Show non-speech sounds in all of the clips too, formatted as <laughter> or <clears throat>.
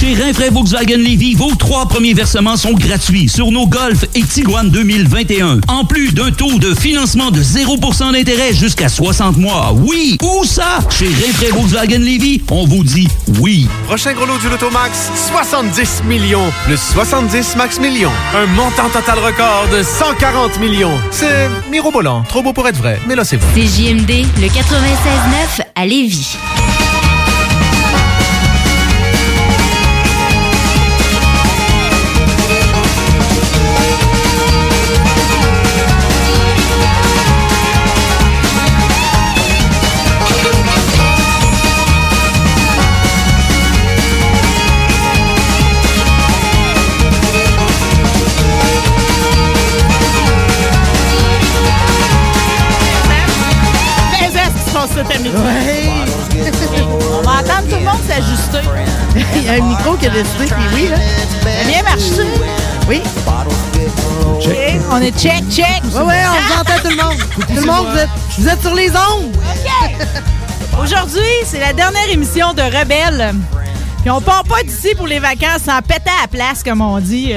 Chez Rinfraie Volkswagen Lévy, vos trois premiers versements sont gratuits sur nos Golf et Tiguan 2021. En plus d'un taux de financement de 0% d'intérêt jusqu'à 60 mois. Oui, où ça? Chez Rinfraie Volkswagen Lévy, on vous dit oui. Prochain gros lot du Lotomax, 70 millions plus 70 max millions. Un montant total record de 140 millions. C'est mirobolant, trop beau pour être vrai, mais là c'est vous. CJMD, le 96.9 à Lévis. <laughs> On va entendre tout le monde s'ajuster. Il y a un micro qui a décidé, puis oui, là. Ça a bien marché. Oui. On est check, check. Ouais, ouais, on vous entend tout le monde. <laughs> Tout le monde, vous êtes, vous êtes sur les ondes. OK. Aujourd'hui, c'est la dernière émission de Rebelle. Puis on part pas d'ici pour les vacances sans péter à la place, comme on dit.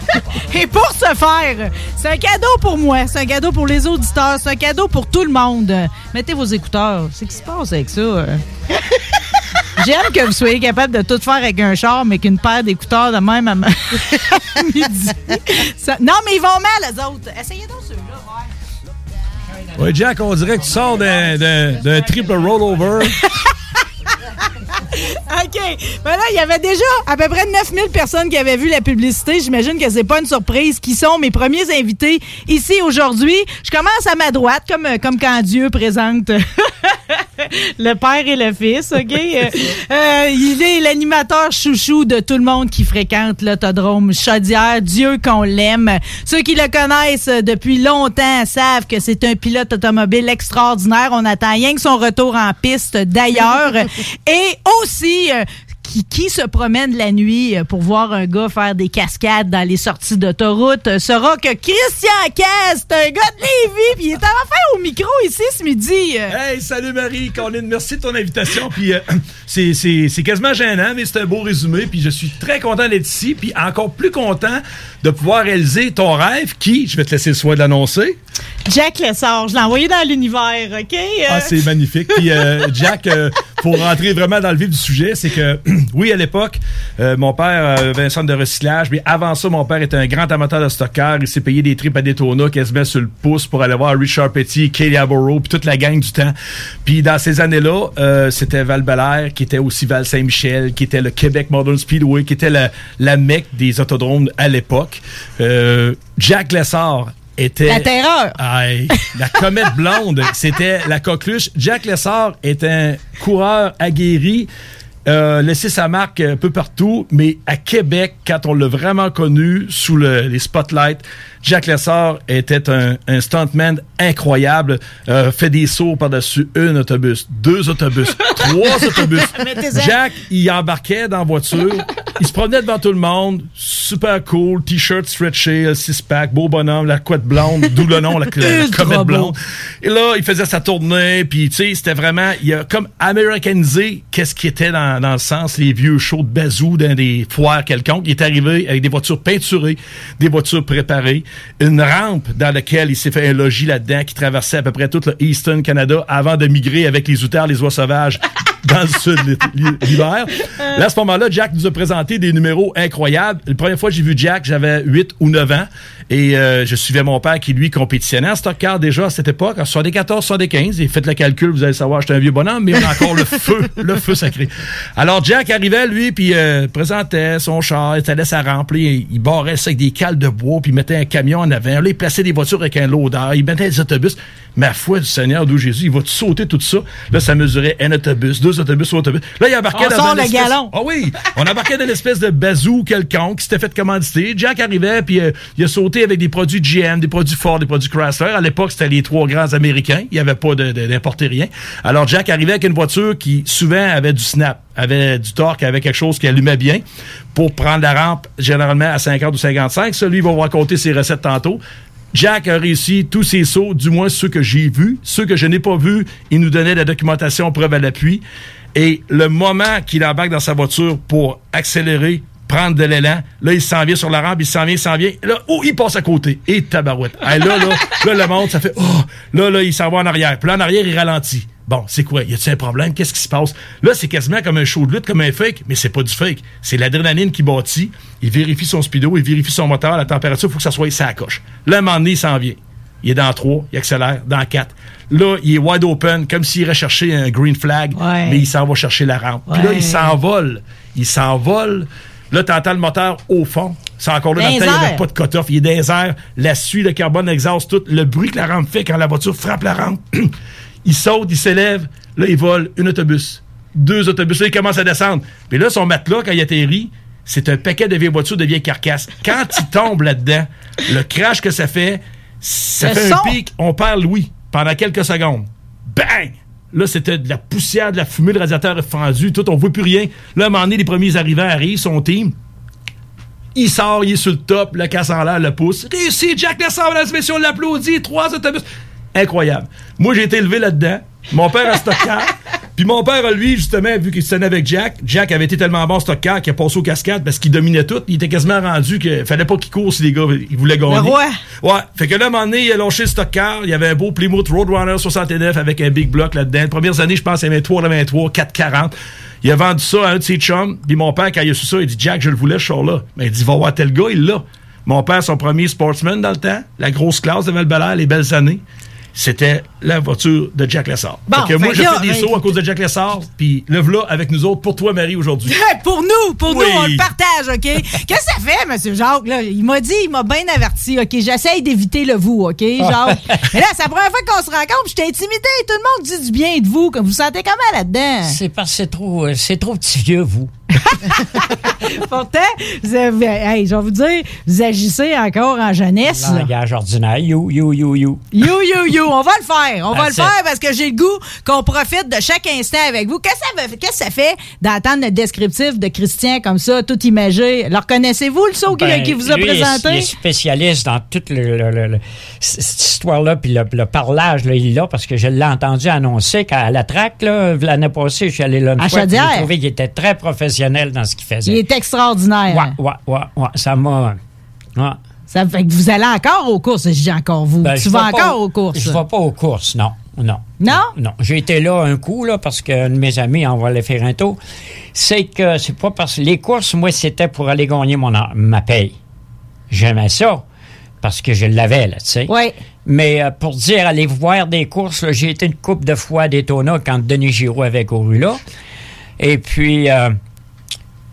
<laughs> Et pour ce faire, c'est un cadeau pour moi, c'est un cadeau pour les auditeurs, c'est un cadeau pour tout le monde. Mettez vos écouteurs. C'est ce qui se passe avec ça? euh? <laughs> J'aime que vous soyez capable de tout faire avec un char, mais qu'une paire d'écouteurs de même à ma- <laughs> midi. Ça- Non, mais ils vont mal, les autres. Essayez donc ceux-là, ouais. Ouais, Jack, on dirait que tu sors d'un triple rollover. <laughs> OK. Ben là, il y avait déjà à peu près 9000 personnes qui avaient vu la publicité. J'imagine que c'est pas une surprise. Qui sont mes premiers invités ici aujourd'hui? Je commence à ma droite, comme, euh, comme quand Dieu présente <laughs> le père et le fils, OK? Euh, euh, il est l'animateur chouchou de tout le monde qui fréquente l'autodrome Chaudière. Dieu qu'on l'aime. Ceux qui le connaissent depuis longtemps savent que c'est un pilote automobile extraordinaire. On attend rien que son retour en piste d'ailleurs. <laughs> et aussi... euh, qui, qui se promène la nuit euh, pour voir un gars faire des cascades dans les sorties d'autoroute euh, sera que Christian Cass, c'est un gars de Lévis, puis il est enfin au micro ici ce midi. Hey, salut Marie, Colin, merci de ton invitation. Puis c'est quasiment gênant, mais c'est un beau résumé. Puis je suis très content d'être ici, puis encore plus content de pouvoir réaliser ton rêve qui, je vais te laisser le soin de l'annoncer. Jack Lessard, je l'ai envoyé dans l'univers, OK? Euh, Ah, c'est magnifique. Puis euh, <laughs> Jack, euh, pour rentrer vraiment dans le vif du sujet, c'est que <clears throat> oui, à l'époque, euh, mon père avait un centre de recyclage, mais avant ça, mon père était un grand amateur de stockard. Il s'est payé des tripes à Daytona quasiment sur le pouce pour aller voir Richard Petty, Kelly Aborough, puis toute la gang du temps. Puis dans ces années-là, c'était Val Belair, qui était aussi Val Saint-Michel, qui était le Québec Modern Speedway, qui était la, la mecque des autodromes à l'époque. Euh, Jack Lessard était... La terreur. Aïe, la comète blonde, <laughs> c'était la coqueluche. Jack Lessard est un coureur aguerri, euh, laissé sa marque un peu partout, mais à Québec, quand on l'a vraiment connu sous le- les spotlights, Jack Lessard était un, un stuntman incroyable, euh, fait des sauts par-dessus un autobus, deux autobus, <laughs> trois autobus. Mettez-en. Jack, il embarquait dans la voiture, il se promenait devant tout le monde, super cool, t-shirt stretché, six-pack, beau bonhomme, la couette blonde, d'où le nom, la, la <laughs> comète blonde. Et là, il faisait sa tournée, puis tu sais, c'était vraiment, il a comme américanisé qu'est-ce qui était dans, dans le sens, les vieux shows de bazou dans des foires quelconques. Il est arrivé avec des voitures peinturées, des voitures préparées, une rampe dans laquelle il s'est fait un logis là-dedans qui traversait à peu près tout le Canada avant de migrer avec les outards, les oies sauvages <laughs> dans le sud l'hiver. Là, à ce moment-là, Jack nous a présenté des numéros incroyables. La première fois que j'ai vu Jack, j'avais 8 ou 9 ans. Et euh, je suivais mon père qui, lui, compétitionnait en stock car déjà à cette époque, en 74, 75. Et faites le calcul, vous allez savoir, j'étais un vieux bonhomme, mais on a encore le feu, <laughs> le feu sacré. Alors, Jack arrivait, lui, puis euh, présentait son char, il allait sa rampe, il, barrait ça avec des cales de bois, puis il mettait un camion en avant. Là, il plaçait des voitures avec un loader, il mettait des autobus. Ma foi du Seigneur d'où Jésus, il va te sauter tout ça. Là, ça mesurait un autobus, deux autobus, trois autobus. Là, il embarquait On dans sort une le espèce... galon. Ah oui, on embarquait dans une espèce de bazou quelconque qui s'était fait commanditer. Jack arrivait, puis euh, il a sauté avec des produits GM, des produits Ford, des produits Chrysler. À l'époque, c'était les trois grands américains. Il n'y avait pas de- de- d'importer rien. Alors, Jack arrivait avec une voiture qui, souvent, avait du snap, avait du torque, avait quelque chose qui allumait bien pour prendre la rampe, généralement à 50 ou 55. Ça, lui, il va vous raconter ses recettes tantôt. Jack a réussi tous ses sauts, du moins ceux que j'ai vus. Ceux que je n'ai pas vus, il nous donnait la documentation preuve à l'appui. Et le moment qu'il embarque dans sa voiture pour accélérer, prendre de l'élan, là, il s'en vient sur la rampe, il s'en vient, il s'en vient. Là, oh, il passe à côté. Et tabarouette. Hey, là, là, là, le monde, ça fait, oh, là, là, il s'en va en arrière. Puis là, en arrière, il ralentit. Bon, c'est quoi? Y a-t-il un problème? Qu'est-ce qui se passe? Là, c'est quasiment comme un show de lutte, comme un fake, mais c'est pas du fake. C'est l'adrénaline qui bâtit. Il vérifie son speedo, il vérifie son moteur, la température, il faut que ça soit sa coche. Là, à un moment donné, il s'en vient. Il est dans 3, il accélère, dans 4. Là, il est wide open, comme s'il irait chercher un green flag, Ouais. mais il s'en va chercher la rampe. Puis là, il s'envole. Il s'envole. Là, t'entends le moteur au fond. C'est encore là dans le temps, il n'y avait pas de cut-off. Il est airs. La suie, le carbone, exhaust tout. Le bruit que la rampe fait quand la voiture frappe la rampe. <clears throat> il saute, il s'élève. Là, il vole un autobus. Deux autobus. Là, il commence à descendre. Puis là, son matelas, quand il atterrit, c'est un paquet de vieilles voitures, de vieilles carcasses. Quand il tombe là-dedans, le crash que ça fait, ça Le fait son. un pic. On perd Louis pendant quelques secondes. Bang! Là, c'était de la poussière, de la fumée, le radiateur est fendu, tout, on voit plus rien. Là, à un moment donné, les premiers arrivants arrivent, son team. Il sort, il est sur le top, le casse en l'air, le pouce. Réussi, Jack Lessard, mesdames et messieurs, on l'applaudit. Trois autobus. Incroyable. Moi, j'ai été élevé là-dedans. Mon père a stockard. <laughs> Puis mon père, lui, justement, vu qu'il se tenait avec Jack, Jack avait été tellement bon stockard qu'il a passé aux cascades parce qu'il dominait tout. Il était quasiment rendu qu'il fallait pas qu'il court si les gars ils voulaient gagner. Le roi. Ouais. Fait que là, à un moment donné, il a lâché le stock car. Il y avait un beau Plymouth Roadrunner 69 avec un big block là-dedans. Les premières années, je pense, il y avait 323, 440. Il a vendu ça à un de ses chums. Puis mon père, quand il a su ça, il dit Jack, je le voulais, ce char-là. Mais il dit Va voir tel gars, il l'a. Mon père, son premier sportsman dans le temps, la grosse classe de val les belles années. C'était la voiture de Jack Lessard. Bon, fait que moi, fait j'ai fait des ben, sauts à cause de Jack Lessard. Puis le voilà avec nous autres pour toi, Marie, aujourd'hui. <laughs> Pour nous, pour Oui. nous, on le partage, OK? <laughs> Qu'est-ce que ça fait, M. Jacques? Là? Il m'a dit, il m'a bien averti, OK? J'essaye d'éviter le vous, OK, Jacques? <laughs> Mais là, c'est la première fois qu'on se rencontre, puis je t'ai intimidé. Tout le monde dit du bien de vous. Comme vous vous sentez comment là-dedans? C'est parce que c'est trop, euh, c'est trop petit vieux, vous. <laughs> Pourtant, vous avez- hey, je vais vous dire, vous agissez encore en jeunesse. Langage ordinaire. You, you, you, you. You, you, you. On va le faire. On va le faire parce que j'ai le goût qu'on profite de chaque instant avec vous. Qu'est-ce que ça, fait- ça d'entendre le descriptif de Christian comme ça, tout imagé? Le reconnaissez-vous, le saut qu'il- Ben, qu'il vous a lui, présenté? Il est spécialiste dans toute le, le- le- le- c- cette histoire-là, puis le, parlage, là, il l'a, parce que je l'ai entendu annoncer qu'à la traque, l'année passée, je suis allé là une À fois, j'ai trouvé qu'il était très professionnel dans ce qu'il faisait. Il est extraordinaire. Ouais, ouais, ouais, ouais, ça m'a... ouais. Ça fait que vous allez encore aux courses, je dis encore vous. Ben, tu vas encore aux courses? Je vais pas aux courses, non. Non. Non? Non. J'ai été là un coup, là, parce qu'un de mes amis, on va aller faire un tour. C'est que c'est pas parce que les courses, moi, c'était pour aller gagner mon, ma paye. J'aimais ça, parce que je l'avais, là, tu sais. Oui. Mais euh, pour dire, aller voir des courses, j'ai été une coupe de fois à Daytona quand Denis Giraud avait couru là. Et puis, euh,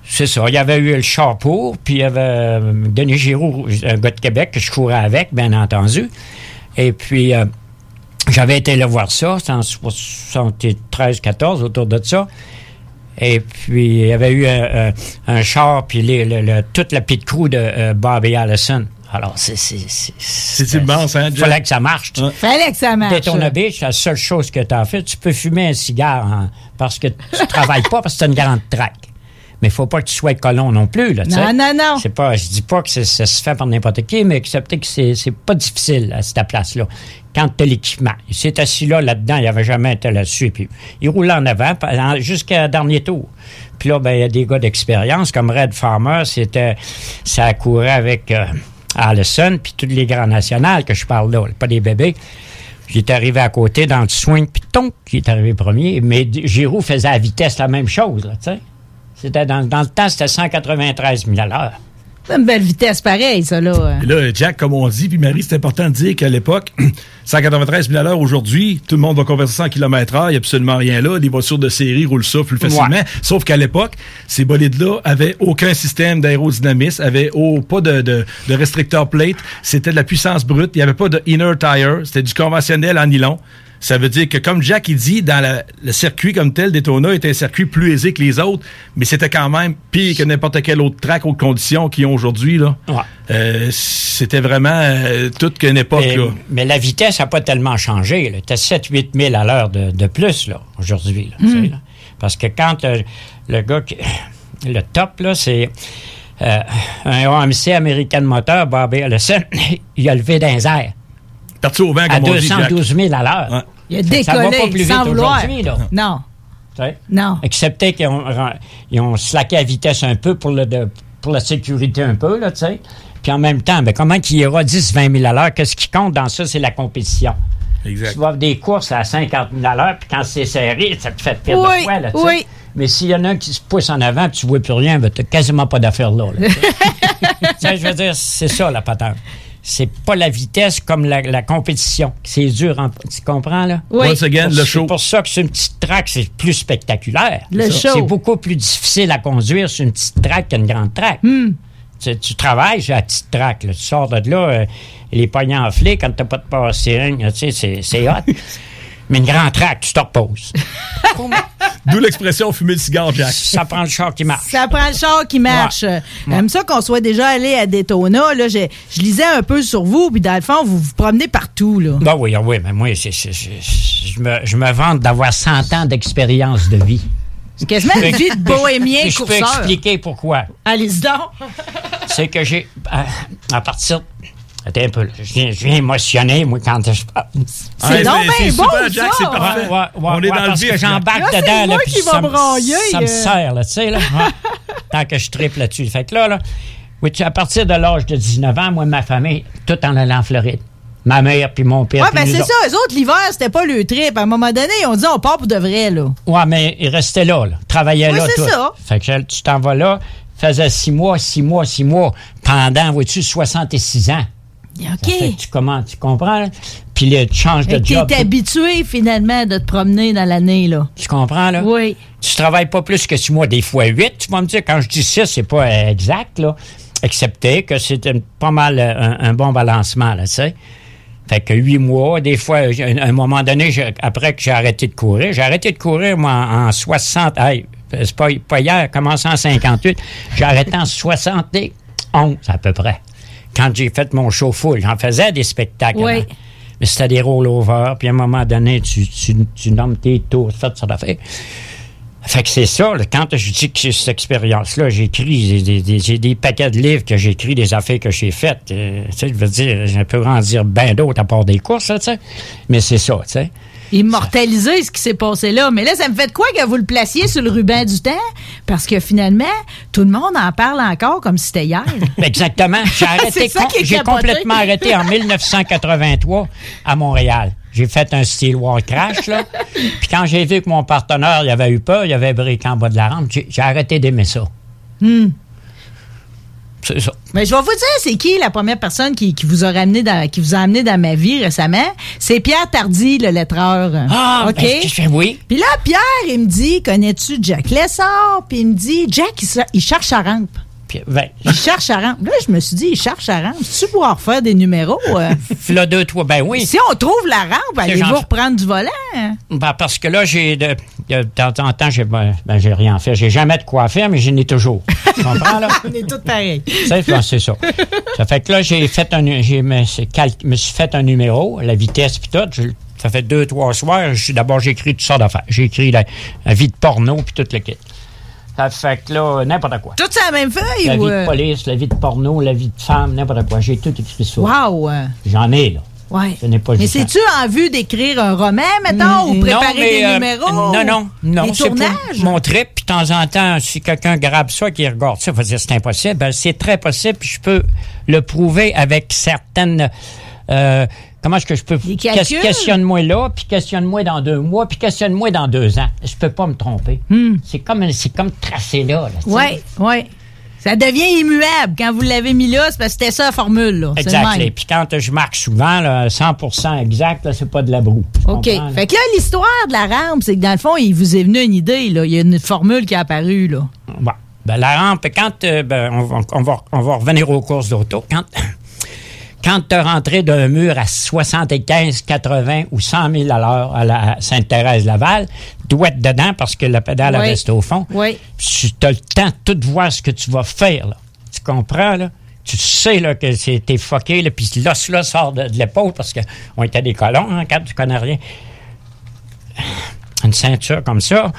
c'est ça, il y avait eu le char pour, puis il y avait euh, Denis Giroux, un gars de Québec que je courais avec, bien entendu. Et puis, euh, j'avais été le voir ça, c'était en 73-14, autour de ça. Et puis, il y avait eu un, un- un char, puis les- le- le- toute la petite crew de euh, Bobby Allison. Alors, c'est... C'est C'est immense, hein, Il fallait que ça marche. tu sais. Fallait que ça marche. Daytona Beach, la seule chose que tu as fait, tu peux fumer un cigare hein, parce que tu travailles pas parce que c'est une grande traque. Mais il faut pas que tu sois colon non plus. Là, Non, non, non. C'est pas, je dis pas que ça se fait par n'importe qui, mais accepter que c'est c'est pas difficile à cette place-là. Quand tu as l'équipement. Il s'est assis là, là-dedans, il avait jamais été là-dessus. Puis il roulait en avant jusqu'à dernier tour. Puis là, ben, il y a des gars d'expérience comme Red Farmer, c'était, ça courait avec euh, Allison, puis tous les grands nationales que je parle là, pas des bébés. Est arrivé à côté dans le swing, puis ton, qui est arrivé premier. Mais Giroud faisait à vitesse la même chose, là, tu sais. C'était dans, dans le temps, c'était 193 000 à l'heure. C'est une belle vitesse pareil, ça, là. Et là, Jack, comme on dit, puis Marie, c'est important de dire qu'à l'époque, <clears throat> 193 000 à l'heure aujourd'hui, tout le monde va converser 100 km h il n'y a absolument rien là. Les voitures de série roulent ça plus facilement. Ouais. Sauf qu'à l'époque, ces bolides-là avaient aucun système d'aérodynamisme, avaient au- pas de, de, de restrictor plate. C'était de la puissance brute. Il n'y avait pas de inner tire. C'était du conventionnel en nylon. Ça veut dire que, comme Jack il dit, dans la- le circuit comme tel, Daytona était un circuit plus aisé que les autres, mais c'était quand même pire que n'importe quel autre track, autre condition qu'ils ont aujourd'hui. là. Ouais. Euh, c'était vraiment euh, toute qu'une époque. Là. mais la vitesse n'a pas tellement changé. Tu as 7-8 000 à l'heure de, de plus là, aujourd'hui. là, Hmm. là. Parce que quand euh, le gars, qui- <coughs> le top, là, c'est euh, un OMC American Motor, Bobby Ellison, <coughs> il a levé d'un airs Parti au vent, à comme on dit, Jack. 212 000 à l'heure. Ouais. Il a Ça va pas décollé plus vite sans vouloir. aujourd'hui, là. Non, tu non. Excepté qu'ils ont, ils ont slacké la vitesse un peu pour, le, de- pour la sécurité un peu, là, tu sais. Puis en même temps, ben, comment qu'il y aura 10-20 000 à l'heure? Qu'est-ce qui compte dans ça? C'est la compétition. Exact. Tu vas avoir des courses à 50 000 à l'heure, puis quand c'est serré, ça te fait perdre Oui, de poids, là, tu sais. oui. Mais s'il y en a un qui se pousse en avant, puis tu vois plus rien, ben, t'as quasiment pas d'affaires là. là, tu sais. <laughs> Tu sais, je veux dire, c'est ça, la patente. C'est pas la vitesse comme la, la compétition. C'est dur, en- tu comprends, là? Oui. Once again, le C'est show. pour ça que sur une petite track, c'est plus spectaculaire. Le Ça. show. C'est beaucoup plus difficile à conduire sur une petite track qu'une grande track. Hmm. Tu, tu travailles sur la petite track. là. Tu sors de là, euh, les poignets enflés, quand t'as pas de passe sirène, tu sais, c'est- c'est hot. <laughs> Mais une grande track, tu te reposes. <laughs> D'où l'expression fumer le cigare, Jack. Ça prend le char qui marche. Ça prend le char qui marche. J'aime ça qu'on soit déjà allé à Daytona. Là, je lisais un peu sur vous, puis dans le fond, vous vous promenez partout. Là. Ben oui, ah oui, mais moi, je me, je me vante d'avoir 100 ans d'expérience de vie. C'est quasiment une vie de bohémien Puis je peux courseur. expliquer pourquoi. Allez-y donc. c'est que j'ai, à, à partir. Attends un peu, là. je viens, je viens émotionner, moi, quand je parle. C'est Ouais, donc c'est- bien c'est beau, super, Jack, ça. c'est parfait. Ouais, ouais, On est ouais, dans le vif, j'embarque Là, c'est dedans. moi là, puis qui va ça me- brailler, Ça me euh. sert, là, tu sais. Là. <laughs> Tant que je triple là-dessus. Fait que là, là oui, tu- à partir de l'âge de 19 ans, moi, ma famille, tout en allant en Floride. Ma mère puis mon père. Ouais, ben c'est ça. Eux autres, l'hiver, c'était pas le trip. À un moment donné, on dit on part pour de vrai, là. Ouais, mais il restait là, là. Travaillait Oui, là. c'est tout. ça. Fait que tu t'en vas là, faisais six mois, six mois, six mois, pendant, vois-tu, 66 ans. OK. Tu, comment, tu comprends? Puis là, tu changes de job. T'es habitué, finalement, de te promener dans l'année, là. Tu comprends, là? Oui. Tu travailles pas plus que six mois, des fois huit. Tu vas me dire, quand je dis six, c'est pas euh, exact, là. Excepté que c'est pas mal euh, un, un bon balancement, là, tu sais. Fait que huit mois, des fois, à un moment donné, après que j'ai arrêté de courir, j'ai arrêté de courir, moi, en, en 60. Hey, c'est pas, pas hier, commencé en 58. J'ai arrêté en 71, à peu près. Quand j'ai fait mon show full, j'en faisais des spectacles. Oui. avant. Mais c'était des rollovers, puis à un moment donné, tu, tu, tu nommes tes tours, tu fais ça d'affaires. Fait que c'est ça, là, quand je dis que j'ai cette expérience-là, j'ai écrit des, des- des- j'ai des paquets de livres que j'ai écrits, des affaires que j'ai faites. euh, tu sais, je veux dire, je peux en dire bien d'autres à part des courses, tu sais. Mais c'est ça, tu sais. Immortaliser ce qui s'est passé là. Mais là, ça me fait de quoi que vous le placiez sur le ruban du temps? Parce que finalement, tout le monde en parle encore comme si c'était hier. <laughs> Exactement. J'ai <laughs> arrêté, j'ai complètement arrêté en 1983 à Montréal. J'ai fait un steel war crash, là. Puis quand j'ai vu que mon partenaire, il avait eu peur, il avait briqué en bas de la rampe, j'ai j'ai arrêté d'aimer ça. Hmm. C'est ça. Mais je vais vous dire, c'est qui la première personne qui, qui vous a ramené dans, qui vous a amené dans ma vie récemment? C'est Pierre Tardy, le lettreur. Ah, OK? ben, je fais oui. Puis là, Pierre, il me dit, connais-tu Jack Lessard? Puis il me dit, Jack, il, il cherche à rampe. Puis, ben, Il cherche à rampe. Là, je me suis dit, il cherche à rampe. Tu pouvoir faire des numéros? euh? <laughs> là, deux, trois, ben oui. si on trouve la rampe, allez-vous reprendre du volant? Ben, parce que là, j'ai de, de temps en temps, j'ai ben, ben, j'ai rien fait. J'ai jamais de quoi faire, mais j'en ai toujours. Tu comprends, là? <laughs> On est tous pareils. Tu sais, c'est ça. Ça fait que là, j'ai fait un, j'ai me, suis fait un numéro, la vitesse puis tout. Je- ça fait deux, trois soirs. D'abord, j'ai écrit toutes sortes d'affaires. J'ai écrit la, la vie de porno puis tout le kit. Ça fait que là, n'importe quoi. Tout ça la même feuille? La ou, vie de euh? police, la vie de porno, la vie de femme, n'importe quoi. J'ai tout écrit ça. Wow! euh, J'en ai, là. Ouais. Ce pas Mais c'est-tu en vue d'écrire un roman, mettons, ou Non, préparer mais, des euh, numéros? Non, non, non. C'est mon trip. Puis de temps en temps, si quelqu'un grabe ça, qui regarde ça, va dire c'est impossible. Ben, c'est très possible. Puis je peux le prouver avec certaines euh, comment est-ce que je peux... Questionne-moi là, puis questionne-moi dans deux mois, puis questionne-moi dans deux ans. Je peux pas me tromper. C'est comme, comme tracé là. Oui, oui. Ça devient immuable. Quand vous l'avez mis là, c'est parce que c'était ça la formule. Là. Exact. Et puis quand je marque souvent, là, 100% exact, c'est pas de la broue. OK. comprends? Fait que là, l'histoire de la rampe, c'est que dans le fond, il vous est venu une idée. Là. Il y a une formule qui est apparue. Là. Bon. Ben, la rampe, quand. euh, ben, on, va, on, va, on va revenir aux courses d'auto. Quand, quand tu rentré d'un mur à 75, 80 ou 100 000 à l'heure à la Sainte-Thérèse-Laval, tu dois être dedans parce que la pédale Oui. reste au fond. Oui. Puis tu as le temps de tout voir ce que tu vas faire. Là. Tu comprends, là? Tu sais là, que c'est- t'es fucké, là, puis l'os là sort de, de l'épaule parce qu'on était des colons, hein, quand tu connais rien. Une ceinture comme ça,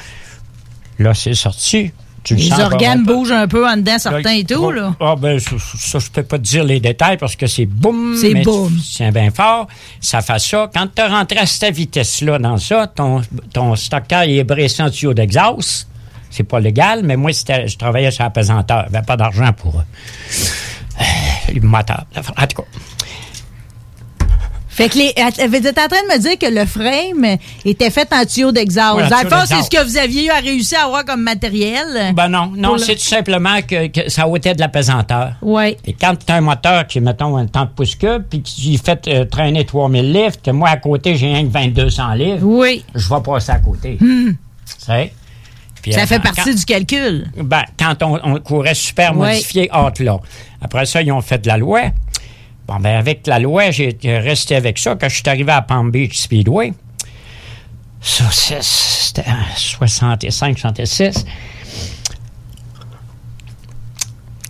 là, c'est sorti. Tu Les sens organes bougent un peu en dedans, certains et tout. Là. ah, ben, ça, je peux pas te dire les détails parce que c'est boum. C'est boum. Tiens bien fort. Ça fait ça. Quand tu rentré à cette vitesse-là dans ça, ton, ton stockeur il est bressé en tuyau d'exhaust. C'est pas légal, mais moi, je travaillais sur la pesanteur. J'avais pas d'argent pour euh, le moteur. En tout cas, Fait que les, vous êtes en train de me dire que le frame était fait en tuyau d'exhaust. Oui, Dans c'est ce que vous aviez eu à réussir à avoir comme matériel. ben non, non, le- c'est tout simplement que, que ça ôtait de la pesanteur. Oui. Et quand tu as un moteur qui, mettons, un temps de pouces cube, puis que tu fait euh, traîner 3000 livres, que moi, à côté, j'ai rien que 2200 livres, Oui. je vais passer à côté. Puis, Ça euh, fait quand- partie du calcul. Ben, quand on, on courait super modifié hâte là. Après ça, ils ont fait de la loi. Bon, ben, avec la loi, j'ai resté avec ça. Quand je suis arrivé à Palm Beach Speedway, ça, c'était en 65, 66.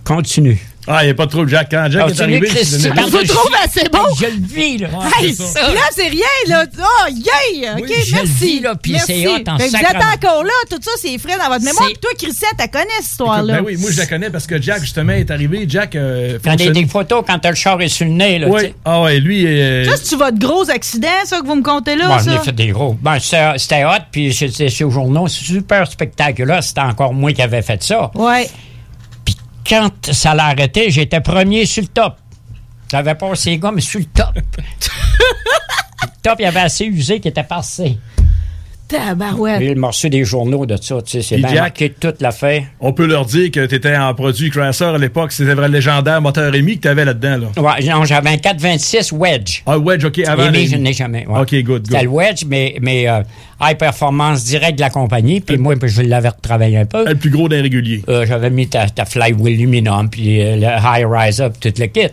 Continue. Ah, il n'y a pas de trop de Jack. Quand Jack est Continue, arrivé, je vous trouve assez bon? Je le vis, là. Hey, C'est ça. là, c'est rien, là. Oh, yay! OK, Oui, je le merci. vis, là, puis Merci. c'est hot en Vous êtes encore là, tout ça, c'est frais dans votre mémoire. C'est- Puis toi, Christian, tu connais cette histoire-là. Ben oui, moi je la connais parce que Jack, justement, est arrivé. Jack. Euh, Quand des, des photos, quand t'as le char est sur le nez, là, Oui. sais. Ah ouais, lui. euh, Ça, c'est-tu votre gros accident, ça, que vous me comptez là, Bon, ça? on a fait des gros. Ben, c'était hot, puis c'était chez aux journaux. C'est super spectaculaire. C'était encore moi qui avais fait ça. Ouais. Quand ça l'a arrêté, j'étais premier sur le top. J'avais passé les gars, mais sur le top. <laughs> le top, il y avait assez usé qui était passé. Tabarouette. Le morceau des journaux de ça, tu sais, c'est bien Jack- marqué toute l'affaire. On peut leur dire que tu étais en produit Crasser à l'époque. C'était vrai légendaire moteur Rémi que tu avais là-dedans. Là. Ouais, non, j'avais un 426 Wedge. Ah, Wedge, OK. Avant Rémi, les- je n'ai jamais. ouais. OK, good, C'était le good. Wedge, mais, mais euh, high performance direct de la compagnie. Puis moi, je l'avais retravaillé un peu. Le plus gros d'un régulier. Euh, j'avais mis ta, ta flywheel aluminum, puis euh, le high riser, puis tout le kit.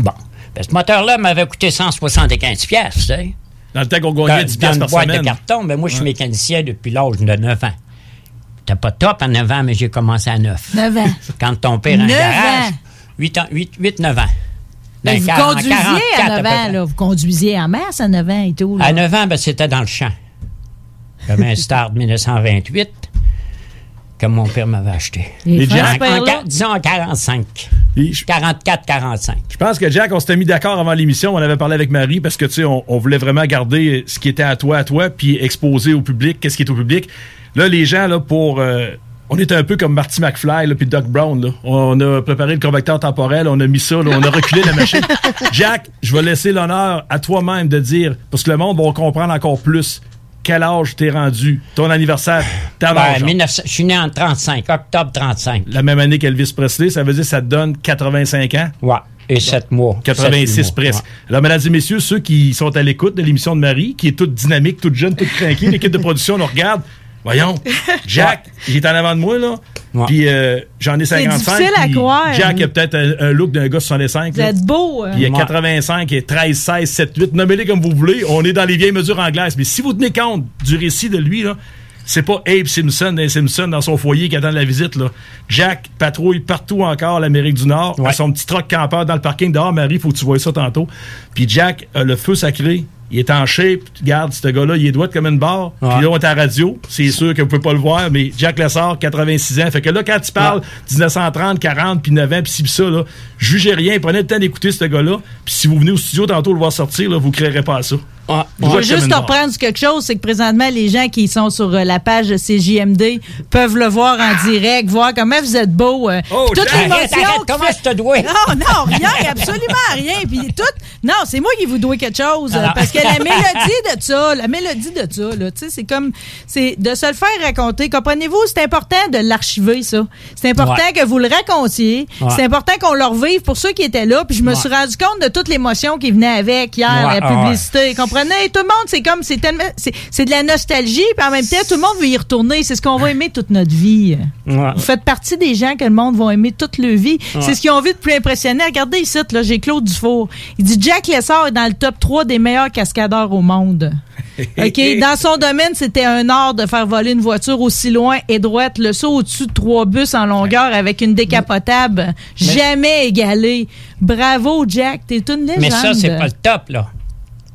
Bon. Ben, ce moteur-là m'avait coûté 175 pièces, tu sais. Dans le temps qu'on Dans, gagnait 10 dans piastres une par boîte semaine. de carton, ben moi, je suis Ouais. mécanicien depuis l'âge de 9 ans. T'as pas top à 9 ans, mais j'ai commencé à 9. 9 ans. <laughs> Quand ton père a un 9 garage, ans. 8 ans, 8, 8 9 ans. Mais vous en conduisiez 44 à 9 peu ans, là. Vous conduisiez en masse à 9 ans et tout. Là. À 9 ans, ben, c'était dans le champ. J'avais un Start 1928 que mon père m'avait acheté. Les Jack- En- en Sperlo? quar- disons en 45. Et je- 44-45. Je pense que Jack, on s'était mis d'accord avant l'émission. On avait parlé avec Marie parce que, tu sais, on, on voulait vraiment garder ce qui était à toi, à toi, puis exposer au public qu'est-ce qui est au public. Là, les gens, là, pour. euh, on était un peu comme Marty McFly là, puis Doc Brown. Là. On a préparé le convecteur temporel, on a mis ça, là, on a reculé la machine. <laughs> Jack, je vais laisser l'honneur à toi-même de dire, parce que le monde va comprendre encore plus quel âge t'es rendu, ton anniversaire, ta Ben, âge. 1900 je suis né en 35, octobre 35. La même année qu'Elvis Presley, ça veut dire que ça te donne 85 ans? Ouais. Et 7 mois. 86 Sept, huit mois, presque. ouais. Alors, mesdames et messieurs, ceux qui sont à l'écoute de l'émission de Marie, qui est toute dynamique, toute jeune, toute craquée, <laughs> l'équipe de production nous regarde. Voyons, <laughs> Jack, il est en avant de moi, là. Ouais. Puis euh, j'en ai 55. difficile à croire. Jack a peut-être un, un look d'un gars 65. Vous là. êtes beau. euh. Puis il y a Ouais. 85 et 13, 16, 7, 8. Nommez-les comme vous voulez. On est dans les vieilles mesures anglaises. Mais si vous tenez compte du récit de lui, là, c'est pas Abe Simpson d'un Simpson dans son foyer qui attend la visite. Là. Jack patrouille partout encore l'Amérique du Nord. Ouais. à son petit truck campeur dans le parking dehors. Marie, faut que tu vois ça tantôt. Puis Jack a le feu sacré. Il est en shape. Regarde, ce gars-là, il est droit comme une barre. Puis là, on est à la radio. C'est sûr que vous pouvez pas le voir, mais Jack Lessard, 86 ans. Fait que là, quand tu parles 1930, 40, puis 9 ans, puis ci, puis ça, là, jugez rien. Prenez le temps d'écouter ce gars-là. Puis si vous venez au studio tantôt le voir sortir, là, vous créerez pas ça. Ah, Je veux juste te reprendre sur quelque chose, c'est que présentement, les gens qui sont sur euh, la page de CJMD peuvent le voir en direct, voir comment vous êtes beau. euh, Oh, toute Jack. l'émotion Arrête, arrête, que comment fait- je te dois? Non, non, rien, absolument rien. Puis tout, non, c'est moi qui vous dois quelque chose. euh, Alors. Parce que la mélodie de ça, la mélodie de ça, là, tu sais, c'est comme, c'est de se le faire raconter. Comprenez-vous, c'est important de l'archiver, ça. C'est important Ouais. que vous le racontiez. Ouais. C'est important qu'on le revive pour ceux qui étaient là. Puis je me Ouais. suis rendu compte de toute l'émotion qui venait avec hier, Ouais, la ouais. publicité. Comprenez? Tout le monde, c'est comme, c'est tellement, c'est c'est de la nostalgie. Puis en même temps, tout le monde veut y retourner. C'est ce qu'on va aimer toute notre vie. Ouais. Vous faites partie des gens que le monde va aimer toute leur vie. Ouais. C'est ce qu'ils ont vu de plus impressionnant. Regardez ici, là, j'ai Claude Dufour. Il dit Jack Lessard est dans le top 3 des meilleurs cascadeurs au monde. <laughs> OK? Dans son domaine, c'était un art de faire voler une voiture aussi loin et droite, le saut au-dessus de trois bus en longueur avec une décapotable jamais égalée. Bravo, Jack. T'es une légende. Mais ça, c'est pas le top, là.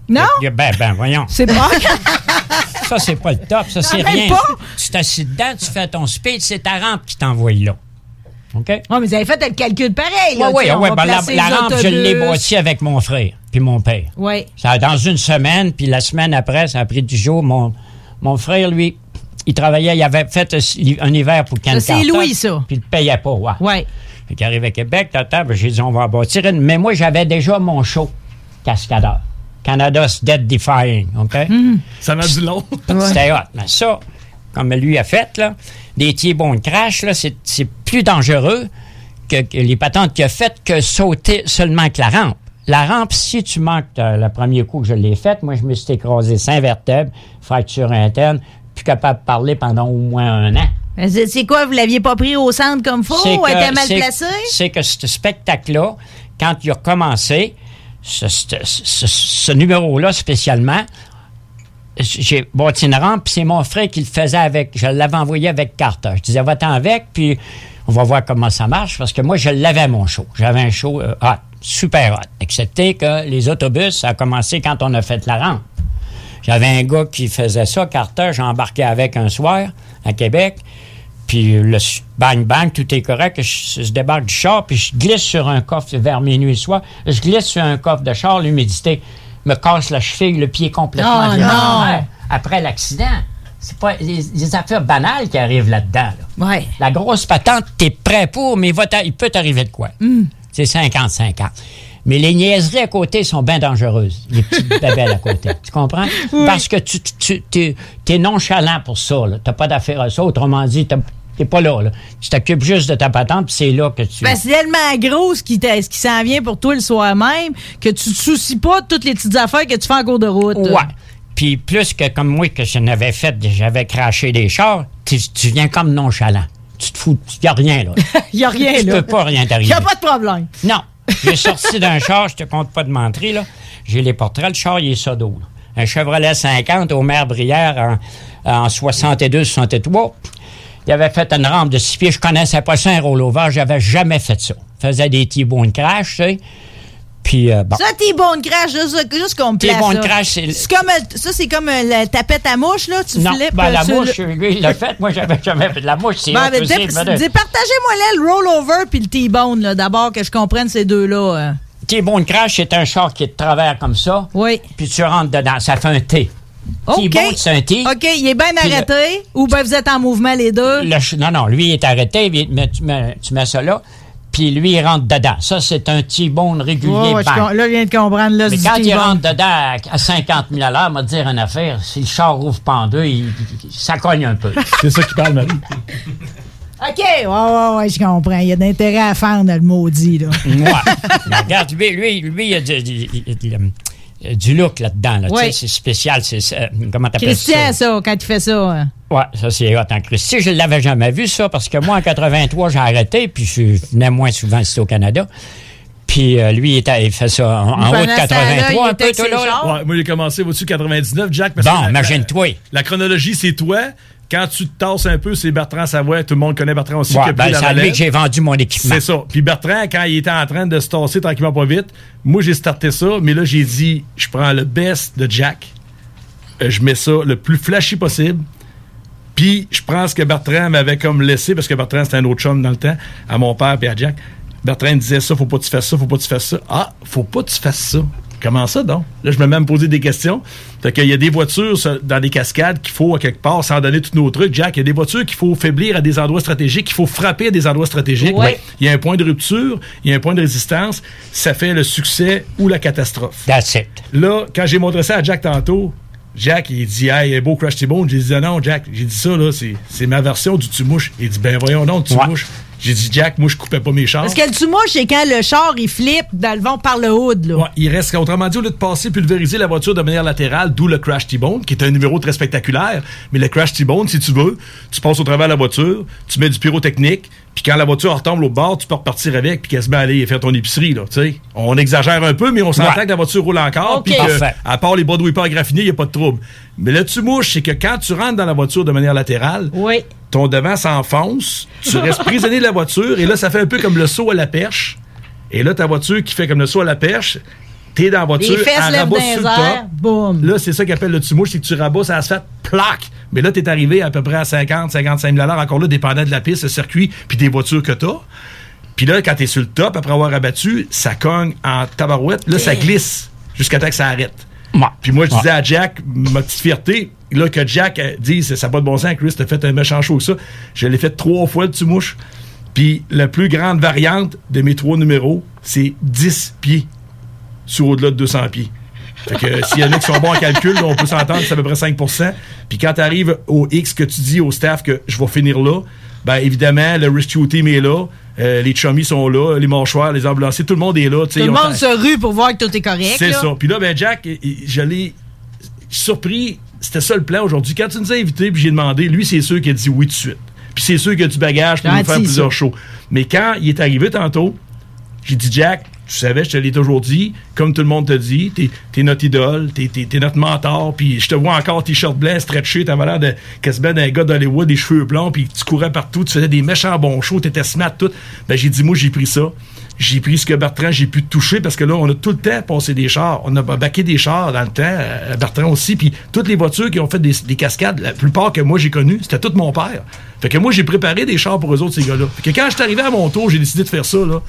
Non? Ben, ben, voyons. C'est pas. <laughs> Ça, c'est pas le top. Ça, c'est rien. pas. Tu t'assis dedans, tu fais ton speed, c'est ta rampe qui t'envoie là. OK? Oh, mais vous avez fait le calcul pareil. Oui, Là, oui, oui. Ben, la, rampe, je l'ai bâtie avec mon frère puis mon père. Oui. Ça dans une semaine, puis la semaine après, ça a pris du jour. Mon, mon frère, lui, il travaillait, il avait fait un hiver pour Ça, c'est Louis, ça. Puis il ne payait pas, ouais. Ouais. Fait qu'il arrive à Québec, tata, ben, j'ai dit, on va en bâtir une. Mais moi, j'avais déjà mon show, Cascadeur. Canada's Dead Defying, OK? Ça m'a du long. <laughs> C'était hot. Mais ça, comme lui a fait, là, des T-bone crash, là, c'est, c'est plus dangereux que, que les patentes qu'il a faites que sauter seulement avec la rampe. La rampe, si tu manques euh, le premier coup que je l'ai faite, moi, je me suis écrasé cinq vertèbres, fracture interne, plus capable de parler pendant au moins un an. C'est c'est quoi, vous l'aviez pas pris au centre comme faut? C'est ou que- elle était mal placée? C'est que ce spectacle-là, quand il a commencé, ce, numéro-là spécialement, j'ai une rampe, puis c'est mon frère qui le faisait avec. Je l'avais envoyé avec Carter. Je disais, va-t'en avec, puis on va voir comment ça marche, parce que moi, je l'avais mon show. J'avais un show euh, hot, super hot, excepté que les autobus, ça a commencé quand on a fait la rampe. J'avais un gars qui faisait ça, Carter, j'ai embarqué avec un soir à Québec. Puis le bang bang, tout est correct. Je, je débarque du char, puis je glisse sur un coffre vers minuit soir. Je glisse sur un coffre de char, l'humidité me casse la cheville, le pied complètement Oh, non. Après l'accident, c'est pas les, les affaires banales qui arrivent là-dedans. là. Ouais. La grosse patente, t'es prêt pour, mais il, peut t'arriver de quoi? C'est 50-50. Mais les niaiseries à côté sont bien dangereuses, les petites <laughs> babelles à côté. Tu comprends? Parce que tu, tu, tu es nonchalant pour ça. Tu n'as pas d'affaire à ça. Autrement dit, tu n'es pas là, là. Tu t'occupes juste de ta patente, puis c'est là que tu... Ben, c'est tellement gros ce qui, ce qui s'en vient pour toi le soir même que tu te soucies pas de toutes les petites affaires que tu fais en cours de route. Ouais. Puis plus que comme moi, que je n'avais fait, j'avais craché des chars, tu, tu viens comme nonchalant. Tu te fous, il n'y a rien, là. Il <laughs> y a rien, tu là. peux pas rien Il t'arriver. y a pas de problème. Non. J'ai sorti d'un char, je te compte pas de mentir, là. J'ai les portraits, le char, il est sodo. là. Un Chevrolet 50 au maire Brière en, en 62-63. Il avait fait une rampe de six pieds. Je connaissais pas ça, un rollover. J'avais jamais fait ça. Faisais des T-bone crash, tu sais. Puis, euh, bon. Ça, t'es bon crash, juste, juste qu'on me. T-bone crash, c'est- C'est comme, euh, ça, c'est comme euh, la tapette à mouche, là. Tu non, flippes. ben, la mouche, le- lui, il l'a fait. Moi, j'avais jamais fait de la mouche. C'est Ben, dé- Partagez-moi là le rollover puis le T-bone, là, d'abord, que je comprenne ces deux-là. euh. T-bone crash, c'est un char qui est de travers comme ça. Oui. Puis tu rentres dedans. Ça fait un T. OK. T-bone, c'est un T. OK, il est bien le- arrêté ou ben vous êtes en mouvement les deux? Le non, non, lui, il est arrêté, il- mais tu, mets, tu mets ça là, puis lui, il rentre dedans. Ça, c'est un T-bone régulier. Ouais, je com- là, je viens de comprendre. Là, mais quand il rentre dedans à, à 50 000 à l'heure, m'a dire une affaire, si le char ouvre pas en deux, il- il- ça cogne un peu. <laughs> C'est ça qui parle, Marie. OK, ouais, ouais, ouais, je comprends. Il y a d'intérêt à faire dans le maudit, là. Regarde, lui, lui, lui, il a du, du- du- du- look là-dedans. Là. Tu sais, C'est spécial. C'est, c'est- comment t'appelles Christian, ça? ça, quand il fait ça. hein. Ouais, ça c'est hot en Christie. Je l'avais jamais vu ça parce que moi en 83 j'ai arrêté puis je venais moins souvent ici au Canada. Puis euh, lui il, était- il fait ça en, en haut de Pendant ce temps-là, 83 il un peu toi, là. Ouais, moi, j'ai commencé au-dessus de 99, Jack. Parce Bon, que la- imagine-toi. La, la chronologie, c'est toi. Quand tu te tasses un peu, c'est Bertrand Savoie. Tout le monde connaît Bertrand aussi. Ouais, ben, c'est que j'ai vendu mon équipement. C'est ça. Puis Bertrand, quand il était en train de se tasser tranquillement pas vite, moi, j'ai starté ça, mais là, j'ai dit, je prends le best de Jack, euh, je mets ça le plus flashy possible, puis je prends ce que Bertrand m'avait comme laissé, parce que Bertrand, c'était un autre chum dans le temps, à mon père et à Jack. Bertrand me disait ça, faut pas que tu fasses ça, faut pas que tu fasses ça. Ah, faut pas que tu fasses ça. Comment ça, donc? Là, je me mets à me poser des questions. Fait qu'il y a des voitures dans des cascades qu'il faut, à quelque part, sans donner tous nos trucs, Jack, il y a des voitures qu'il faut faiblir à des endroits stratégiques, qu'il faut frapper à des endroits stratégiques. Ouais. Il y a un point de rupture, il y a un point de résistance. Ça fait le succès ou la catastrophe. That's it. Là, quand j'ai montré ça à Jack tantôt, Jack, il dit, hey, beau Crash T-Bone. J'ai dit, non, Jack, j'ai dit ça, là, c'est c'est ma version du tu-mouche. Il dit, ben voyons donc, tu-mouche. J'ai dit, Jack, moi, je coupais pas mes chars. Parce que le tu-mouche, c'est quand le char, il flippe dans le vent par le hood, là. Ouais, il reste, autrement dit, au lieu de passer pulvériser la voiture de manière latérale, d'où le Crash T-Bone, qui est un numéro très spectaculaire. Mais le Crash T-Bone, si tu veux, tu passes au travers de la voiture, tu mets du pyrotechnique, puis quand la voiture retombe au bord, tu peux repartir avec, puis quasiment aller faire ton épicerie, là, tu sais. On exagère un peu, mais on s'entend Ouais. que la voiture roule encore, puis à part les bas de graffinés, il n'y a pas de trouble. Mais le tu-mouche, c'est que quand tu rentres dans la voiture de manière latérale, Oui. ton devant s'enfonce, tu restes prisonnier de la voiture, et là, ça fait un peu comme le saut à la perche. Et là, ta voiture qui fait comme le saut à la perche, t'es dans la voiture, Les fesses elle sur le top. boum. Là, c'est ça qu'appelle le tumouche, c'est que tu rabosses à l'asphalte, plaque. Mais là, t'es arrivé à peu près à 50, 55 000 encore là, dépendant de la piste, le circuit, puis des voitures que t'as. Puis là, quand t'es sur le top, après avoir abattu, ça cogne en tabarouette. Là, ça glisse jusqu'à temps que ça arrête. Puis moi, je disais à Jack, ma petite fierté, là, que Jack euh, dise, ça n'a pas de bon sens, Chris, t'as fait un méchant show ça. Je l'ai fait trois fois, le tumouche. Puis la plus grande variante de mes trois numéros, c'est 10 pieds sur au-delà de 200 pieds. Fait que euh, s'il y en a qui sont bons en calcul, on peut s'entendre, c'est à peu près 5% Puis quand tu arrives au X que tu dis au staff que je vais finir là, ben évidemment, le rescue team est là, euh, les chummies sont là, les mâchoires, les ambulanciers, tout le monde est là. Tout le on monde se rue pour voir que tout est correct. c'est ça. Puis là, ben Jack, je l'ai surpris. C'était ça le plan aujourd'hui. Quand tu nous as invités, puis j'ai demandé, lui, c'est sûr qu'il a dit oui tout de suite. Puis c'est sûr qu'il a du bagage pour nous Gentil, faire plusieurs shows. Mais quand il est arrivé tantôt, j'ai dit, Jack, tu savais, je te l'ai toujours dit, comme tout le monde te dit, t'es es notre idole, t'es es, notre mentor, puis je te vois encore t-shirt blanc, stretché, t'avais l'air de d'un gars d'Hollywood, des cheveux blonds, puis tu courais partout, tu faisais des méchants bons shows, t'étais smart, tout. Ben j'ai dit, moi, j'ai pris ça. J'ai pris ce que Bertrand, j'ai pu toucher, parce que là, on a tout le temps passé des chars. On a baqué des chars dans le temps, euh, Bertrand aussi, puis toutes les voitures qui ont fait des, des cascades, la plupart que moi j'ai connues, c'était tout mon père. Fait que moi, j'ai préparé des chars pour eux autres, ces gars-là. Fait que quand je suis arrivé à mon tour, j'ai décidé de faire ça, là.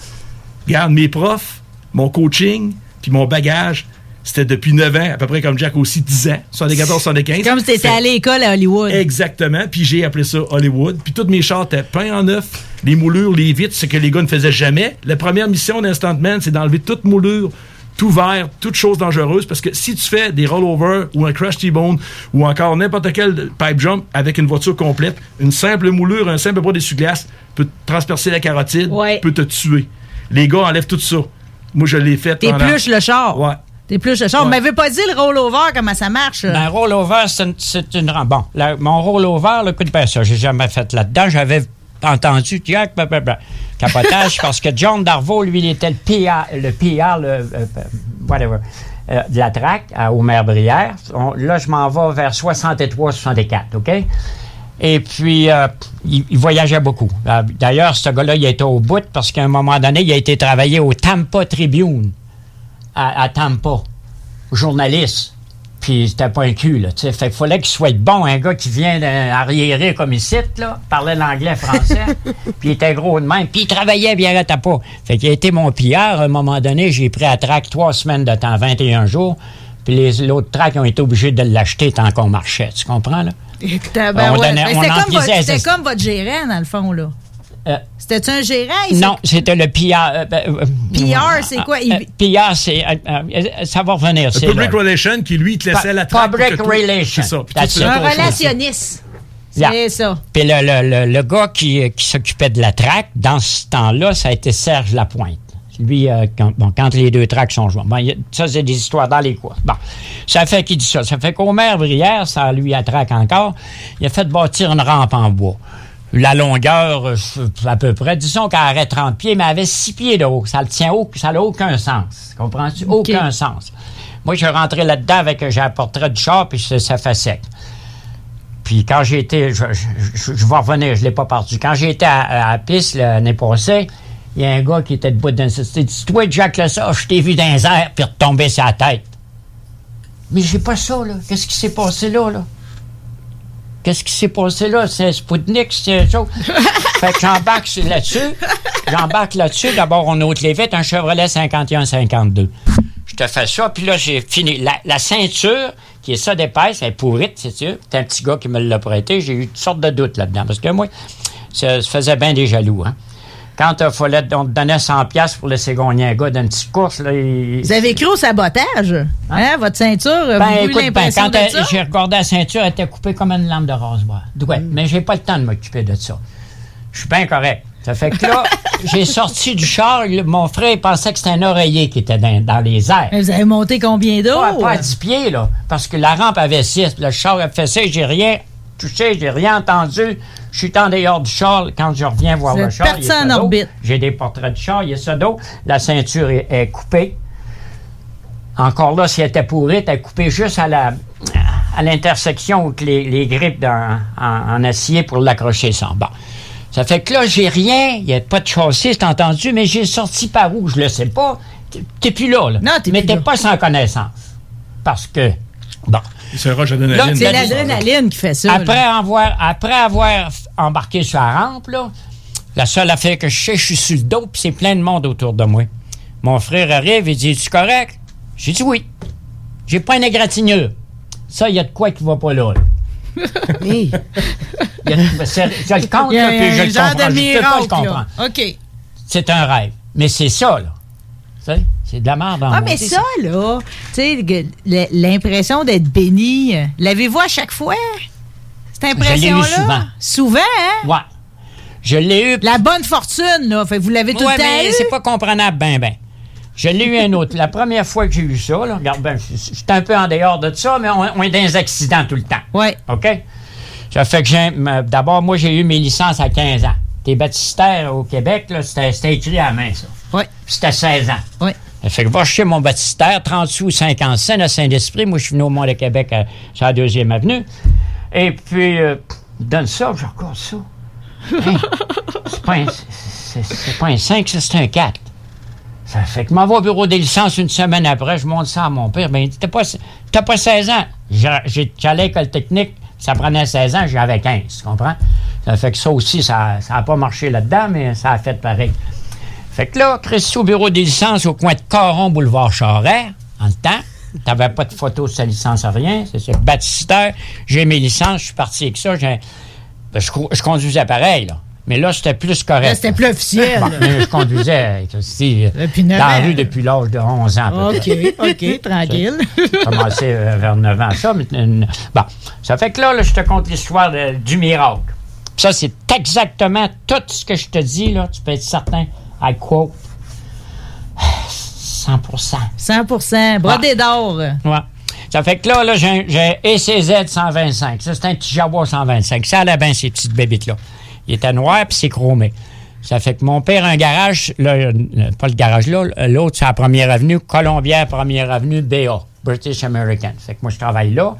Regarde, mes profs, mon coaching, puis mon bagage, c'était depuis 9 ans, à peu près comme Jack aussi, 10 ans, 74, 75. Comme si t'étais Fait- à l'école à Hollywood. Exactement. Puis j'ai appelé ça Hollywood. Puis tous mes chars étaient peints en neuf. Les moulures, les vitres, ce que les gars ne faisaient jamais. La première mission d'Instant Man, c'est d'enlever toute moulure, tout verre, toute chose dangereuse. Parce que si tu fais des rollovers ou un crash T-bone ou encore n'importe quel pipe jump avec une voiture complète, une simple moulure, un simple bras d'essuie-glace peut transpercer la carotide, Ouais. peut te tuer. Les gars enlèvent tout ça. Moi, je l'ai fait. pendant- T'épluches le char. Ouais. T'épluches le char. Ouais. On m'avait pas dit le rollover, comment ça marche? Ben, rollover, c'est une, Bon, la- mon rollover, le coup de ça, j'ai jamais fait là-dedans. J'avais entendu blablabla, capotage, <laughs> parce que John Darvaux, lui, il était le PR, le, PR, le, euh, euh, whatever, euh, de la traque à Omer-Brière. Là, je m'en vais vers 63-64, OK? Et puis, euh, il, il voyageait beaucoup. Euh, D'ailleurs, ce gars-là, il était au bout parce qu'à un moment donné, il a été travailler au Tampa Tribune à, à Tampa, journaliste. Puis c'était pas un cul, là. Fait qu'il fallait qu'il soit bon, un gars qui vient d'arriérer comme ici, là, parlait l'anglais, français, <laughs> puis il était gros de même, puis il travaillait bien à pas. Fait qu'il a été mon pillard. À un moment donné, j'ai pris à track trois semaines de temps, 21 jours, puis les l'autre track ont été obligés de l'acheter tant qu'on marchait, tu comprends, là? Ben On ouais. donnait- Ben, on C'était comme, votre- c'était ça. comme votre gérant, dans le fond, là. Euh, C'était-tu un gérant? Non, c'était le PR. euh, ben, euh, PR, c'est quoi? Il- euh, PR, c'est. euh, euh, ça va revenir. Le c'est Public là. Relation qui, lui, te laissait la traque. Public pour que toi- Relation. C'est ça. Un relationniste. Yeah. C'est ça. Puis le, le- le- le gars qui, qui s'occupait de la traque, dans ce temps-là, ça a été Serge Lapointe. Lui, euh, quand, bon, quand les deux tracks sont joints. Bon, a- ça, c'est des histoires dans les cours. Bon, ça fait qu'il dit ça? Ça fait qu'Omer Brière, ça lui attraque encore, il a fait bâtir une rampe en bois. La longueur, euh, à peu près, disons qu'elle aurait 30 pieds, mais elle avait 6 pieds de haut. Ça le tient haut, ça n'a aucun sens. Comprends-tu? Aucun sens. Moi, je suis rentré là-dedans avec, j'ai un portrait du char, puis ça, fait sec. Puis quand j'ai été, je, je- je- je vais revenir, je ne l'ai pas perdu. Quand j'ai été à, à la piste l'année passée, il y a un gars qui était debout dans le Il dit Toi, Jack, ça, je t'ai vu dans les airs, puis retomber sur la tête. Mais j'ai pas ça, là. Qu'est-ce qui s'est passé là, là? Qu'est-ce qui s'est passé là? C'est Spoutnik, c'est ça. <laughs> fait que j'embarque là-dessus. J'embarque là-dessus. D'abord, on ôte les vitres, un Chevrolet 51-52. Je te fais ça, puis là, j'ai fini. La, la ceinture, qui est ça d'épaisse, elle est pourrite, c'est sûr. C'est un petit gars qui me l'a prêté. J'ai eu toutes sortes de doutes là-dedans. Parce que moi, ça, ça faisait bien des jaloux, hein. Quand il fallait, on te donnait 100 pièces pour laisser gagner un gars d'une petite course, là, il- Vous avez cru au sabotage? Hein? Votre ceinture, Ben, vous eu écoute, ben, quand j'ai regardé la ceinture, elle était coupée comme une lampe de rasoir. Ouais, mais j'ai pas le temps de m'occuper de ça. Je suis bien correct. Ça fait que là, <laughs> j'ai sorti du char. le- Mon frère il pensait que c'était un oreiller qui était dans, dans les airs. Mais vous avez monté combien d'eau? Pas, pas à 10 pieds, là. Parce que la rampe avait 6. Le char a fait ça. J'ai rien touché, j'ai rien entendu. Je suis en dehors du char. Quand je reviens voir le char, il en orbite. J'ai des portraits du char, il y a ça d'eau. La ceinture est, est coupée. Encore là, si elle était pourrie, elle est coupée juste à la à l'intersection où les, les grippes en, en acier pour l'accrocher sans. Bon. Ça fait que là, j'ai rien, il n'y a pas de châssis, c'est entendu, mais j'ai sorti par où, je le sais pas. T'es- plus là, là. Non, t'es mais t'es pas sans connaissance. Parce que, bon. C'est l'adrénaline qui fait ça. Après là. avoir, après avoir embarqué sur la rampe, là, la seule affaire que je sais, je suis sur le dos, puis c'est plein de monde autour de moi. Mon frère arrive, il dit Es-tu correct? J'ai dit oui. J'ai pas une égratignure. Ça, il y a de quoi qui va pas là. là. <laughs> Il y a de- c'est- je le compte, puis je un le comprends. Je peux pas le comprendre. OK. C'est un rêve. Mais c'est ça, là. C'est de la merde en Ah, mais ça, là, tu sais, l'impression d'être béni, euh, l'avez-vous à chaque fois? Cette impression-là? souvent. Souvent, hein? Ouais. Je l'ai eu. La bonne fortune, là. Fait vous l'avez tout Ouais, le temps mais c'est pas comprenable, ben, ben. Je l'ai eu un autre. La première fois que j'ai eu ça, là, regarde, ben, j'étais un peu en dehors de ça, mais on, on est dans les accidents tout le temps. Ouais. OK? Ça fait que j'ai. m- D'abord, moi, j'ai eu mes licences à 15 ans. T'es baptistère au Québec, là, c'était c'était écrit à la main, ça. C'était 16 ans. Ça fait que va chez mon baptistère, 30 sous, 50 cents à Saint-Esprit. Moi, je suis venu au Mont de Québec à, sur la deuxième avenue. Et puis, euh, donne ça, je regarde ça. Hein? C'est pas, un- c'est- c'est pas un 5, ça, c'est un 4. Ça fait que je m'en vais au bureau des licences une semaine après, je montre ça à mon père. Ben, il dit, t'as pas, t'as pas 16 ans. J'allais à l'école technique, ça prenait 16 ans, j'avais 15, tu comprends? Ça fait que ça aussi, ça n'a pas marché là-dedans, mais ça a fait pareil. Fait que là, Christy, au bureau des licences, au coin de Caron, boulevard Charret, en le temps, t'avais pas de photo de sa licence à rien, c'est ça. Baptistère, j'ai mes licences, je suis parti avec ça, ben, je, co- je conduisais pareil, là. Mais là, c'était plus correct. Là, c'était plus officiel. Bon, mais je conduisais, Christy, euh, dans la rue depuis l'âge de 11 ans. OK. OK, <laughs> tranquille. J'ai commencé euh, vers 9 ans, ça. mais, euh, bon, ça fait que là, là, je te conte l'histoire du miracle. Ça, c'est exactement tout ce que je te dis, là. Tu peux être certain. I quote. 100% 100% Brodé d'or. Ouais. Ça fait que là, là j'ai un- ECZ 125. Ça, c'est un petit Jaguar 125. Ça allait bien, ces petites bébites-là. Il était noir, puis c'est chromé. Ça fait que mon père a un garage, là, euh, pas le garage là, l'autre, c'est la première avenue, Colombière, première avenue, BA, British American. Fait que moi, je travaille là,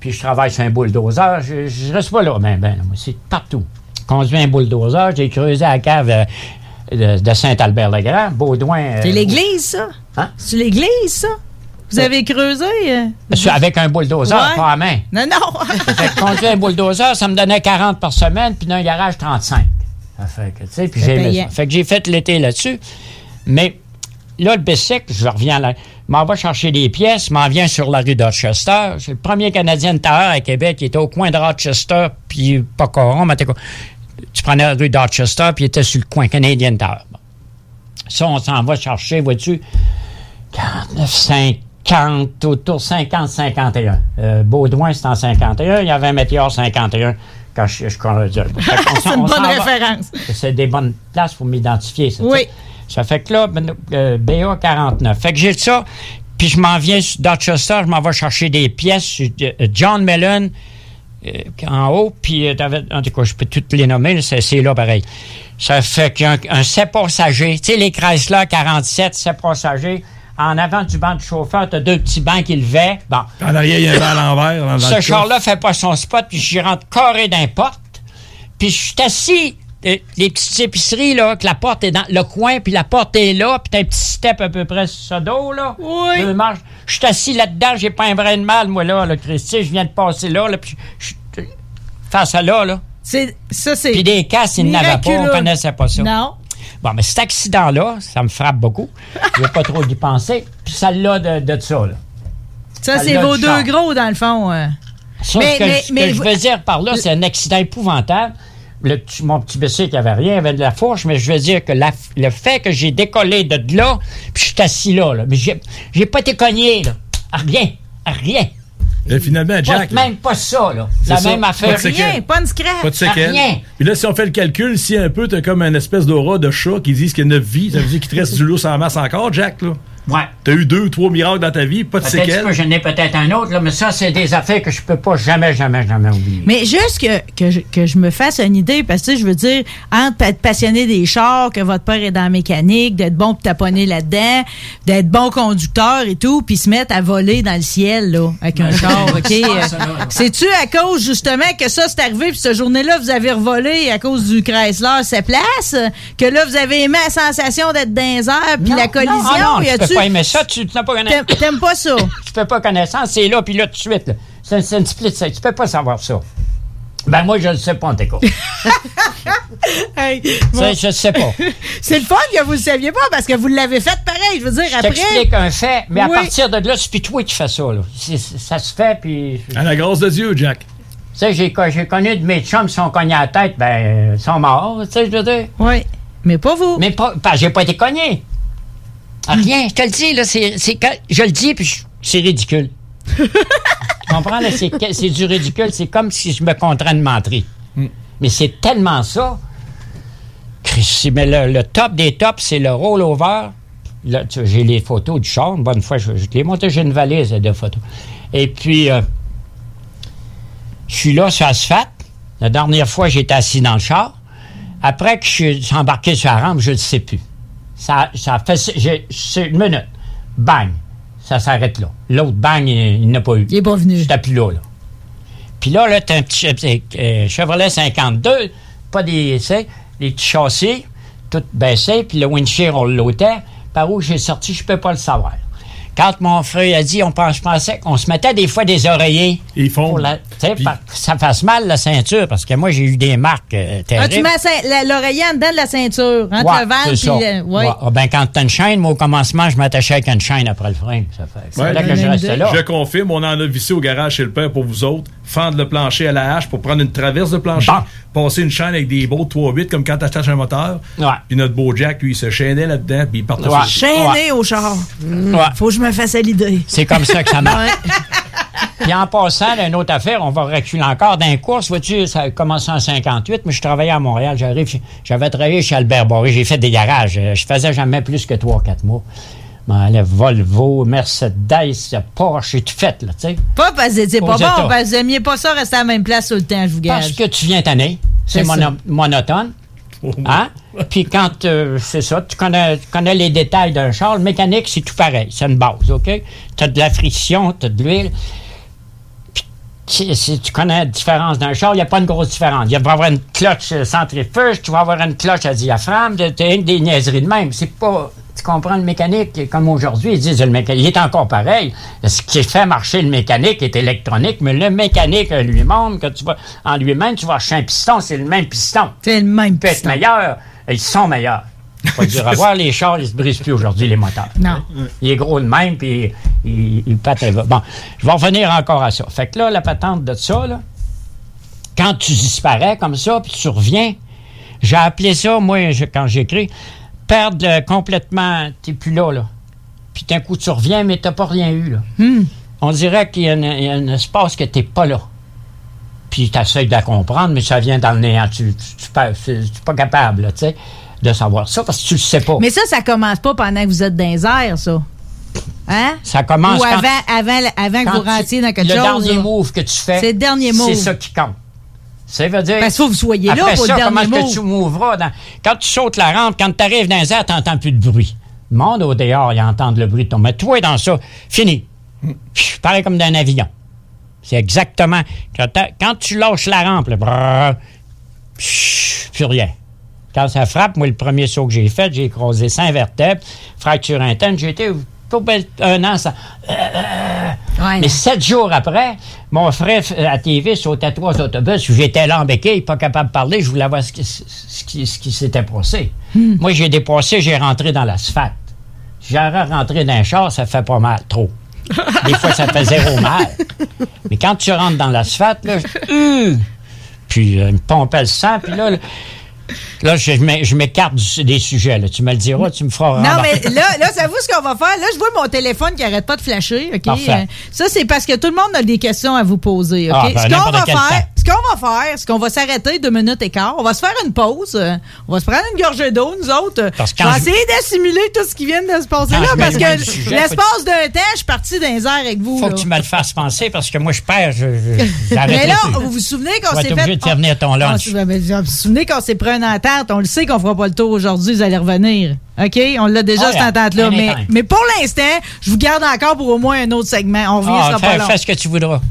puis je travaille sur un bulldozer. Je, je reste pas là, ben, ben, moi, c'est partout. Conduis un bulldozer, j'ai creusé la cave euh, de, de Saint-Albert-le-Grand, Baudouin. euh, C'est l'église, ça? Hein? C'est l'église, ça? Vous avez creusé? euh? Avec un bulldozer, Ouais. pas à main. Non, non. <laughs> Fait que conduire un bulldozer, ça me donnait 40 par semaine, puis d'un garage, 35. Ça fait que, tu sais, puis j'ai. Fait que j'ai fait l'été là-dessus. Mais là, le bicycle, je reviens là. Je m'en vais chercher des pièces, je m'en viens sur la rue Dorchester. C'est le premier Canadien de tailleur à Québec qui était au coin de Rochester, puis pas Coron, mais. Tu prenais la rue Dorchester, puis il était sur le coin tailleur. Bon. Ça, on s'en va chercher, vois-tu, 49, 50, autour 50, 51. Euh, Baudouin, c'est en 51. Il y avait un météore 51 quand je, je conduisais. <laughs> C'est une on bonne référence. C'est des bonnes places pour m'identifier. Oui. Ça fait que là, ben, euh, BA 49. Fait que j'ai ça, puis je m'en viens sur Dorchester, je m'en vais chercher des pièces sur euh, John Mellon en haut, puis euh, t'avais- en tout cas, je peux toutes les nommer, c'est là pareil. Ça fait qu'un un sept passagers, tu sais, les Chrysler 47, 7 passagers, en avant du banc du chauffeur, t'as deux petits bancs qui levaient. Bon. En arrière, il y a un banc à l'envers. Ce char-là fait pas son spot, puis j'y rentre carré d'un porte. Puis je suis assis, euh, les petites épiceries, là, que la porte est dans le coin, puis la porte est là, puis t'as un petit step à peu près sur ce dos, là. Oui. Marches. Je suis assis là-dedans, j'ai pas un brin de mal, moi, là, là, Christy. Je viens de passer là, là, puis je suis face à là, là. C'est, ça, c'est. Puis des casses, ils n'avaient pas, on connaissait pas ça. Non. Bon, mais cet accident-là, ça me frappe beaucoup. <laughs> Je veux pas trop y penser. Puis celle-là de, de ça, là. Ça, c'est vos deux char. gros, dans le fond. euh. Ça, Mais- ce que, mais- que je veux dire par là, c'est un accident épouvantable. Le petit- mon petit bicycle avait rien, il avait de la fourche, mais je veux dire que la- le fait que j'ai décollé de là, puis je suis assis là, là mais j'ai, j'ai pas été cogné, là. À rien, à rien. Et finalement, Pas- Jack. là, même pas ça, là. C'est La ça, même pas affaire. de séquelles. Rien, pas une scrap. Pas de séquelles. rien. Puis là, si on fait le calcul, si un peu, t'as comme une espèce d'aura de chat qui disent qu'il y a 9 vies, ça veut dire qu'il te reste du loup sans masse encore, Jack, là. Ouais. T'as eu deux ou trois miracles dans ta vie, pas de Peut-être séquelles? que j'en ai peut-être un autre, là, mais ça, c'est des affaires que je peux pas jamais, jamais, jamais oublier. Mais juste que, que, je, que je me fasse une idée, parce que tu sais, je veux dire, entre être passionné des chars, que votre père est dans la mécanique, d'être bon pour taponner là-dedans, d'être bon conducteur et tout, puis se mettre à voler dans le ciel, là, avec un char, <laughs> OK? C'est-tu à cause, justement, que ça, c'est arrivé, puis cette journée-là, vous avez revolé à cause du Chrysler, sa place, que là, vous avez aimé la sensation d'être dans les airs, puis la collision? Non, non, y tu a-tu- pas aimer ça, tu n'as pas connaissance. T'aimes pas ça? <laughs> tu fais pas connaissance, c'est là, puis là, tout de suite. C'est une split second. Tu peux pas savoir ça. Ben, moi, je le sais pas, en tout cas. <laughs> Hey, Ça, bon. Je sais pas. <laughs> C'est le fun que vous le saviez pas, parce que vous l'avez fait pareil. Je veux dire, Je après. t'explique un fait, mais à partir de là, c'est plus toi qui fais ça. Là. Ça se fait, puis... Tu À la grâce de Dieu, Jack. sais, j'ai co- j'ai connu de mes chums qui sont cognés à la tête, ben, ils sont morts, tu sais, je veux dire. Oui. Mais pas vous. Mais pas, pas- j'ai pas été cogné. Ah, Rien, je te le dis, là, c'est, je le dis, puis je- c'est ridicule. <laughs> tu comprends, là, c'est, du ridicule, c'est comme si je me contrains de mentir. Mais c'est tellement ça. Mais le, le top des tops, c'est le rollover. Là, tu- j'ai les photos du char. Une bonne fois, je, je te les montre, j'ai une valise de photos. Et puis, euh, je suis là sur asphalte. La dernière fois, j'étais assis dans le char. Après que je suis embarqué sur la rampe, je ne le sais plus. Ça, ça fait. une minute. Bang. Ça s'arrête là. L'autre bang, il, il n'a pas eu. Il est pas venu. J'étais plus là, là. Puis là, là, t'as un petit euh, Chevrolet 52, pas des. tu sais, les petits châssis, tout baissé, puis le windshield, on l'ôtait. Par où j'ai sorti, je peux pas le savoir. Quand mon frère a dit, on pense, je pensais qu'on se mettait des fois des oreillers. Ils font. Pour la, tu sais, par- que ça fasse mal la ceinture, parce que moi, j'ai eu des marques euh, Ah, terribles. tu mets l'oreiller en dedans de la ceinture, entre Ouais, le ventre le. ouais. Ouais. Ah, ben, quand t'as une chaîne, moi, au commencement, je m'attachais avec une chaîne après le frein. Ça fait. Là que donne je idée. là. Je confirme, on en a vissé au garage chez le père pour vous autres. Fendre le plancher à la hache pour prendre une traverse de plancher. Bon. Passer une chaîne avec des beaux 3-8 comme quand t'attaches un moteur. Ouais. Puis notre beau Jack, lui, il se chaînait là-dedans, puis il partait Ouais. sur Chaîné au char. Ouais. Faut que je me fasse à l'idée. C'est comme ça que ça marche. Ouais. Puis en passant, là, une autre affaire, on va reculer encore d'un course. Vois-tu, ça a commencé en 58, mais je travaillais à Montréal. J'arrive, j'avais travaillé chez Albert Boré. J'ai fait des garages. Euh, Je faisais jamais plus que 3-4 mois. Ben, le Volvo, Mercedes, Porsche, j'ai tout fait, là, tu sais. Pas parce que Aux pas bon, parce que vous aimiez pas ça rester à la même place tout le temps, je vous Parce gage. que tu viens tanner. C'est C'est mono- monotone. Hein? Puis quand, euh, c'est ça, tu connais, tu connais les détails d'un char, le mécanique, c'est tout pareil. C'est une base, OK? Tu as de la friction, tu as de l'huile. Puis, si, tu connais la différence d'un char, il n'y a pas une grosse différence. Il va y avoir une cloche euh, centrifuge, tu vas avoir une cloche à diaphragme, tu as des niaiseries de même. C'est pas... Tu comprends le mécanique, comme aujourd'hui, ils disent le mécanique, il est encore pareil. Ce qui fait marcher le mécanique est électronique, mais le mécanique lui-même, que tu vas, en lui-même, tu vas acheter un piston, c'est le même piston. C'est le même Il peut être piston. meilleur, ils sont meilleurs. Pas dire à voir, les chars, ils se brisent plus aujourd'hui, les moteurs. Non. Il est gros de même, puis il, il pète un- Bon, je vais revenir encore à ça. Fait que là, la patente de ça, là, quand tu disparais comme ça, puis tu reviens, j'ai appelé ça, moi, je- quand j'écris, perdre euh, complètement, t'es plus là, là. Puis d'un coup, tu reviens, mais t'as pas rien eu, là. Hmm. On dirait qu'il y a, y un espace que t'es pas là. Puis tu essaies de la comprendre, mais ça vient dans le néant. Tu n'es pas capable, tu sais, de savoir ça parce que tu le sais pas. Mais ça, ça commence pas pendant que vous êtes dans les airs, ça. Hein? ça commence Ou quand- avant, avant, avant que vous rentriez dans quelque le chose. dernier là. move que tu fais, C'est le dernier move. c'est ça qui compte. Ça veut dire. Parce que vous soyez là pour ça, le comment est-ce que tu mouvras? dans- Quand tu sautes la rampe, quand tu arrives dans les airs, tu n'entends plus de bruit. Le monde au dehors, il entend le bruit de ton. Mais toi, dans ça, fini. Pff, Pareil comme d'un avion. C'est exactement. Quand, tu lâches la rampe, là, brrr, plus rien. Quand ça frappe, moi, le premier saut que j'ai fait, j'ai écrasé 5 vertèbres, fracture interne. J'ai été tout bel- un an, ça. Ouais. Mais sept jours après, mon frère à TV sautait trois autobus. J'étais là en béquille, pas capable de parler. Je voulais voir ce qui, ce qui, ce qui s'était passé. Hmm. Moi, j'ai dépassé, j'ai rentré dans l'asphalte. J'aurais rentré dans un char, ça fait pas mal, trop. <laughs> Des fois, ça fait zéro mal. Mais quand tu rentres dans l'asphalte, là, je- Hum! puis euh, il me pompait le sang, puis là, là, là, je, je m'écarte des sujets. Là. Tu me le diras, tu me feras Non, mais <laughs> là, là, savez-vous ce qu'on va faire? Là, je vois mon téléphone qui arrête pas de flasher, OK? Parfait. Euh, ça, c'est parce que tout le monde a des questions à vous poser, OK? Ah, ben, ce qu'on va faire, ce qu'on va faire, c'est qu'on va s'arrêter deux minutes et quart. On va se faire une pause. euh, On va se prendre une gorgée d'eau, nous autres. Parce je- essayer d'assimiler tout ce qui vient de se passer Quand là, parce que l'espace d'un temps, je suis parti dans les airs avec vous. faut là. que tu me le fasses penser parce que moi, je perds. Je, <laughs> Mais là, vous vous souvenez qu'on s'est fait. obligé de faire venir ton on- lunch. on- Vous vous souvenez qu'on s'est pris une entente? On le sait qu'on fera pas le tour aujourd'hui, vous allez revenir. OK? On l'a déjà, Oh, cette yeah. entente-là. Mais, pour l'instant, je vous garde encore pour au moins un autre segment. On revient, Ah, ce sera pas long. fais ce que tu voudras. <laughs>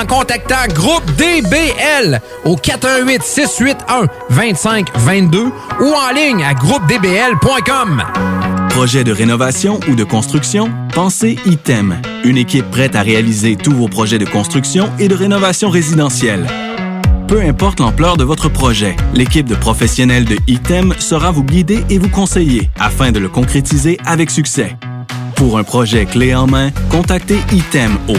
en contactant Groupe DBL au 418 681 2522 ou en ligne à groupedbl.com. Projet de rénovation ou de construction? Pensez ITEM. Une équipe prête à réaliser tous vos projets de construction et de rénovation résidentielle. Peu importe l'ampleur de votre projet, l'équipe de professionnels de ITEM sera vous guider et vous conseiller afin de le concrétiser avec succès. Pour un projet clé en main, contactez ITEM au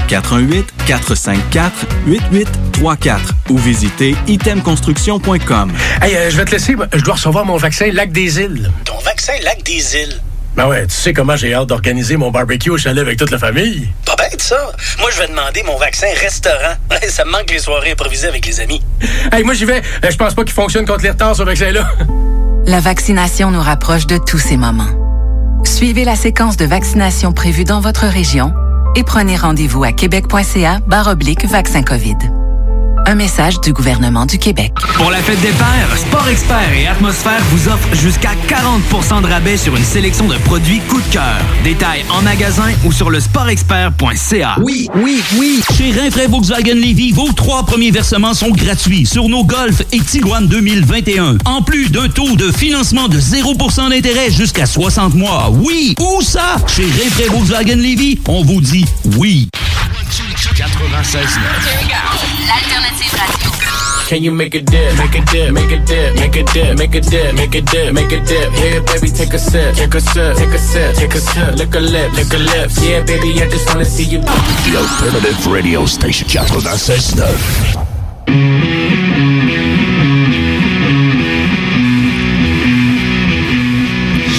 418-454-8834 ou visitez itemconstruction.com. Hey, euh, je vais te laisser. Je dois recevoir mon vaccin Lac des Îles. Ton vaccin Lac des Îles? Ben ouais, tu sais comment j'ai hâte d'organiser mon barbecue au chalet avec toute la famille. Pas bête, ça. Moi, je vais demander mon vaccin restaurant. <laughs> ça me manque les soirées improvisées avec les amis. Hey, moi j'y vais. Euh, Je pense pas qu'il fonctionne contre les retards, ce vaccin-là. La vaccination nous rapproche de tous ces moments. Suivez la séquence de vaccination prévue dans votre région et prenez rendez-vous à québec.ca oblique vaccin COVID. Un message du gouvernement du Québec. Pour la fête des pères, Sport Expert et Atmosphère vous offrent jusqu'à 40% de rabais sur une sélection de produits coup de cœur. Détails en magasin ou sur le sportexpert.ca. Oui, oui, oui. Chez Rinfraie Volkswagen Lévy, vos trois premiers versements sont gratuits sur nos Golf et Tiguan 2021. En plus d'un taux de financement de 0% d'intérêt jusqu'à 60 mois. Oui, où ça? Chez Rinfraie Volkswagen Lévy, on vous dit oui. 96 L'alternative radio. Can you make a dip? Make a dip, make a dip, make a dip, make a dip, make a dip, make a dip? Yeah, baby, take a sip, take a sip, take a sip, take a sip. Lick a lip, lick a lips. Yeah, baby, I just wanna see you. The Alternative Radio Station 96.9.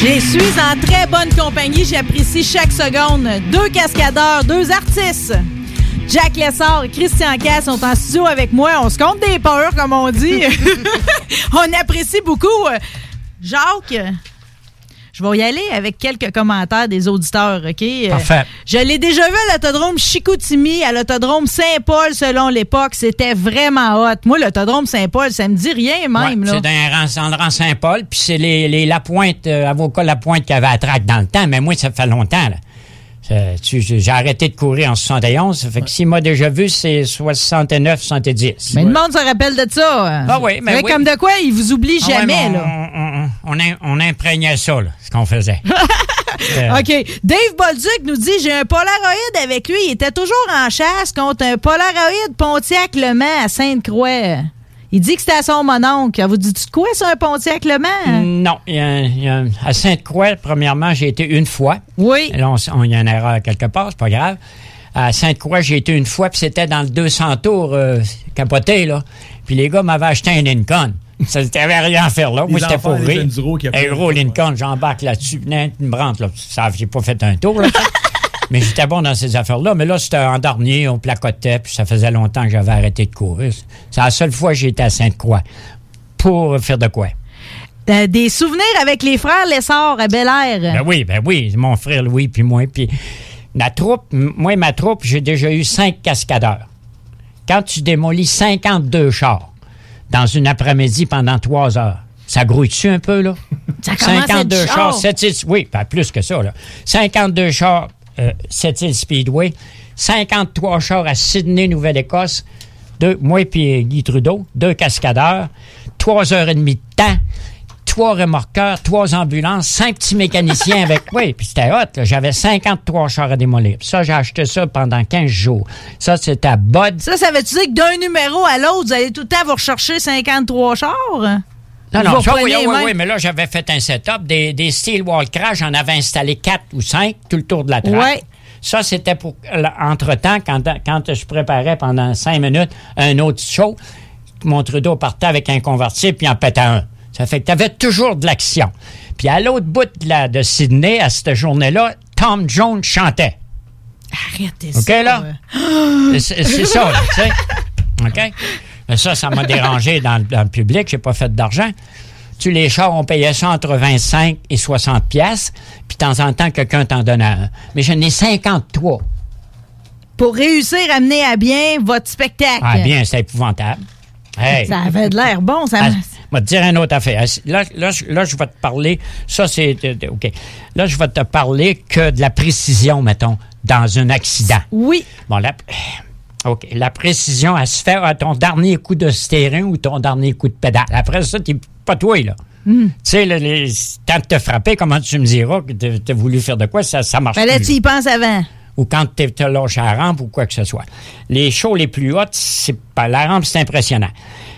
Je suis en très bonne compagnie. J'apprécie chaque seconde. Deux cascadeurs, deux artistes. Jack Lessard et Christian Cass sont en studio avec moi. On se compte des peurs, comme on dit. <laughs> on apprécie beaucoup. Jacques, je vais y aller avec quelques commentaires des auditeurs, OK? Parfait. Je l'ai déjà vu à l'autodrome Chicoutimi, à l'autodrome Saint-Paul, selon l'époque. C'était vraiment hot. Moi, l'autodrome Saint-Paul, ça me dit rien même. Ouais, c'est dans, le rang- Saint-Paul, puis c'est les, les Lapointe, euh, avocats Lapointe qui avaient la traque dans le temps, mais moi, ça fait longtemps. là. Tu- J'ai arrêté de courir en 71, ça fait que s'il m'a déjà vu, c'est 69, 70. Mais le monde se rappelle de ça. Ah oui, mais comme de quoi, il vous oublie Ah ouais, jamais, mais là. on imprégnait ça, là, ce qu'on faisait. <laughs> Euh, OK. Dave Bolduc nous dit j'ai un Polaroid avec lui. Il était toujours en chasse contre un Polaroid Pontiac Le Mans à Sainte-Croix. Il dit que c'était à son mononcle. Vous dites de quoi, ça, un Pontiac Le Mans? Non, il y a un- il y a un- à Sainte-Croix, premièrement, j'ai été une fois. Oui. Là, on il y a une erreur quelque part, c'est pas grave. À Sainte-Croix, j'ai été une fois, puis c'était dans le 200 tours euh, capoté, là. Puis les gars m'avaient acheté un Lincoln. Ça n'avait rien à faire là. Les Moi, c'était enfants, pour rire. Appellent. gros Lincoln, j'embarque là-dessus. Une branche, là. Ça, j'ai pas fait un tour, là. Mais j'étais bon dans ces affaires-là. Mais là, c'était en dernier, on placotait, puis ça faisait longtemps que j'avais arrêté de courir. C'est la seule fois que j'ai été à Sainte-Croix. Pour faire de quoi? Euh, des souvenirs avec les frères Lessard à Bel Air. Ben oui, ben oui, mon frère Louis puis moi. Puis la troupe, moi et ma troupe, j'ai déjà eu cinq cascadeurs. Quand tu démolis 52 chars dans une après-midi pendant trois heures, ça grouille-tu un peu, là? Ça commence à être 52 char. chars, 7 îles, oui, pas plus que ça, là. 52 chars, euh, 7 îles Speedway, 53 chars à Sydney, Nouvelle-Écosse, deux, moi et Guy Trudeau, deux cascadeurs, trois heures et demie de temps, trois remorqueurs, trois ambulances, cinq petits mécaniciens avec. <laughs> Oui, puis c'était hot. J'avais 53 chars à démolir. Puis ça, j'ai acheté ça pendant 15 jours. Ça, c'était à Bud. Ça, ça veut-tu dire que d'un numéro à l'autre, vous allez tout le temps vous rechercher 53 chars? Non, non, ça, oui, oui, oui, mais là, j'avais fait un setup. Des, des steel wall crash, j'en avais installé quatre ou cinq tout le tour de la track. Ouais. Ça, c'était pour, entre-temps, quand, quand je préparais pendant cinq minutes un autre show, mon Trudeau partait avec un convertible puis en pétait un. Ça fait que tu avais toujours de l'action. Puis à l'autre bout de, la, de Sydney, à cette journée-là, Tom Jones chantait. Arrêtez OK, ça. là? C'est c'est ça, là, tu sais. <laughs> OK? Ça, ça m'a dérangé dans, le- dans le public. J'ai pas fait d'argent. Tu les chars, on payait ça entre 25 et 60 pièces, puis de temps en temps, quelqu'un t'en donnait un. Mais j'en ai 53. Pour réussir à mener à bien votre spectacle. Ah, bien, c'est épouvantable. Hey. Ça avait de l'air bon. Ça Ah, je vais te dire une autre affaire. Là, là, je- là, je vais te parler. Ça, c'est. euh, euh, OK. Là, je vais te parler que de la précision, mettons, dans un accident. Oui. Bon, la, OK. La précision, elle se fait à ton dernier coup de stéréo ou ton dernier coup de pédale? Après ça, t'es pas toi, là. Hmm. Tu sais, là, les- quand tu te frappé, comment tu me diras que tu as voulu faire de quoi? Ça, ça marche là, plus. tu y penses avant. Ou quand tu te lâché à la rampe ou quoi que ce soit. Les shows les plus hautes, c'est pas la rampe, c'est impressionnant.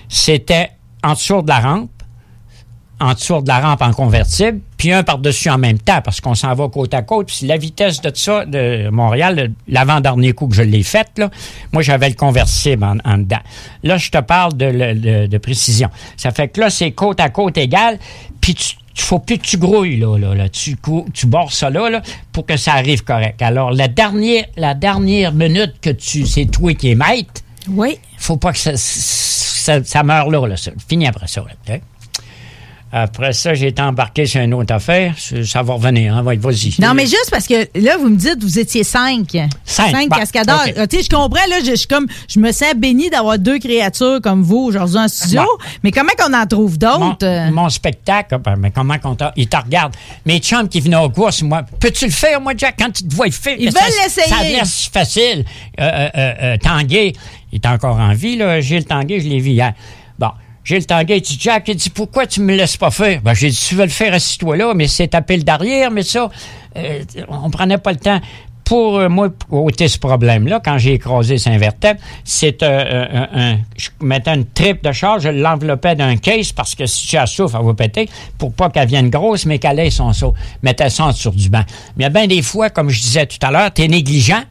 C'était en dessous de la rampe, en dessous de la rampe en convertible, puis un par-dessus en même temps, parce qu'on s'en va côte à côte. Puis la vitesse de ça, de Montréal, l'avant-dernier coup que je l'ai fait, là, moi, j'avais le convertible en, en dedans. Là, je te parle de, de- de précision. Ça fait que là, c'est côte à côte égal, puis tu faut plus que tu grouilles, là, là, là. Tu, cou- tu bords ça là, là, pour que ça arrive correct. Alors, la dernière, la dernière minute que tu, c'est toi qui es maître, oui. faut pas que ça, ça, ça meure là, là, ça. Fini après ça, là? Après ça, j'ai été embarqué sur une autre affaire. Ça va revenir, hein? Vas-y. Non, mais juste parce que là, vous me dites, vous étiez cinq. Cinq, bon, cascadeurs. OK. Ah, Tu sais, je comprends, là, je, je suis comme, je me sens béni d'avoir deux créatures comme vous aujourd'hui en studio. Mais comment qu'on en trouve d'autres? Mon, mon spectacle, ben, mais comment qu'on t'a- il te regarde. Mes chums qui venaient aux courses, moi, peux-tu le faire, moi, Jack, quand tu te vois le faire? Ils veulent l'essayer. Ça laisse facile. Euh, euh, euh, euh, Tanguay, il est encore en vie, là. Gilles Tanguay, je l'ai vu hier. Bon. Gilles Tanguay, dit, Jack, il dit, pourquoi tu me laisses pas faire? Ben, j'ai dit, tu veux le faire, assis-toi là, mais c'est taper le derrière, mais ça, euh, on prenait pas le temps. Pour euh, moi, ôter ce problème-là, quand j'ai écrasé Saint-Vertèbre, c'est euh, euh, un, je mettais une tripe de charge, je l'enveloppais d'un case parce que si tu as souffle, elle va péter, pour pas qu'elle vienne grosse, mais qu'elle ait son saut. Mettais ça dessous du banc. Mais il bien des fois, comme je disais tout à l'heure, tu es négligent,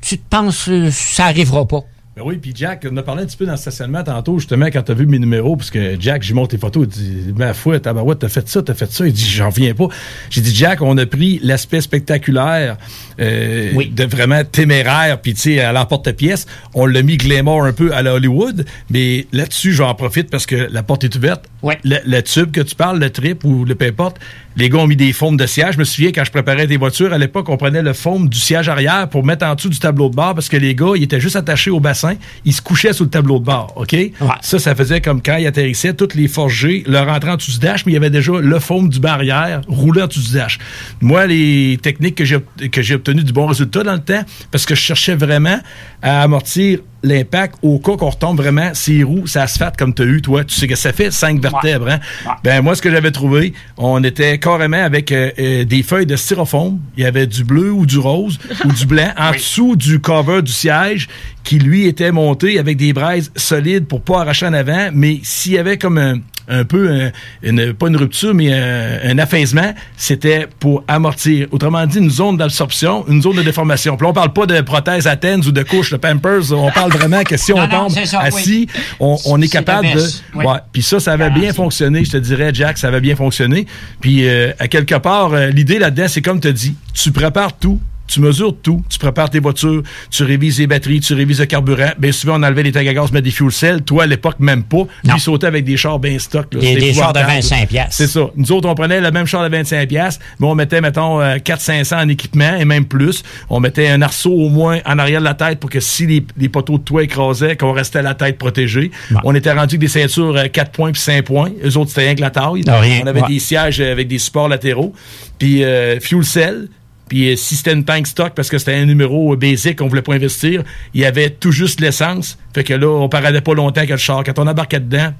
tu te penses euh, ça arrivera pas. Ben oui, puis Jack, on a parlé un petit peu dans le stationnement tantôt, justement, quand t'as vu mes numéros, parce que Jack, j'ai monté tes photos, il dit, ma foi, tabarouette, t'as fait ça, t'as fait ça. Il dit, j'en viens pas. J'ai dit, Jack, on a pris l'aspect spectaculaire, euh, de vraiment téméraire, puis tu sais, à l'emporte-pièce. On l'a mis glamour un peu à la Hollywood, mais là-dessus, j'en profite parce que la porte est ouverte. Le, le tube que tu parles, le trip ou le peu importe, les gars ont mis des foams de siège. Je me souviens, quand je préparais des voitures, à l'époque, on prenait le foam du siège arrière pour mettre en dessous du tableau de bord parce que les gars, ils étaient juste attachés au bassin. Ils se couchaient sous le tableau de bord, OK? Ça, ça faisait comme quand ils atterrissaient, toutes les forgés leur rentraient en dessous du dash, mais il y avait déjà le foam du barrière roulant en dessous du dash. Moi, les techniques que j'ai, que j'ai obtenues du bon résultat dans le temps, parce que je cherchais vraiment à amortir l'impact au cas qu'on retombe vraiment ses roues, ça asphalte comme tu as eu, toi. Tu sais que ça fait cinq vertèbres, hein? Ben, moi, ce que j'avais trouvé, on était carrément avec euh, euh, des feuilles de styrofoam. Il y avait du bleu ou du rose <laughs> ou du blanc en dessous du cover du siège qui, lui, était monté avec des braises solides pour pas arracher en avant. Mais s'il y avait comme un, un peu, un- une, pas une rupture, mais un, un affaissement, c'était pour amortir. Autrement dit, une zone d'absorption, une zone de déformation. Puis là, on parle pas de prothèse à Tens ou de couche de Pampers. On parle vraiment que si on Non, tombe c'est ça, oui. assis, on, on est capable le de... best, oui. Ouais. Puis ça, ça avait bien fonctionné, je te dirais, Jack, ça avait bien fonctionné. Puis euh, à quelque part, euh, l'idée là-dedans, c'est comme tu as dit, tu prépares tout. Tu mesures tout. Tu prépares tes voitures, tu révises les batteries, tu révises le carburant. Bien souvent, on enlevait les tanks à gaz, mais des fuel cells. Toi, à l'époque, même pas. Lui, il sautait avec des chars bien stock. là. Des- chars de épouvantable. 25 piastres. C'est ça. Nous autres, on prenait le même char de 25 piastres, mais on mettait, mettons, euh, 400-500 en équipement et même plus. On mettait un arceau au moins en arrière de la tête pour que si les, les poteaux de toit écrasaient, qu'on restait la tête protégée. On était rendu avec des ceintures euh, 4 points puis 5 points. Eux autres, c'était rien que la taille. Non, rien. On avait Ouais. des sièges euh, avec des supports latéraux. Puis euh, fuel cell. Puis euh, si c'était une tank stock parce que c'était un numéro euh, basic qu'on voulait pas investir, il y avait tout juste l'essence. Fait que là, on paradait pas longtemps que le char. Quand on embarquait dedans,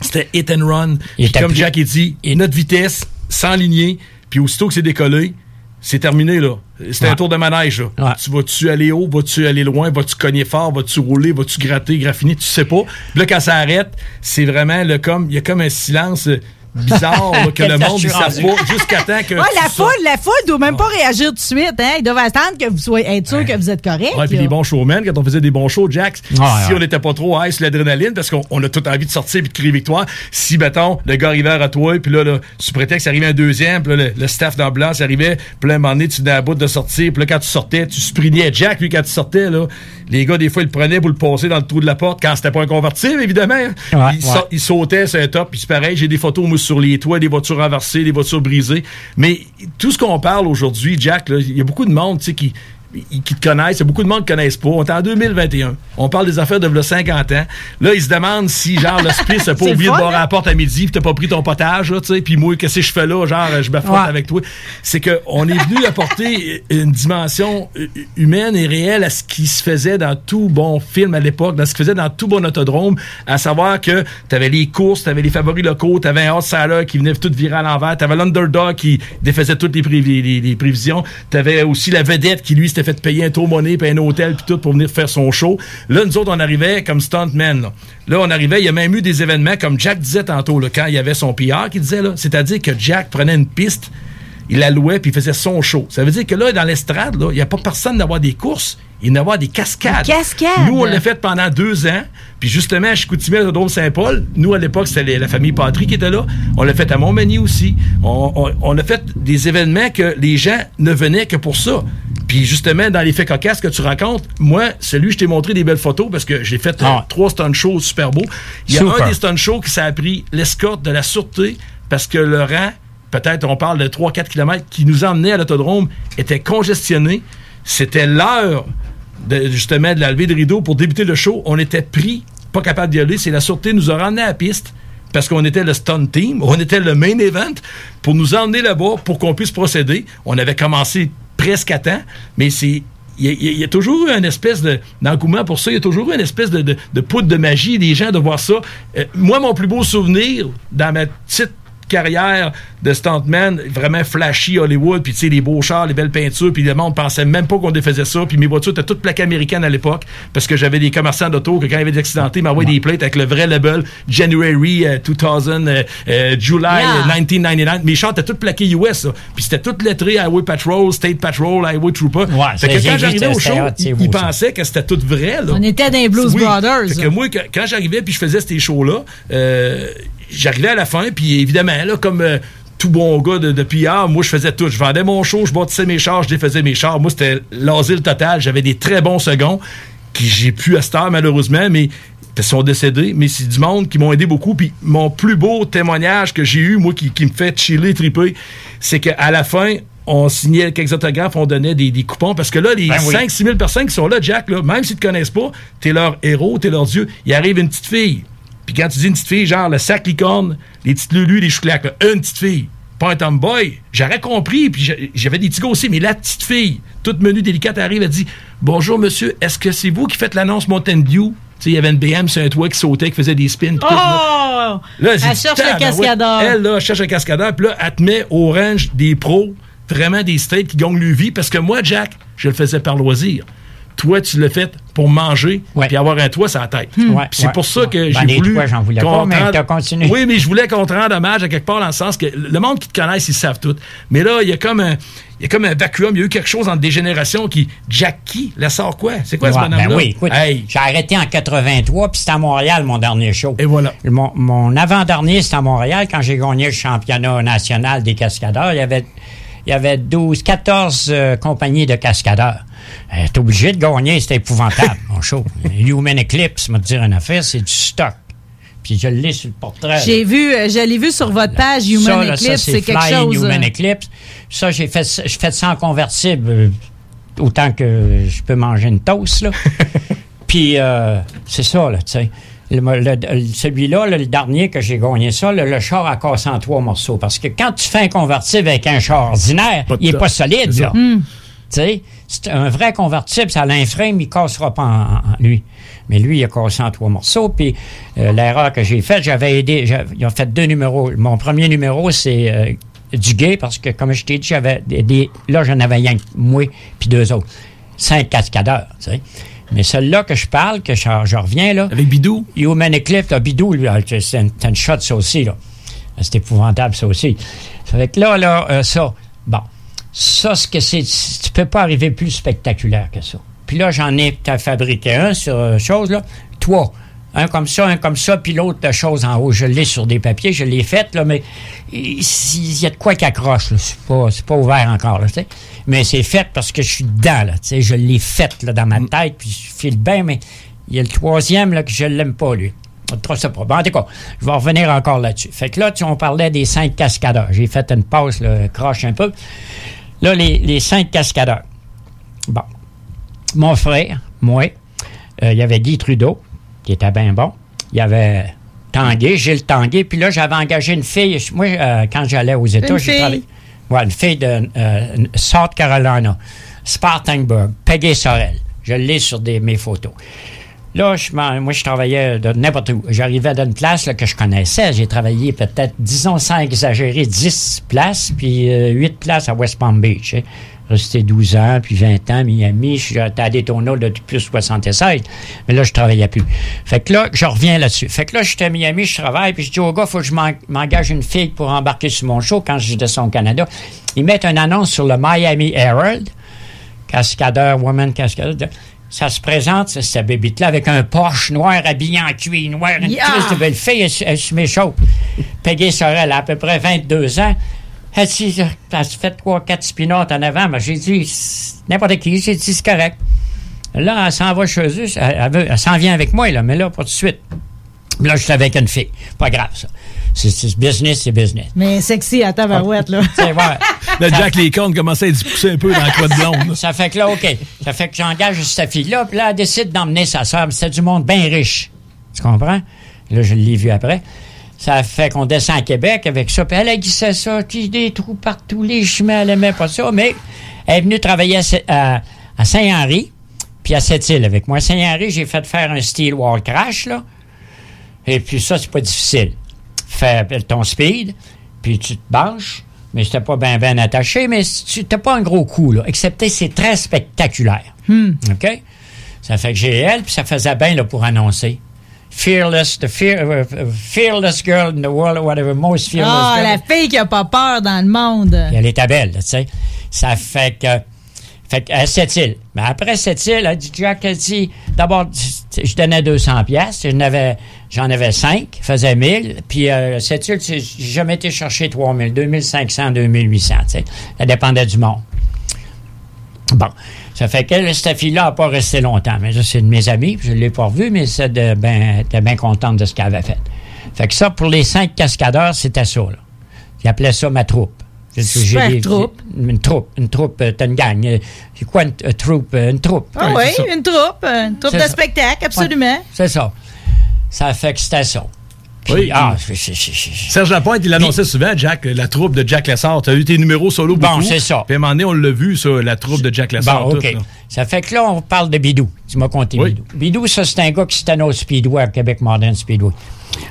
c'était hit and run. Puis comme Jack a dit, notre vitesse, sans lignée, puis aussitôt que c'est décollé, c'est terminé, là. C'était un tour de manège, là. Tu vas-tu aller haut, vas-tu aller loin, vas-tu cogner fort, vas-tu rouler, vas-tu gratter, graffiner, tu sais pas. Puis là, quand ça arrête, c'est vraiment le comme, il y a comme un silence euh, bizarre, <laughs> là, que le monde, suis savent pas, jusqu'à temps que. Ouais, la foule, la foule doit même pas réagir tout de suite. Hein? Ils doivent attendre que vous soyez être sûr que vous êtes correct. Ouais, puis les bons showmen, quand on faisait des bons shows, Jack, si ouais. on n'était pas trop high sur l'adrénaline, parce qu'on on a tout envie de sortir puis de crier victoire, si, mettons, le gars arrivait à toi, puis là, là, sous prétexte arrivait un deuxième, puis là, le, le staff d'ambulance arrivait, puis là, à un moment donné, tu venais à bout de sortir, puis là, quand tu sortais, tu sprintais Jack, lui, quand tu sortais, là, les gars, des fois, ils le prenaient pour le passer dans le trou de la porte, quand c'était pas un convertible, évidemment. il, ouais. sa- il sautait sur un top, puis c'est pareil, j'ai des photos, moi, sur les toits, des voitures renversées, des voitures brisées. Mais tout ce qu'on parle aujourd'hui, Jack, il y a beaucoup de monde, qui qui te connaissent, beaucoup de monde qui ne connaissent pas. On est en 2021. On parle des affaires de v'là 50 ans. Là, ils se demandent si, genre, le spice n'a <laughs> pas oublié le de fun, boire à la porte à midi puis t'as pas pris ton potage, là, tu sais. Puis moi, qu'est-ce que je fais là? Genre, je me frotte Ouais. avec toi. C'est qu'on est venu apporter <laughs> une dimension humaine et réelle à ce qui se faisait dans tout bon film à l'époque, dans ce qui se faisait dans tout bon autodrome, à savoir que t'avais les courses, t'avais les favoris locaux, t'avais un outsider qui venait tout virer à l'envers, t'avais l'underdog qui défaisait toutes les, prévi- les- les prévisions, t'avais aussi la vedette qui, lui, s'était fait payer un tour monnaie puis un hôtel puis tout pour venir faire son show. Là, nous autres, on arrivait comme stuntmen. Là. On arrivait, il y a même eu des événements, comme Jack disait tantôt, quand il y avait son PR qui disait, là, c'est-à-dire que Jack prenait une piste, il la louait puis il faisait son show. Ça veut dire que là, dans l'estrade, il n'y a pas personne d'avoir des courses, il y en a des cascades. Des cascades. Nous, on l'a fait pendant deux ans. Puis justement, à Chicoutimi, à l'autodrome Saint-Paul, nous, à l'époque, c'était la famille Patry qui était là. On l'a fait à Montmagny aussi. On, on- on a fait des événements que les gens ne venaient que pour ça. Puis justement, dans les faits cocasses que tu racontes, moi, celui, je t'ai montré des belles photos parce que j'ai fait euh, Ah. trois stunt shows super beaux. Il y a Super. un des stunt shows qui s'est pris l'escorte de la sûreté parce que le rang, peut-être on parle de 3-4 km, qui nous emmenait à l'autodrome, était congestionné. C'était l'heure justement de la de rideau pour débuter le show. On était pris, pas capable d'y aller. C'est la sûreté nous a ramenés à la piste parce qu'on était le stunt team, on était le main event pour nous emmener là-bas pour qu'on puisse procéder. On avait commencé presque à temps, mais c'est il y, a- toujours eu une espèce de- d'engouement pour ça. Il y a toujours eu une espèce de poudre de magie des gens de voir ça. Euh, moi, mon plus beau souvenir dans ma petite carrière de stuntman vraiment flashy Hollywood puis tu sais les beaux chars les belles peintures puis le monde pensait même pas qu'on défaisait ça puis mes voitures étaient toutes plaquées américaines à l'époque parce que j'avais des commerçants d'auto que quand il y avait des accidentés ils m'envoyaient des plates avec le vrai label January euh, 2000 euh, euh, July Yeah. euh, 1999 mes chars étaient toutes plaqués US puis c'était toutes lettrées Highway Patrol State Patrol Highway Trooper fait que quand j'arrivais au show ils ils pensaient que c'était tout vrai là. On était dans les Blues Oui. Brothers. Fait que moi, que- quand j'arrivais puis je faisais ces shows-là, euh, j'arrivais à la fin, puis évidemment, là, comme euh, tout bon gars de, de PR, moi, je faisais tout. Je vendais mon show, je bâtissais mes chars, je défaisais mes chars. Moi, c'était l'asile total. J'avais des très bons seconds qui j'ai pu à cette heure, malheureusement, mais ils sont décédés, mais c'est du monde qui m'ont aidé beaucoup. Puis mon plus beau témoignage que j'ai eu, moi, qui, qui me fait chiller, triper, c'est qu'à la fin, on signait quelques autographes, on donnait des, des coupons, parce que là, les Ben oui. 5-6 000 personnes qui sont là, Jack, là, même s'ils te connaissent pas, t'es leur héros, t'es leur dieu. Il arrive une petite fille. Puis quand tu dis une petite fille, genre le sac licorne, les petites lulus, les chouclacs, une petite fille, pas un tomboy, j'aurais compris, puis j'a- j'avais des petits gars aussi, mais la petite fille, toute menu délicate, arrive, elle dit Bonjour, monsieur, est-ce que c'est vous qui faites l'annonce Mountain Dew Tu sais, il y avait une BM sur un toit qui sautait, qui faisait des spins. là. Oh! Là, Elle dit, cherche tabarouette. cascadeur. Elle, là, cherche un cascadeur. Puis là, elle te met au range des pros, vraiment des straight qui gagnent le vie. Parce que moi, Jack, je le faisais par loisir. Toi, tu l'as fait pour manger puis avoir un toit sur la tête. Hmm. Ouais, c'est ouais, pour ça que Ben, j'ai les voulu. j'en voulais pas, mais rende- continué. Oui, mais je voulais qu'on te rende hommage à quelque part dans le sens que le monde qui te connaisse, ils savent tout. Mais là, il y a comme un. Il y a comme un vacuum, il y a eu quelque chose entre des générations qui. Jackie, la sort quoi? C'est quoi ce bonhomme-là? ben oui, écoute, Hey, j'ai arrêté en 83, puis c'était à Montréal, mon dernier show. Et voilà. Mon, mon avant-dernier, c'était à Montréal, quand j'ai gagné le championnat national des cascadeurs. Il y avait, il y avait 12, 14 euh, compagnies de cascadeurs. Euh, T'es obligé de gagner, c'était épouvantable, mon show. <laughs> Human Eclipse, me dire une affaire, c'est du stock. Puis je l'ai sur le portrait. J'ai vu, euh, je l'ai vu sur votre page Ça, Human là, Eclipse, c'est quelque chose. Human euh, Eclipse. Ça, j'ai fait, fait ça en convertible, autant que je peux manger une toast, là. <laughs> Puis, euh, c'est ça, là, tu sais. Le- le- le- Celui-là, là, le dernier que j'ai gagné ça, le char a cassé en trois morceaux. Parce que quand tu fais un convertible avec un char ordinaire, Pas il est top. pas solide, C'est là. ça. Hmm. Tu sais, c'est un vrai convertible, ça a un frame, il cassera pas en, en- lui. Mais lui, il a cassé en trois morceaux. Puis euh, l'erreur que j'ai faite, j'avais aidé, j'avais- ils ont fait deux numéros. Mon premier numéro, c'est euh, du gay, parce que comme je t'ai dit, j'avais des, des- là, j'en avais rien que moi, puis deux autres. Cinq cascadeurs, tu sais. Mais celui-là que je parle, que je, je reviens, là. Avec Bidou? Human Eclipse, là, Bidou, lui, ah, c'est une, shot, ça aussi, là. C'est épouvantable, ça aussi. Ça fait que là, là, euh, ça, bon. Ça, ce que c'est, tu peux pas arriver plus spectaculaire que ça. Puis là, j'en ai fabriqué un sur euh, chose, là. Trois. Un comme ça, un comme ça, puis l'autre chose en haut. Je l'ai sur des papiers, je l'ai fait, là, mais il il y a de quoi qui accroche, là. C'est pas, c'est pas ouvert encore, là, tu sais. Mais c'est fait parce que je suis dedans, là, tu sais. Je l'ai fait, là, dans ma tête, puis je file bien, mais il y a le troisième, là, que je l'aime pas, lui. Ça pas. Bon, en tout cas, je vais revenir encore là-dessus. Fait que là, tu, on parlait des cinq cascadeurs. J'ai fait une pause, là, croche un peu. Là, les, les cinq cascadeurs. Bon. Mon frère, moi, euh, il y avait Guy Trudeau, qui était bien bon. Il y avait Tanguay, Gilles Tanguay. Puis là, j'avais engagé une fille. Moi, euh, quand j'allais aux États, j'ai travaillé. Ouais, une fille de euh, South Carolina, Spartanburg, Peggy Sorel. Je l'ai sur des, mes photos. Là, je moi, je travaillais de n'importe où. J'arrivais d'une place là, que je connaissais. J'ai travaillé peut-être, disons, sans exagérer, 10 places, puis euh, 8 places à West Palm Beach. hein. Resté 12 ans, puis 20 ans, Miami. J'étais à Daytona depuis plus 76. Mais là, je travaillais plus. Fait que là, je reviens là-dessus. Fait que là, j'étais à Miami, je travaille, puis je dis au gars, faut que je m'en- m'engage une fille pour embarquer sur mon show quand je descends au Canada. Ils mettent une annonce sur le Miami Herald cascadeur, woman cascadeur. Ça se présente, c'est cette bébite-là, avec un Porsche noir habillé en cuir noir, une Yeah! de belle fille, elle, elle se met chaud. Peggy Sorel, à peu près 22 ans. Elle, dit, elle se fait trois, quatre spinottes en avant. Mais j'ai dit, n'importe qui, j'ai dit, c'est correct. Là, elle s'en va chez eux, elle, elle veut- elle s'en vient avec moi, là, mais là, pas tout de suite. Là, je suis avec une fille. Pas grave, ça. C'est business, c'est business. Mais sexy à tabarouette, là. Tu sais, ouais. Là, Jack, cornes commençaient à être poussées un peu dans la croix de blonde. Ça fait que là, OK. Ça fait que j'engage cette fille-là, puis là, elle décide d'emmener sa sœur. mais C'était du monde bien riche. Tu comprends? Là, je l'ai vu après. Ça fait qu'on descend à Québec avec ça. Puis elle a glissé ça, des trous partout, les chemins, elle aimait pas ça. Mais elle est venue travailler à, Sa- à- à Saint-Henri, puis à Sept-Îles avec moi. À Saint-Henri, j'ai fait faire un steel wall crash, là. Et puis ça, c'est pas difficile. Faire ton speed, puis tu te branches, mais c'était pas bien ben attaché, mais tu t'as pas un gros coup, là. Excepté, c'est très spectaculaire. OK? Ça fait que j'ai elle, puis ça faisait bien là, pour annoncer. Fearless, the fear, uh, fearless girl in the world, or whatever, most fearless Ah, girl. la fille qui a pas peur dans le monde. Puis elle était belle, tu sais. Ça fait que. Fait que, à cette île. Mais après cette île, elle dit, Jack, elle dit, d'abord, je donnais 200 pièces, j'en avais, j'en avais 5, faisait 1000, puis euh, cette île, j'ai jamais été chercher 3000, 2500, 2800, tu sais. Ça dépendait du monde. Bon. Ça fait que cette fille-là n'a pas resté longtemps. Mais ça, c'est une de mes amies, puis je ne l'ai pas revue, mais c'est de ben, elle était bien contente de ce qu'elle avait fait. Fait que ça, pour les cinq cascadeurs, c'était ça, là. Ils appelaient ça ma troupe. Super troupe. Une troupe. Une troupe, euh, t'as une gang. Euh, C'est quoi une, une troupe? euh, Une troupe? Ah oui, une troupe, une troupe de ça. spectacle, absolument. C'est ça. Ça fait que c'était ça. Puis, Oui. ah, Serge Lapointe, il annonçait souvent, Jack, la troupe de Jack Lessard. Tu as eu tes numéros solo Bon, beaucoup. c'est ça. Puis à un moment donné, on l'a vu, ça, la troupe de Jack Lessard. Bon, OK. Ça fait que là, on parle de Bidou. Tu m'as compté Bidou. Bidou, ça, c'est un gars qui se au Speedway, à Québec Modern Speedway.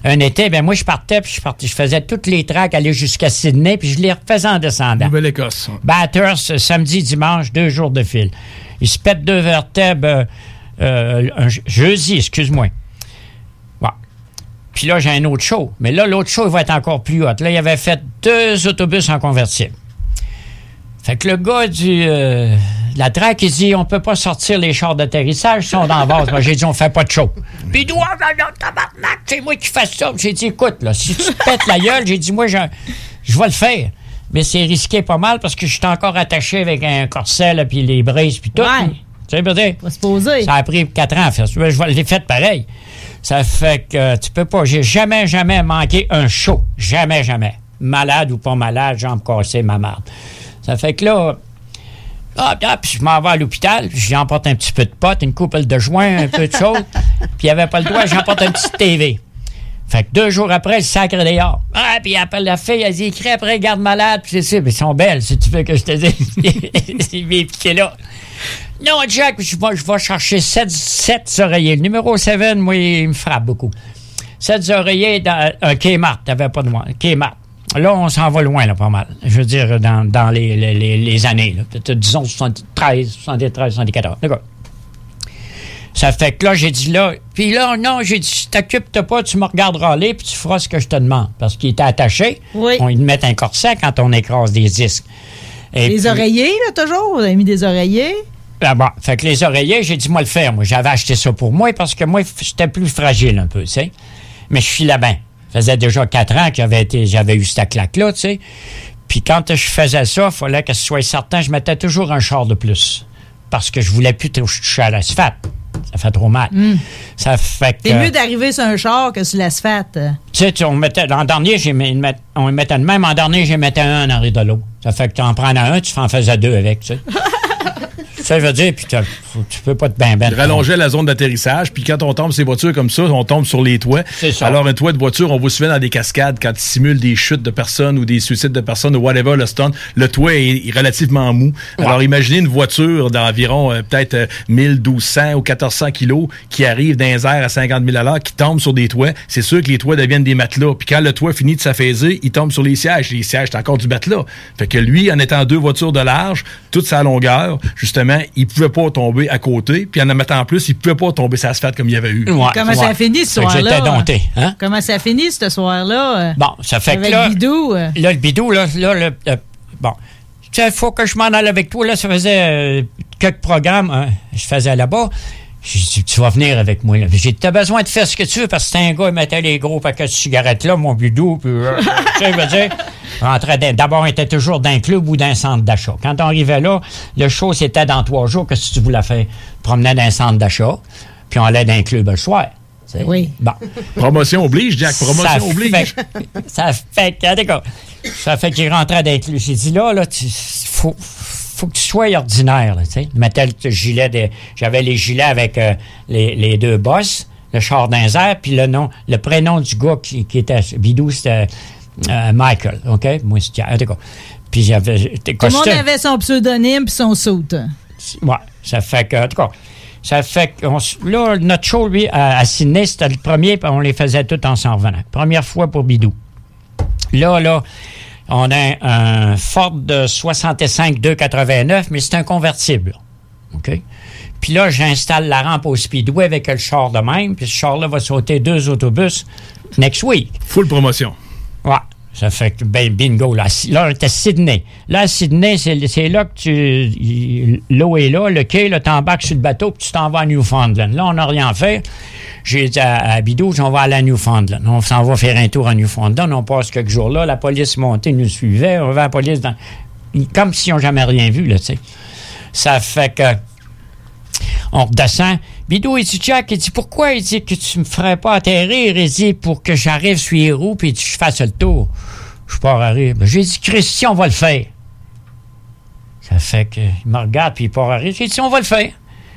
Un été, ben moi, je partais, puis je partais, je faisais toutes les tracks, aller jusqu'à Sydney, puis je les refaisais en descendant. Nouvelle-Écosse. Batters, euh, samedi, dimanche, deux jours de fil. Il se pète deux vertèbres euh, euh, un jeudi, excuse-moi. Puis là, j'ai un autre show. Mais là, l'autre show, il va être encore plus hot. Là, il avait fait deux autobus en convertible. Fait que le gars du, euh, de la track, il dit on peut pas sortir les chars d'atterrissage, ils sont dans la base. Moi, j'ai dit on fait pas de show. Puis il dit non, tabarnak, c'est moi qui fais ça. J'ai dit écoute, là, si tu te pètes la gueule, j'ai dit moi, je, je vais le faire. Mais c'est risqué pas mal parce que je suis encore attaché avec un corset, là, puis les brises, puis tout. Ouais. Tu sais, ça a pris quatre ans à faire ça. Je l'ai fait pareil. Ça fait que tu peux pas. J'ai jamais, jamais manqué un show. Jamais, jamais. Malade ou pas malade, jambe cassée, ma marde. Ça fait que là, ah, ah, puis je m'en vais à l'hôpital, j'emporte un petit peu de pote, une couple de joints, un peu de choses. <laughs> puis il n'y avait pas le droit, j'emporte un petit TV. Fait que deux jours après, le sacre dehors. Ah, puis il appelle la fille, elle dit, écris après, garde malade, puis c'est ça, mais ils sont belles, si tu veux que je te dise. <laughs> piqué là. Non, Jack, je vais, je vais chercher sept, sept oreillers. Le numéro 7, moi, il me frappe beaucoup. Sept oreillers dans un Kmart, t'avais pas de moi. Kmart. Là, on s'en va loin, là, pas mal. Je veux dire, dans, dans les, les, les- années, là. Peut-être, disons, 73, 73, 74. D'accord. Ça fait que là, j'ai dit là. Puis là, non, j'ai dit, t'occupe-toi pas, tu me regarderas aller, puis tu feras ce que je te demande. Parce qu'il était attaché. On lui met un corset quand on écrase des disques. Et Les puis- oreillers, là, toujours? Vous avez mis des oreillers? Ah bon, fait que les oreillers, j'ai dit moi le faire. Moi, j'avais acheté ça pour moi parce que moi, j'étais plus fragile un peu, tu sais. Mais je bien. Ça faisait déjà quatre ans que j'avais été, j'avais eu cette claque-là, tu sais. Puis quand je faisais ça, il fallait que ce soit certain, je mettais toujours un char de plus. Parce que je voulais plus toucher à l'asphalte. Ça fait trop mal. Ça fait que. C'est mieux d'arriver sur un char que sur l'asphalte. Tu sais, tu- on mettait, en dernier, j'ai mis- met- on mettait le même. En dernier, j'ai mettais un en arrière de l'autre. Ça fait que tu en prenais un, tu en faisais deux avec, tu sais. <laughs> ça veut dire, puis tu peux pas te ben ben. Il rallongeait la zone d'atterrissage, puis quand on tombe sur les voitures comme ça, on tombe sur les toits. ça. Alors, un toit de voiture, on voit souvent dans des cascades quand il simule des chutes de personnes ou des suicides de personnes ou whatever, le stunt. Le toit est, relativement mou. Alors, imaginez une voiture d'environ euh, peut-être euh, 1200 ou 1400 kilos qui arrive dans les airs à 50 000 à l'heure, qui tombe sur des toits. C'est sûr que les toits deviennent des matelas. Puis quand le toit finit de s'affaiser, il tombe sur les sièges. Les sièges, c'est encore du matelas. Fait que lui, en étant deux voitures de large, toute sa longueur, justement, il pouvait pas tomber à côté. Puis en en mettant plus, il pouvait pas tomber sur l'asphalte comme il y avait eu. Comment ça a fini ce soir-là? j'étais dompté, hein? Comment ça a fini ce soir-là? Bon, ça fait avec que là. Bidou. euh, Là, le bidou, là, là, le, le- bon. Tu sais, il faut que je m'en aille avec toi. Là, ça faisait euh, quelques programmes hein, je faisais là-bas. J'ai dit, tu vas venir avec moi. J'ai dit, t'as besoin de faire ce que tu veux parce que c'est un gars, il mettait les gros paquets de cigarettes là, mon bidou. Puis, euh, <laughs> tu sais, je veux dire, d'abord, il était toujours d'un club ou d'un centre d'achat. Quand on arrivait là, le show, c'était dans trois jours. Que tu voulais faire? Promenait dans un centre d'achat, puis on allait dans un club le soir. Oui. Bon. Promotion oblige, Jack. Promotion Ça oblige. fait- <laughs> ça fait que, d'accord. Ça fait qu'il rentrait d'être lui. J'ai dit là, là, tu, faut, faut que tu sois ordinaire, là, tu sais. Je mettais le gilet de- j'avais les gilets avec euh, les, les deux bosses, le char d'un air, puis le nom, le prénom du gars qui, qui était Bidou, c'était euh, Michael, OK? Moi, c'était. Puis j'avais, Tout le monde avait son pseudonyme puis son soute. Ouais, ça fait que, en tout cas, ça fait que, là, notre show, lui, à, à Sydney, c'était le premier, puis on les faisait tous en s'en revenant. Première fois pour Bidou. Là, là, on a un Ford de 65 289, mais c'est un convertible. OK? Puis là, j'installe la rampe au Speedway avec le char de même, puis ce char-là va sauter deux autobus next week. Full promotion. Ouais. Ça fait que, ben, bingo. Là, là à Sydney. Là, Sydney, c'est là que tu. L'eau est là, le quai, là, t'embarques sur le bateau, puis tu t'en vas à Newfoundland. Là, on n'a rien fait. J'ai dit à, à Bidou, on va aller à Newfoundland. On s'en va faire un tour à Newfoundland. On passe quelques jours là. La police montée nous suivait. On va à la police dans. Comme si on jamais rien vu, là, tu sais. Ça fait que. On redescend. Bidou, il dit, Jack, il dit, pourquoi? Il dit que tu me ferais pas atterrir? Il dit, pour que j'arrive sur les roues puis je fasse le tour. Je pars à rire. J'ai dit, Christian, on va le faire. Ça fait que, il me regarde puis il part à rire. J'ai dit, on va le faire.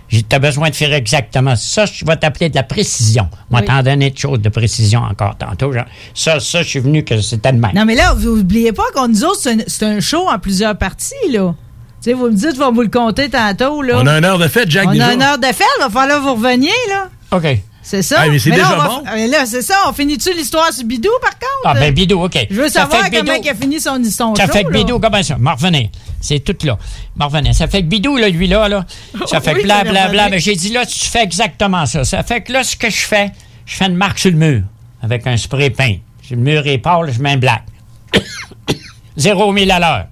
Tu as besoin de faire exactement ça. Je vais t'appeler de la précision. On va Oui. t'en donner de choses de précision encore tantôt. genre. Ça, ça, je suis venu que c'était de même. Non, mais là, vous oubliez pas qu'on nous autres, c'est un, c'est un show en plusieurs parties, là. Tu sais, vous me dites, je vais vous le compter tantôt, là. On a une heure de fête, Jack, On déjà. a une heure de fête, il va falloir que vous reveniez, là. OK. C'est ça. Ah, mais c'est là, déjà va bon. mais là, c'est ça. On finit-tu l'histoire sur Bidou, par contre? Ah, ben, Bidou, OK. Je veux Ça savoir comment Bidou- il a fini son, son Ça show, fait que là. Bidou, comment ça? M'en. C'est tout là. M'en. Ça fait que Bidou, là, lui, là, là. Ça <laughs> fait Oui, que bla, bla, bla. Mais j'ai dit, là, tu fais exactement ça. Ça fait que là, ce que je fais, je fais une marque sur le mur avec un spray peint. Si le mur est pâle, je mets un black. <coughs> Zéro mille à l'heure.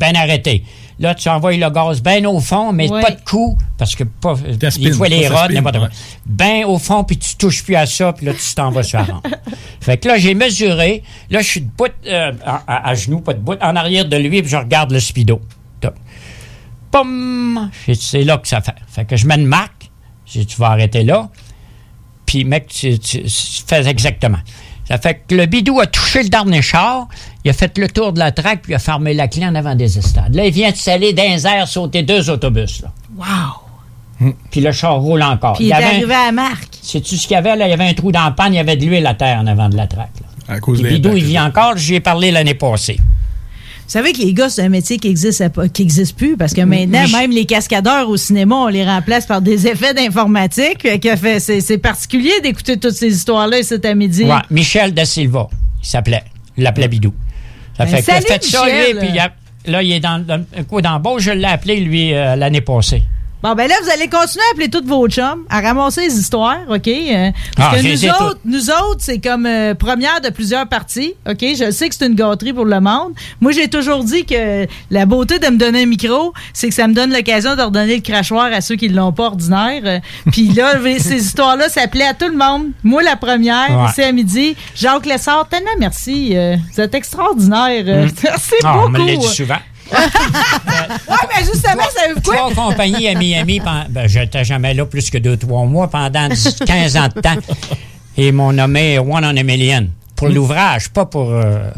Ben arrêté. Là, tu envoies le gaz bien au fond, mais Ouais. pas de coup, parce que pas, il faut les pas rods, n'importe quoi. ouais. Ben au fond, puis tu touches plus à ça, puis là, tu t'en vas sur la rampe. <laughs> Fait que là, j'ai mesuré. Là, je suis debout, euh, à, genoux, pas debout, en arrière de lui, puis je regarde le speedo. Top. Dit, C'est là que ça fait. Fait que je mets une marque. Dit, tu vas arrêter là. Puis, mec, tu, tu- tu fais exactement. Ça fait que le bidou a touché le dernier char, il a fait le tour de la traque, puis il a fermé la clé en avant des estades. Là, il vient de saler dans les airs, sauter deux autobus. Là. Wow! Puis le char roule encore. Puis il est avait un- arrivé à marque. Sais-tu ce qu'il y avait? Là? Il y avait un trou dans la panne, il y avait de l'huile à terre en avant de la traque. là. À cause Puis de Bidou, il vit encore, j'y ai parlé l'année passée. Vous savez que les gars, c'est un métier qui existe, à- qui existe plus parce que maintenant, même les cascadeurs au cinéma, on les remplace par des effets d'informatique. C'est particulier d'écouter toutes ces histoires-là cet à midi. Ouais, Michel Da Silva, il s'appelait. Il l'appelait Bidou. Ça Ben, fait salut, fait ça, lui, Michel. puis là, il est dans, dans un coup d'embauche. Je l'ai appelé, lui, euh, l'année passée. Bon, ben là, vous allez continuer à appeler tous vos chums, à ramasser les histoires, OK? Euh, parce Ah, que nous autres, nous autres, c'est comme euh, première de plusieurs parties, OK? Je sais que c'est une gâterie pour le monde. Moi, j'ai toujours dit que la beauté de me donner un micro, c'est que ça me donne l'occasion de redonner le crachoir à ceux qui ne l'ont pas ordinaire. Euh, Puis là, <laughs> ces histoires-là, ça plaît à tout le monde. Moi, la première, Ouais. c'est à midi. Jacques Lessard, tellement merci. Vous êtes extraordinaire. <laughs> Merci Ah, on me beaucoup. dit souvent. Ouais, mais justement, savez-vous quoi? Trois compagnies à Miami, ben, j'étais jamais là plus que deux, trois mois, pendant 10, 15 ans de temps. Et ils m'ont nommé One on a Million. Pour l'ouvrage, pas pour... euh,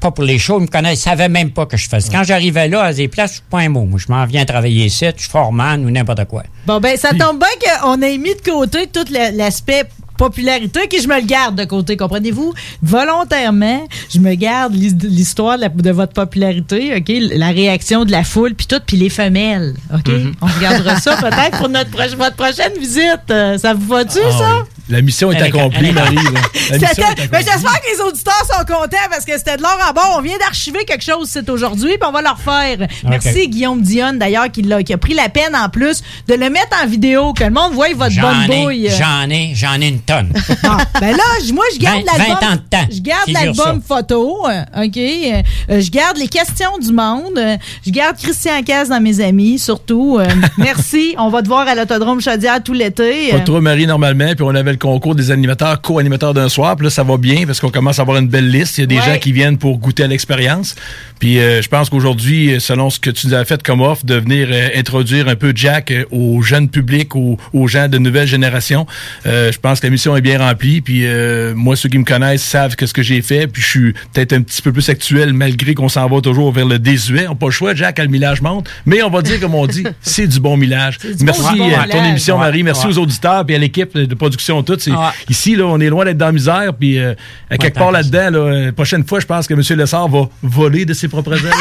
pas pour les shows, ils me connaissent, ils savaient même pas que je faisais. Quand j'arrivais là, à des places, je suis pas un mot. Moi, je m'en viens travailler ici, je suis foreman ou n'importe quoi. Bon, ben, ça tombe bien qu'on ait mis de côté tout la- l'aspect popularité, que je me le garde de côté, comprenez-vous? Volontairement, je me garde l'his- l'histoire de, votre popularité, OK? La réaction de la foule, puis tout, puis les femelles, OK? Mhm. On regardera ça peut-être pour notre votre prochaine visite. Euh, ça vous va-tu, Ah ça? oui. La mission est accomplie, Marie. <laughs> J'espère que les auditeurs sont contents parce que c'était de l'or en bon. On vient d'archiver quelque chose c'est aujourd'hui, puis on va le refaire. Merci Guillaume Dionne, d'ailleurs, qui, l'a- qui a pris la peine en plus de le mettre en vidéo, que le monde voit votre bonne bouille. j'en ai, j'en ai une tonne. <laughs> Ah, ben là, moi, je garde l'album. 20 ans de temps. Je garde l'album photo, euh, OK? Euh, je garde les questions du monde. euh, je garde Christian Caz dans mes amis, surtout. <laughs> Merci. On va te voir à l'Autodrome Chaudière tout l'été. Pas trop Marie normalement, puis on avait le concours des animateurs, co-animateurs d'un soir, puis là ça va bien parce qu'on commence à avoir une belle liste. Il y a des Ouais. gens qui viennent pour goûter à l'expérience. Puis euh, je pense qu'aujourd'hui, euh, selon ce que tu nous as fait comme offre, de venir euh, introduire un peu Jack euh, au jeune public, aux, aux gens de nouvelle génération, euh, je pense que la mission est bien remplie. Puis euh, moi, ceux qui me connaissent savent que ce que j'ai fait. Puis je suis peut-être un petit peu plus actuel malgré qu'on s'en va toujours vers le désuet. On n'a pas le choix, Jack, à le millage monte. Mais on va dire comme on dit, <laughs> c'est du bon millage. du Merci bon- bon à ton millage. émission, Ouais, Marie. Merci ouais. aux auditeurs puis à l'équipe de production Ouais. Ici, là, on est loin d'être dans la misère. Puis euh, à quelque part là-dedans, là, euh, prochaine fois, je pense que M. Lessard va voler de ses propres ailes.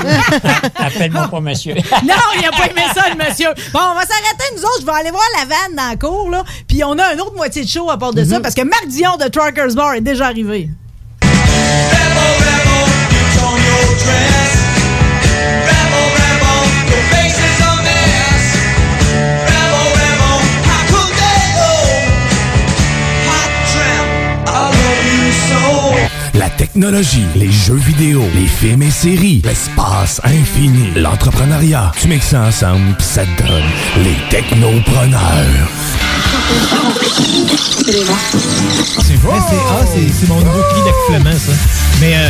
<laughs> Appelle-moi pas monsieur. <laughs> Non, il a pas aimé ça, le monsieur. Bon, on va s'arrêter, nous autres. Je vais aller voir la vanne dans la cour, là. Puis on a une autre moitié de show à part de ça, parce que Marc Dion de Truckers Bar est déjà arrivé. La technologie, les jeux vidéo, les films et séries, l'espace infini, l'entrepreneuriat. Tu mixes ça ensemble, pis ça te donne les technopreneurs. C'est vrai, c'est ah, c'est- c'est mon nouveau cri d'accouplement, ça. Mais euh,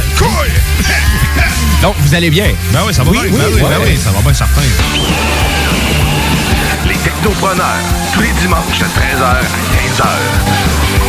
Donc, vous allez bien? Ben oui, ça va Oui, bien. oui, ben oui, ouais. ben oui, ça va bien certain. Les technopreneurs, tous les dimanches de 13h à 15h.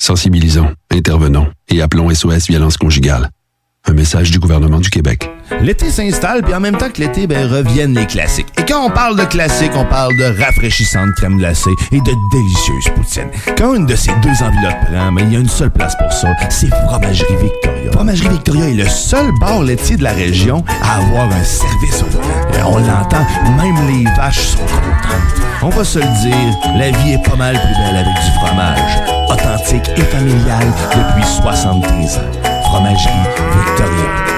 Sensibilisons, intervenons et appelons SOS Violence Conjugale. Un message du gouvernement du Québec. L'été s'installe, puis en même temps que l'été, ben, reviennent les classiques. Et quand on parle de classiques, on parle de rafraîchissantes crème glacée et de délicieuses poutines. Quand une de ces deux enveloppes prend, mais il y a une seule place pour ça, c'est Fromagerie Victoria. Fromagerie Victoria est le seul bar laitier de la région à avoir un service au volant. Et on l'entend, même les vaches sont contentes. On va se le dire, la vie est pas mal plus belle avec du fromage. Authentique et familial depuis 73 ans. Fromagerie Victoria.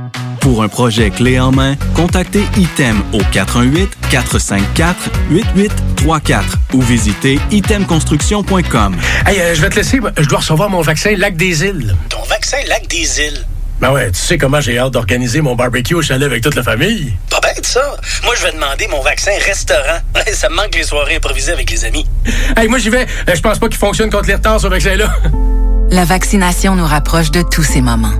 Pour un projet clé en main, contactez ITEM au 418-454-8834 ou visitez itemconstruction.com. Hey, euh, je vais te laisser. Je dois recevoir mon vaccin Lac des Îles. Ton vaccin Lac des Îles? Ben ouais, tu sais comment j'ai hâte d'organiser mon barbecue au chalet avec toute la famille. Pas bête, ça. Moi, je vais demander mon vaccin restaurant. <laughs> ça me manque les soirées improvisées avec les amis. Hey, moi, j'y vais. Euh, Je pense pas qu'il fonctionne contre les retards, ce vaccin-là. La vaccination nous rapproche de tous ces moments.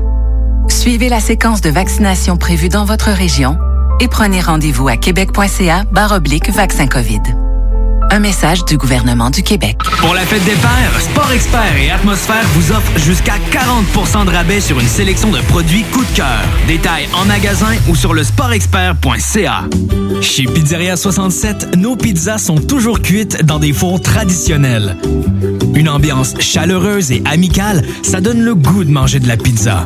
Suivez la séquence de vaccination prévue dans votre région et prenez rendez-vous à québec.ca oblique vaccin COVID. Un message du gouvernement du Québec. Pour la fête des pères, Sport Expert et Atmosphère vous offrent jusqu'à 40% de rabais sur une sélection de produits coup de cœur. Détails en magasin ou sur le sportexpert.ca. Chez Pizzeria 67, nos pizzas sont toujours cuites dans des fours traditionnels. Une ambiance chaleureuse et amicale, ça donne le goût de manger de la pizza.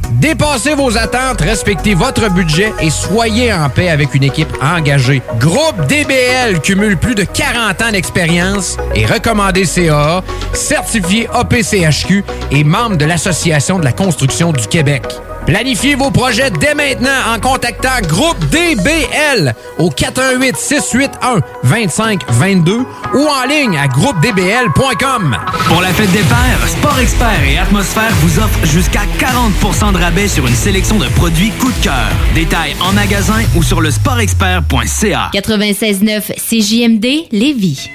Dépassez vos attentes, respectez votre budget et soyez en paix avec une équipe engagée. Groupe DBL cumule plus de 40 ans d'expérience et recommandé CAA, certifié APCHQ et membre de l'Association de la construction du Québec. Planifiez vos projets dès maintenant en contactant Groupe DBL au 418 681 2522 ou en ligne à groupedbl.com. Pour la fête des pères, Sport Expert et Atmosphère vous offrent jusqu'à 40% de rabais sur une sélection de produits coup de cœur. Détails en magasin ou sur le sportexpert.ca. 96.9 CJMD Lévis.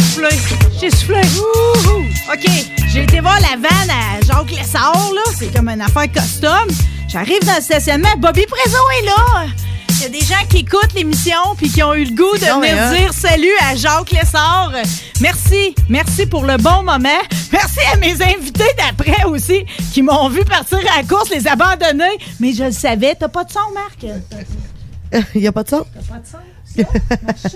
soufflé. J'ai soufflé. OK, j'ai été voir la vanne à Jacques Lessard, là. C'est comme une affaire custom. J'arrive dans le stationnement. Bobby Prézo est là. qu'il y a des gens qui écoutent l'émission puis qui ont eu le goût de Non, venir hein. dire salut à Jacques Lessard. Merci. Merci pour le bon moment. Merci à mes invités d'après aussi qui m'ont vu partir à la course, les abandonner. Mais je le savais. T'as pas de son, Marc? <laughs> Il n'y a pas de son? T'as pas de son?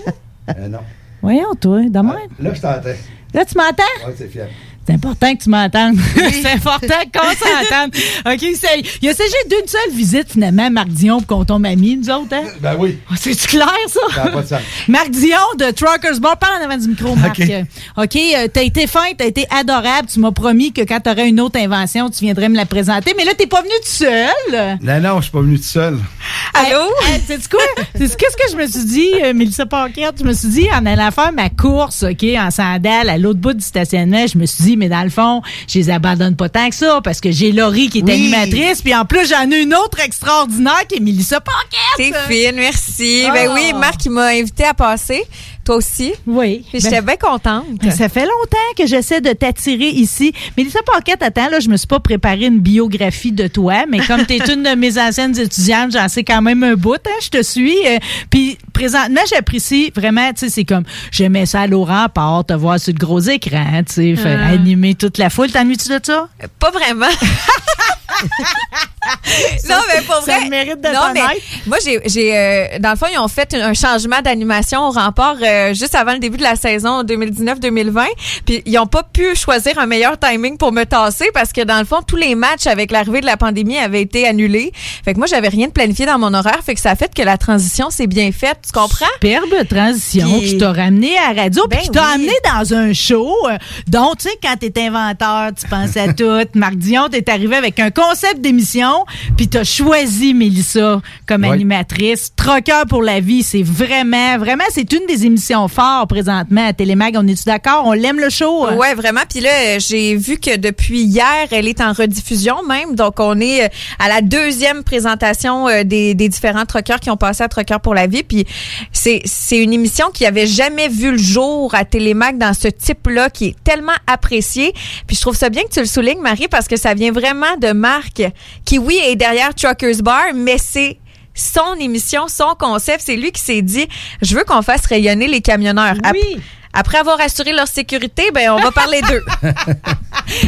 <laughs> Euh, non. Voyons, toi, de même. Là, je t'entends. Là, tu m'entends? Ouais, c'est fiable. C'est important que tu m'entendes. <laughs> c'est important qu'on s'entende. OK, il a s'agit d'une seule visite, finalement, Marc Dion, pour qu'on tombe amis, nous autres, hein? Ben oui. C'est-tu clair, ça? Ça n'a pas de sens. <laughs> Marc Dion de Truckers Bar. Parle en avant du micro, Marc. OK. OK, euh, t'as été fin, t'as été adorable. Tu m'as promis que quand t'aurais une autre invention, tu viendrais me la présenter. Mais là, t'es pas venu tout seul. Non, non, je suis pas venu tout seul. Allô? C'est quoi? C'est qu'est-ce que je me suis dit, euh, Mélissa Paquette? Je me suis dit, en allant faire ma course, OK, en sandales, à l'autre bout du stationnement, je me suis dit, mais dans le fond, je les abandonne pas tant que ça, parce que j'ai Laurie qui est Oui. animatrice, puis en plus, j'en ai une autre extraordinaire qui est Mélissa Paquette. T'es fine, merci. Ah. Ben oui, Marc, il m'a invité à passer. Toi aussi? Oui. Puis j'étais bien contente. Ben, ça fait longtemps que j'essaie de t'attirer ici. Mélissa Paquette, attends, là, je me suis pas préparé une biographie de toi, mais comme tu es une de mes anciennes étudiantes, j'en sais quand même un bout, hein, je te suis. euh, Puis présentement, j'apprécie vraiment, tu sais, c'est comme, j'aimais ça à Laurent, part te voir sur le gros écran, tu sais, Ah. animer toute la foule. T'ennuies-tu de ça? Pas vraiment. <laughs> <laughs> non, mais pour ça vrai. mérite de non, mais moi, j'ai, j'ai, euh, dans le fond, ils ont fait un changement d'animation au rempart euh, juste avant le début de la saison 2019-2020. Puis, ils ont pas pu choisir un meilleur timing pour me tasser parce que, dans le fond, tous les matchs avec l'arrivée de la pandémie avaient été annulés. Fait que moi, j'avais rien de planifié dans mon horaire. Fait que ça a fait que la transition s'est bien faite. Tu comprends? Superbe transition qui t'a ramené à la radio, puis Ben qui t'a oui. amené dans un show. euh, dont, tu sais, quand t'es inventeur, tu penses à <laughs> tout. Marc Dion, t'es arrivé avec un concept d'émission, puis t'as choisi Mélissa comme Oui. animatrice. Troqueur pour la vie, c'est vraiment, vraiment, c'est une des émissions fortes présentement à Télémag. On est-tu d'accord? On l'aime le show? hein? Ouais, vraiment. Puis là, j'ai vu que depuis hier, elle est en rediffusion même. Donc, on est euh, à la deuxième présentation euh, des, des différents troqueurs qui ont passé à Troqueurs pour la vie. Puis c'est c'est une émission qui avait jamais vu le jour à Télémac dans ce type-là, qui est tellement apprécié. Puis je trouve ça bien que tu le soulignes, Marie, parce que ça vient vraiment de Marc, qui, oui, est derrière Truckers Bar, mais c'est son émission, son concept. C'est lui qui s'est dit, je veux qu'on fasse rayonner les camionneurs. Après avoir assuré leur sécurité, ben on va parler d'eux. <laughs>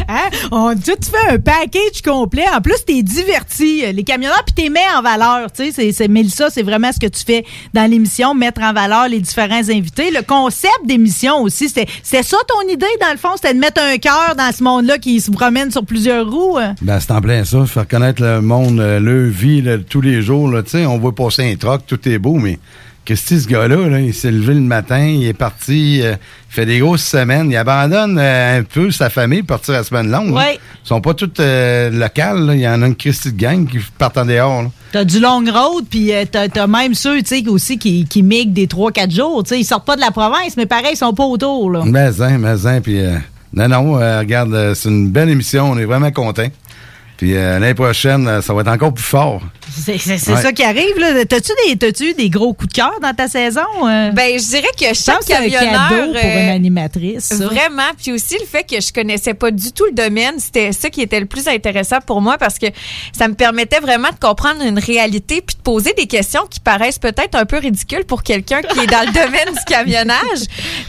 Hein? On a tout fait un package complet. En plus, t'es diverti. Les camionneurs, puis t'es mets en valeur. Tu sais, c'est- c'est Mélissa, c'est vraiment ce que tu fais dans l'émission, mettre en valeur les différents invités. Le concept d'émission aussi, c'était c'était ça ton idée, dans le fond? C'était de mettre un cœur dans ce monde-là qui se promène sur plusieurs roues? hein? Ben, c'est en plein ça, faire connaître le monde, euh, leur vie, là, tous les jours. Tu sais, on voit passer un troc, tout est beau, mais qu'est-ce que ce gars-là, là, il s'est levé le matin, il est parti, euh, il fait des grosses semaines, il abandonne euh, un peu sa famille pour partir à la semaine longue. là. Ouais. Ils sont pas tous euh, locales, là. il y en a une Christie de gang qui partent en dehors. là. T'as du long road, puis euh, t'as t'as même ceux, aussi qui, qui migrent des 3-4 jours. Tu sais, ils sortent pas de la province, mais pareil, ils sont pas autour, là. Mais hein, mais hein, puis non, non, regarde, c'est une belle émission, on est vraiment contents. Puis euh, l'année prochaine, euh, ça va être encore plus fort. C'est Ouais. ça qui arrive, là. T'as-tu des, des gros coups de cœur dans ta saison? euh? Ben, je dirais que Je chaque pense que c'est un camionneur... cadeau pour euh, une animatrice. ça. Vraiment. Puis aussi, le fait que je connaissais pas du tout le domaine, c'était ça qui était le plus intéressant pour moi parce que ça me permettait vraiment de comprendre une réalité puis de poser des questions qui paraissent peut-être un peu ridicules pour quelqu'un qui est dans le <laughs> domaine du camionnage,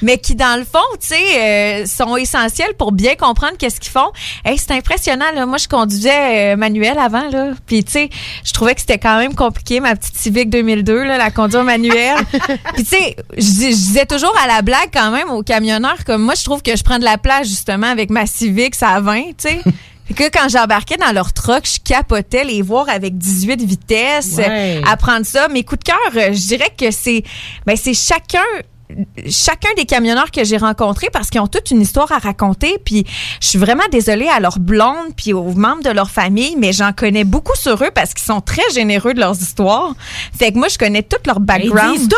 mais qui, dans le fond, tu sais, euh, sont essentiels pour bien comprendre qu'est-ce qu'ils font. Hey, c'est impressionnant, là. Moi, je conduisais euh, manuel avant, là. Puis, tu sais, je trouvais que c'était quand même compliqué, ma petite Civic 2002, là, la conduire manuelle. <laughs> Puis, tu sais, je dis- je disais toujours à la blague quand même aux camionneurs, comme moi, je trouve que je prends de la place, justement, avec ma Civic, ça a 20, tu sais. <laughs> Fait que quand j'embarquais dans leur truck, je capotais les voir avec 18 vitesses, Ouais. apprendre ça. Mes coups de cœur, euh, je dirais que c'est ben c'est chacun chacun des camionneurs que j'ai rencontrés parce qu'ils ont toute une histoire à raconter puis je suis vraiment désolée à leurs blondes puis aux membres de leur famille mais j'en connais beaucoup sur eux parce qu'ils sont très généreux de leurs histoires. Fait que moi je connais tout leur background Ils disent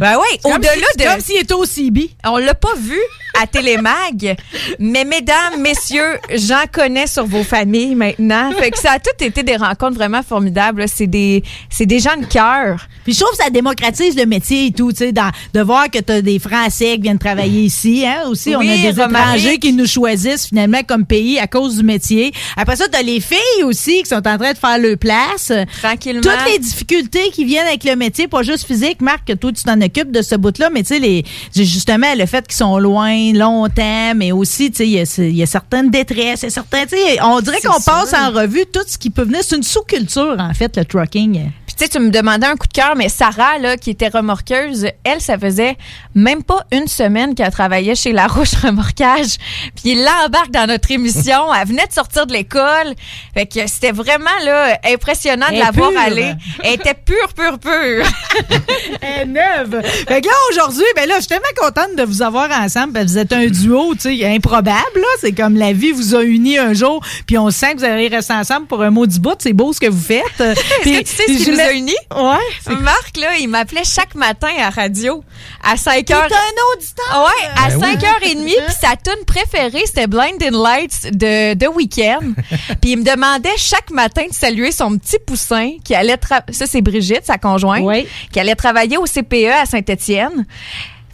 ben oui au-delà si- de Comme s'il était au CB. on l'a pas vu à Télémag. Mais mesdames, messieurs, j'en connais sur vos familles maintenant. Fait que ça a tout été des rencontres vraiment formidables. C'est des, c'est des gens de cœur. Puis je trouve que ça démocratise le métier et tout, tu sais, de voir que tu as des Français qui viennent travailler ici, hein, aussi. Oui, on a des Romaric. étrangers qui nous choisissent finalement comme pays à cause du métier. Après ça, tu as les filles aussi qui sont en train de faire leur place. Tranquillement. Toutes les difficultés qui viennent avec le métier, pas juste physique, Marc, que toi, tu t'en occupes de ce bout-là, mais tu sais, les, justement, le fait qu'ils sont loin, longtemps, mais aussi, tu sais, il y a- il y, a certaines détresses, y a sais, on dirait qu'on passe en revue tout ce qui peut venir. C'est une sous-culture, en fait, le trucking. Puis tu sais, tu me demandais un coup de cœur, mais Sarah, là, qui était remorqueuse, elle, ça faisait même pas une semaine qu'elle travaillait chez La Roche Remorquage. <laughs> Puis il l'embarque dans notre émission. Elle venait de sortir de l'école. Fait que c'était vraiment, là, impressionnant de la voir aller. Elle était pure, pure, pure. <laughs> Elle est neuve. Fait que là, aujourd'hui, ben là, je suis tellement contente de vous avoir ensemble. vous êtes un duo, tu sais, improbable, là. C'est comme la vie vous a unis un jour, puis on sent que vous allez rester ensemble pour un mot du bout. C'est beau ce que vous faites. <laughs> Que tu sais ce qui nous a unis? Ouais. <laughs> Marc, là, il m'appelait chaque matin à radio à 5 T'es heures. un auditeur! Ouais, à Ben oui. 5h30, <laughs> puis sa tune préférée, c'était Blinding Lights de, de Weekend. <laughs> puis il me demandait chaque matin de saluer son petit poussin qui allait ça c'est Brigitte, sa conjointe, qui allait travailler au CPE à Saint-Étienne.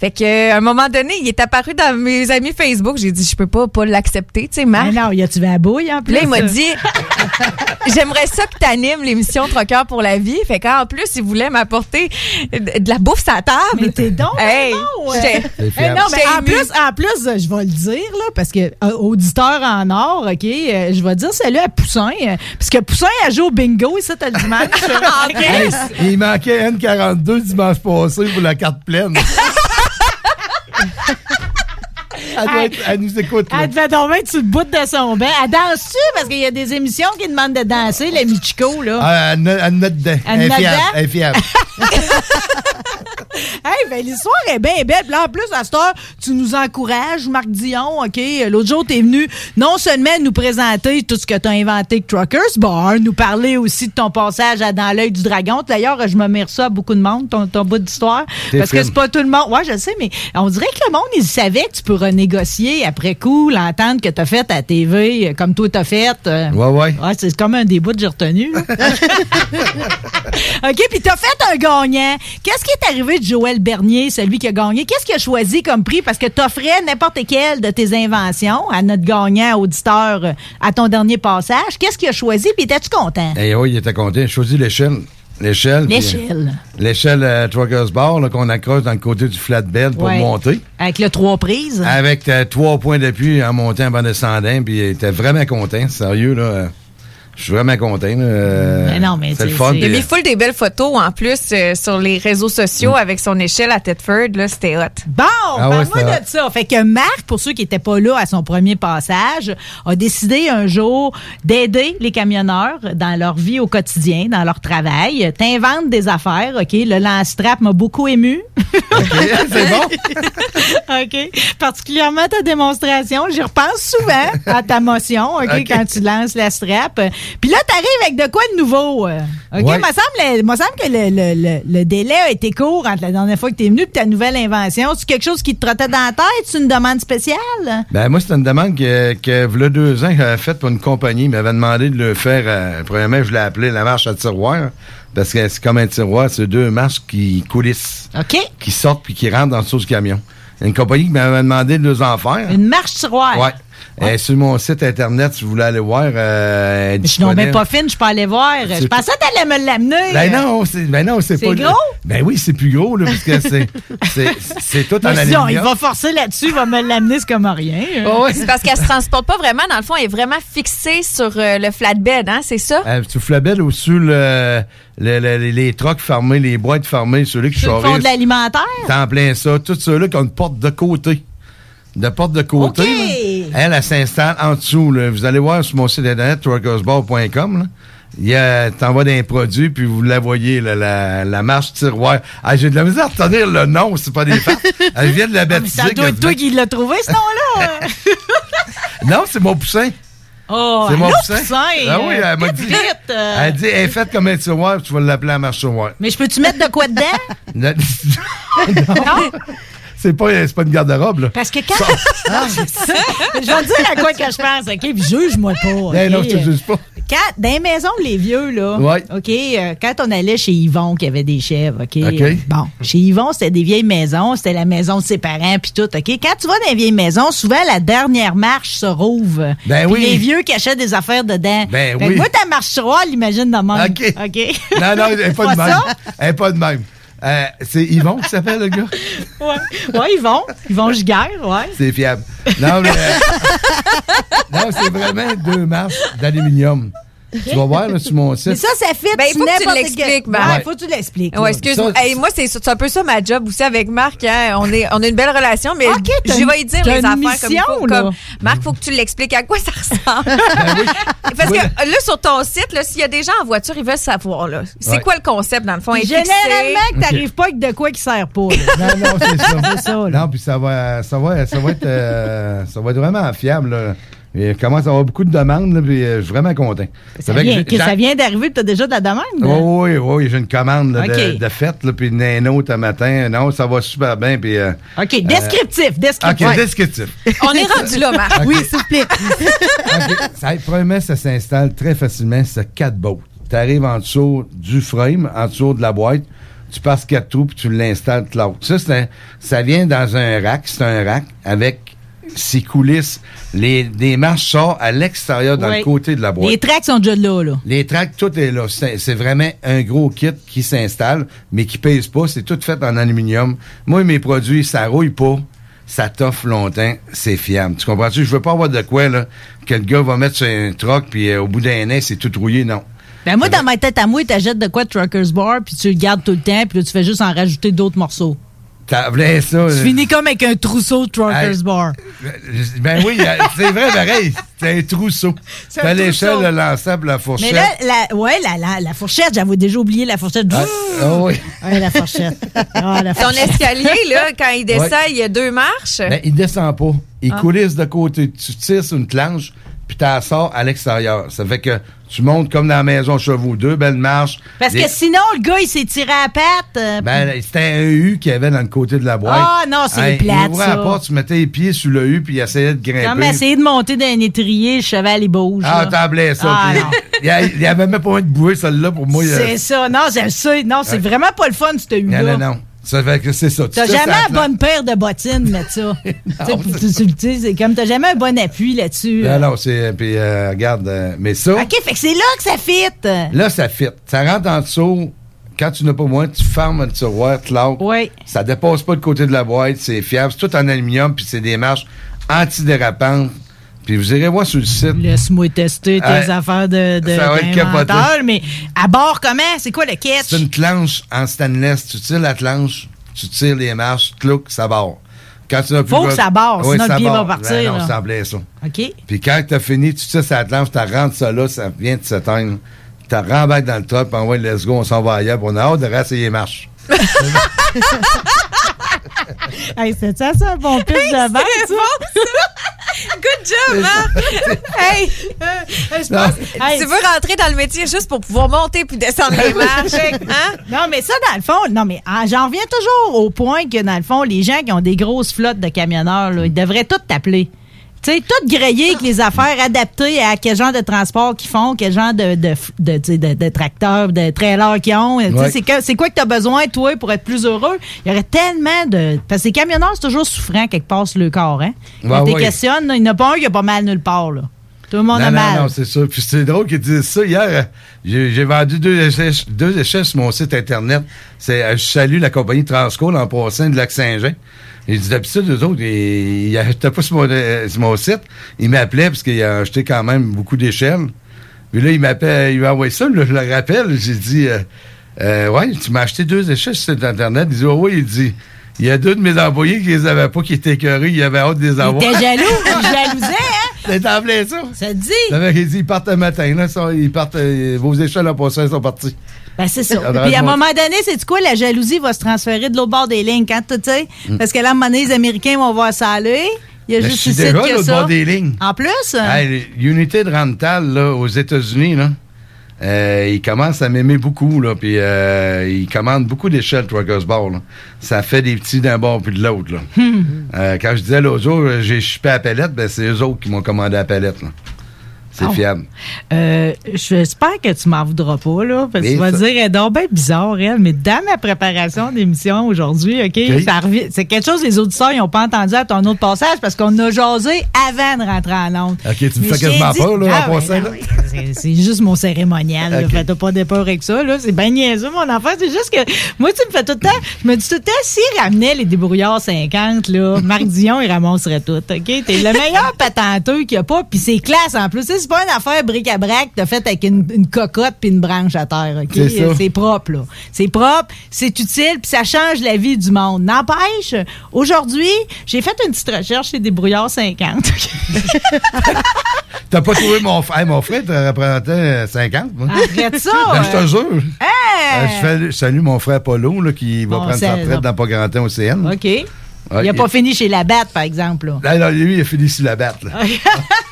Fait que euh, à un moment donné, il est apparu dans mes amis Facebook. J'ai dit je peux pas pas l'accepter, tu sais, Marc. Mais non, y a-tu la bouille en plus? Là, il m'a dit <laughs> J'aimerais ça que tu animes l'émission Troqueur pour la vie. Fait qu'en plus, il voulait m'apporter de la bouffe à table. Mais t'es donc hey, bon, ouais. j'étais- Eh non, mais j'étais en plus, en plus, je vais le dire, là, parce que euh, auditeur en or, OK, euh, je vais dire salut à Poussin. euh, parce que Poussin a joué au bingo ici, t'as le dimanche. <laughs> Hey, il manquait N42 dimanche passé pour la carte pleine. <laughs> elle, doit être- elle nous écoute. là. Elle devait tomber sur le bout de son bain. Elle danse-tu? Parce qu'il y a des émissions qui demandent de danser, la Michiko, là. Ah, elle, elle note dedans. Elle Elle est note fiable. Elle est fiable. <laughs> Hey, ben, l'histoire est bien belle. Là, en plus, à cette heure, tu nous encourages, Marc Dion, OK? L'autre jour, t'es venu non seulement nous présenter tout ce que t'as inventé avec Truckers, bon, nous parler aussi de ton passage à Dans l'œil du dragon. D'ailleurs, je me mets ça à beaucoup de monde, ton, ton bout d'histoire. Parce que c'est pas tout le monde. Ouais, je sais, mais on dirait que le monde, il savait que tu peux renégocier après coup l'entente que t'as faite à TV, euh, comme toi t'as fait. euh. Ouais, ouais. Ouais, c'est comme un des bouts que j'ai retenu. <laughs> <laughs> OK, puis t'as fait un gagnant. Qu'est-ce qui est arrivé de Joël Bernier, celui qui a gagné? Qu'est-ce qu'il a choisi comme prix? Parce que t'offrais n'importe quelle de tes inventions à notre gagnant auditeur euh, à ton dernier passage. Qu'est-ce qu'il a choisi? Puis étais-tu content? Et oui, il était content. J'ai choisi l'échelle. L'échelle. L'échelle. euh, L'échelle euh, Truckers Bar qu'on accroche dans le côté du flatbed pour Ouais. monter. Avec le trois prises. Avec euh, trois points d'appui en montant, en descendant. Puis il était vraiment content. Sérieux, là. Je suis vraiment content. là, euh, Mais non, mais c'est le fun. Il a mis full des belles photos en plus euh, sur les réseaux sociaux avec son échelle à Tedford. Là, c'était hot. Bon, Ah ouais, parle-moi de ça. Fait que Marc, pour ceux qui n'étaient pas là à son premier passage, a décidé un jour d'aider les camionneurs dans leur vie au quotidien, dans leur travail. T'inventes des affaires, OK? Le lance-trap m'a beaucoup ému. <laughs> c'est bon. <laughs> OK. Particulièrement ta démonstration. J'y repense souvent à ta motion, OK, OK. quand tu lances la strap. Puis là, t'arrives avec de quoi de nouveau? euh, OK? Ouais. M'a semble, m'a semble que le, le- le- le délai a été court entre la dernière fois que tu es venu et ta nouvelle invention. C'est quelque chose qui te trottait dans la tête? C'est une demande spéciale? Ben, moi, c'était une demande que, que v'là deux ans, j'avais faite pour une compagnie. Il m'avait demandé de le faire. euh, premièrement, je l'ai appelé la marche à tiroir. Parce que c'est comme un tiroir, c'est deux marches qui coulissent. OK. Qui sortent puis qui rentrent dans le dessous du camion. Une compagnie qui m'avait demandé de nous en faire. Une marche tiroir? Ouais. Euh, sur mon site internet, si vous voulez aller voir, euh, Je suis non mais disponible. pas fine, je peux aller voir. Je C'est- pensais que t'allais me l'amener. Ben non, c'est ben non, c'est C'est pas gros? Ben oui, c'est plus gros là parce que c'est <laughs> c'est tout en on, il aluminium. va forcer là-dessus, il va me l'amener, c'est comme rien. <laughs> C'est parce qu'elle se transporte pas vraiment. Dans le fond, elle est vraiment fixée sur euh, le flatbed, hein, c'est ça? Euh, tu flabelles au-dessus le, le- le- les, les trocs fermés, les boîtes fermées, ceux-là qui Sur le fond charrient. de l'alimentaire? C'est en plein ça. Tout ceux-là qui ont une porte de côté. De porte de côté. Là. Elle, elle s'installe en dessous. là. Vous allez voir sur mon site internet, truckersbar.com. Il y a, t'envoies des produits, puis vous la voyez, là, la, la marche tiroir. Ah, j'ai de la misère à retenir le nom, c'est pas des farces. <laughs> Elle vient de la baptiser. ça doit être toi qui l'as trouvé, ce nom-là. <laughs> Non, c'est mon poussin. Oh, C'est mon poussin. poussin. Ah oui, elle m'a dit. vite. Elle dit, elle est faite comme un tiroir, tu vas l'appeler la marche tiroir. Mais je peux-tu mettre de quoi dedans? <laughs> Non. non? C'est pas, pas une garde-robe, là. Parce que quand. Ah, <laughs> je vais te dire à quoi que je pense, OK? Puis juge-moi pas. Ben non, je te juge pas. Quand, dans les maisons, les vieux, là, Ouais. OK, euh, quand on allait chez Yvon, qui avait des chèvres, OK? Euh, Bon, chez Yvon, c'était des vieilles maisons, c'était la maison de ses parents, puis tout, OK? Quand tu vas dans les vieilles maisons, souvent, la dernière marche se rouvre. Ben oui. les vieux cachaient des affaires dedans. Ben Fait oui. Moi, ta marche tiroir, l'imagine même. OK. OK? Non, non, elle n'est pas, Pas de même. Elle n'est pas de même. Euh, c'est Yvon qui s'appelle, le gars? <laughs> Ouais, ouais Yvon. Yvon Giguère, ouais. C'est fiable. Non, mais. euh, <laughs> non, c'est vraiment deux marches d'aluminium. Tu vas voir, là, sur mon site. Mais ça, ça fit Ben, faut que tu l'expliques, Marc. Ouais, faut que tu l'expliques. Ouais, excuse-moi. Ça, Hey, moi, c'est c'est un peu ça ma job aussi avec Marc. hein. On, est, on a une belle relation, mais je vais y dire les affaires comme mission, faut. là. Comme, Marc, faut que tu l'expliques à quoi ça ressemble. Ben Parce Oui. que là, sur ton site, s'il y a des gens en voiture, ils veulent savoir. là. C'est Ouais. quoi le concept, dans le fond? Généralement, que t'arrives pas avec de quoi qui sert pas. là. Non, non, <laughs> c'est ça. Ça, là. Non, puis ça va, ça va, ça va être, euh, ça va être vraiment fiable. Là. Il commence à avoir beaucoup de demandes, là, puis euh, je suis vraiment content. Ça vient, que ça vient d'arriver, puis t'as déjà de la demande. Oh, oui, oui, j'ai une commande là, de, fête, là, puis une Nano ce matin. Non, ça va super bien. Puis, euh, OK, descriptif, euh, descriptif. OK, descriptif. <laughs> On est rendu là, Marc. Oui, s'il vous plaît. <laughs> OK. Ça, premièrement, ça s'installe très facilement. C'est quatre bottes. Tu arrives en dessous du frame, en dessous de la boîte. Tu passes quatre trous, puis tu l'installes de l'autre. Ça, un- ça vient dans un rack. C'est un rack avec ses coulisses. Les, des marches sortent à l'extérieur, dans Oui. le côté de la boîte. Les tracks sont déjà là, là. Les tracks, tout est là. C'est vraiment un gros kit qui s'installe, mais qui pèse pas. C'est tout fait en aluminium. Moi, mes produits, ça rouille pas. Ça t'offre longtemps. C'est fiable. Tu comprends-tu? Je veux pas avoir de quoi, là, que le gars va mettre sur un truck, puis euh, au bout d'un an, c'est tout rouillé. Non. Ben moi, dans ma tête à moi, t'achètes de quoi Truckers Bar, puis tu le gardes tout le temps, puis là, tu fais juste en rajouter d'autres morceaux. Ça. Tu finis comme avec un trousseau de Truckers Hey. Bar. Ben oui, c'est vrai, pareil. C'est un trousseau. <laughs> C'est un T'as l'échelle, l'ensemble, la fourchette. Mais là, la, ouais, la, la, la fourchette, j'avais déjà oublié la fourchette. Ah, ah oui. <laughs> Ouais, la fourchette. La Ton escalier, là, quand il descend, Ouais. il y a deux marches? Ben, il descend pas. Il Ah. coulisse de côté. Tu tires sur une planche, puis tu la sors à l'extérieur. Ça fait que tu montes comme dans la maison chevaux. Deux belles marches. Parce Des- que sinon, le gars, il s'est tiré à la patte. euh, Ben, c'était un U qu'il y avait dans le côté de la boîte. Ah, non, c'est plate, Il ouvrait ça. la porte, tu mettais les pieds sur le U, puis il essayait de grimper. Comme essayer de monter d'un étrier, le cheval, il bouge. Ah, t'emblais ça. Ah, non. il y a- il y avait même pas un de bouée, celle-là, pour moi. C'est ça. Non, sais. Non, c'est Ouais. vraiment pas le fun, ce Non, U-là. non, non. Ça fait que c'est ça. Tu T'as jamais ça une bonne paire de bottines, mettre ça. Tu <laughs> Non, tu- sais, c'est comme t'as jamais un bon appui là-dessus. Non, non, c'est. Puis, euh, regarde, euh, mais ça. OK, fait que c'est là que ça fit. Là, ça fit. Ça rentre en dessous. Quand tu n'as pas moins, tu fermes le tiroir, tu. Oui. Ça dépasse pas le côté de la boîte, c'est fiable. C'est tout en aluminium, puis c'est des marches antidérapantes. Puis vous irez voir sur le site. Laisse-moi tester tes Ouais. affaires de, de Ça va être mais à bord comment? C'est quoi le catch? C'est une planche en stainless. Tu tires la planche, tu tires les marches, clouc, ça barre. Quand tu n'as plus Faut que ça barre, sinon le pied va partir, Ben non, ça. OK. Puis quand tu as fini, tu tires la planche, tu rentres ça là, ça vient de s'éteindre. Tu rembarques dans le truck, puis envoie let's go, on s'en va ailleurs, puis on a hâte de réessayer les marches. <laughs> <laughs> Hey, c'est ça, ça, un bon pitch de vente, ça? Good job, hein? hey! je pense- Hey, tu veux rentrer dans le métier juste pour pouvoir monter puis descendre les marches, hein? Non, mais ça, dans le fond, non, mais ah, j'en reviens toujours au point que, dans le fond, les gens qui ont des grosses flottes de camionneurs, là, ils devraient tous t'appeler. Tu sais, tout griller avec les affaires adaptées à quel genre de transport qu'ils font, quel genre de, de, de, de, de tracteurs, de trailers qu'ils ont. Ouais. C'est que- c'est quoi que tu as besoin, toi, pour être plus heureux? Il y aurait tellement de. Parce que les camionneurs, c'est toujours souffrant quelque part sur le corps. Hein? Quand Ouais, tu ouais. questionnes, il n'y en a pas un qui a pas mal nulle part. Là. Tout le monde non, a non, mal. non, c'est ça. Puis c'est drôle qu'ils disent ça. Hier, j'ai vendu deux échelles, deux échelles sur mon site Internet. C'est, euh, je salue la compagnie Transco en passant de Lac-Saint-Jean. Ils disent d'habitude, eux autres, ils ils achetaient pas sur mon, euh, sur mon site. Ils m'appelaient parce qu'ils ont acheté quand même beaucoup d'échelles. Puis là, il m'appelle, il m'a envoyé ça, là, je le rappelle. J'ai dit, euh, euh, ouais, tu m'as acheté deux échelles sur site Internet. Il dit, oh, oui, il dit, il y a deux de mes employés qui les avaient pas, qui étaient écœurés, ils avaient hâte de les avoir. T'es jaloux, <laughs> il jalousait, hein? C'est en plein ça. Ça te dit? Ça veut dire qu'ils partent le matin, là. ils partent, vos échelles en passant, ils sont partis. Ben, c'est ça. Puis à un moment donné, c'est quoi? La jalousie va se transférer de l'autre bord des lignes. Quand tu sais, Mm. parce que là, à un moment donné, les Américains vont voir ça aller. Il y a Mais juste ici que l'autre ça. bord des lignes. En plus? Hey, l'unité de rental, là, aux États-Unis, là, euh, il commence à m'aimer beaucoup, là, puis euh, il commande beaucoup d'échelles, Truckers Bar, là. Ça fait des petits d'un bord puis de l'autre, là. Euh, quand je disais l'autre jour, j'ai chipé à la palette, ben c'est eux autres qui m'ont commandé à la palette, là. C'est Ah. fiable. Euh, J'espère que tu m'en voudras pas, là, parce que tu vas ça- dire, elle est donc bien bizarre, elle, mais dans ma préparation d'émission aujourd'hui, OK, c'est quelque chose que les auditeurs n'ont pas entendu à ton autre passage parce qu'on a jasé avant de rentrer en onde. OK, tu me fais quasiment dit- peur, là, Ah, en ouais, passant, là. ouais, c'est- juste mon cérémonial. là. OK. Fais-toi pas de peur avec ça. là. C'est bien niaiseux, mon enfant. C'est juste que moi, tu me fais tout le temps. Je me dis tout le temps, s'il ramenait les débrouillards 50, là, Marc Dion, il ramasserait tout. OK? T'es le meilleur patenteux qu'il n'y a pas. Puis c'est classe en plus. C'est pas une affaire bric-à-brac que t'as fait avec une, une cocotte puis une branche à terre. C'est. C'est propre, là. C'est propre, c'est utile, puis ça change la vie du monde. N'empêche, aujourd'hui, j'ai fait une petite recherche chez Débrouillard 50. <laughs> T'as pas trouvé mon frère? Mon frère te représentait 50, moi. Arrête ça! Ben, je te jure. Hey! Euh, je salue mon frère Polo, là, qui va Bon, prendre sa c'est- retraite dans Pocahontas Océane. OK. il n'a pas fini chez la batte, par exemple. Là. Là, là, lui, il a fini sur la batte. Là. <laughs>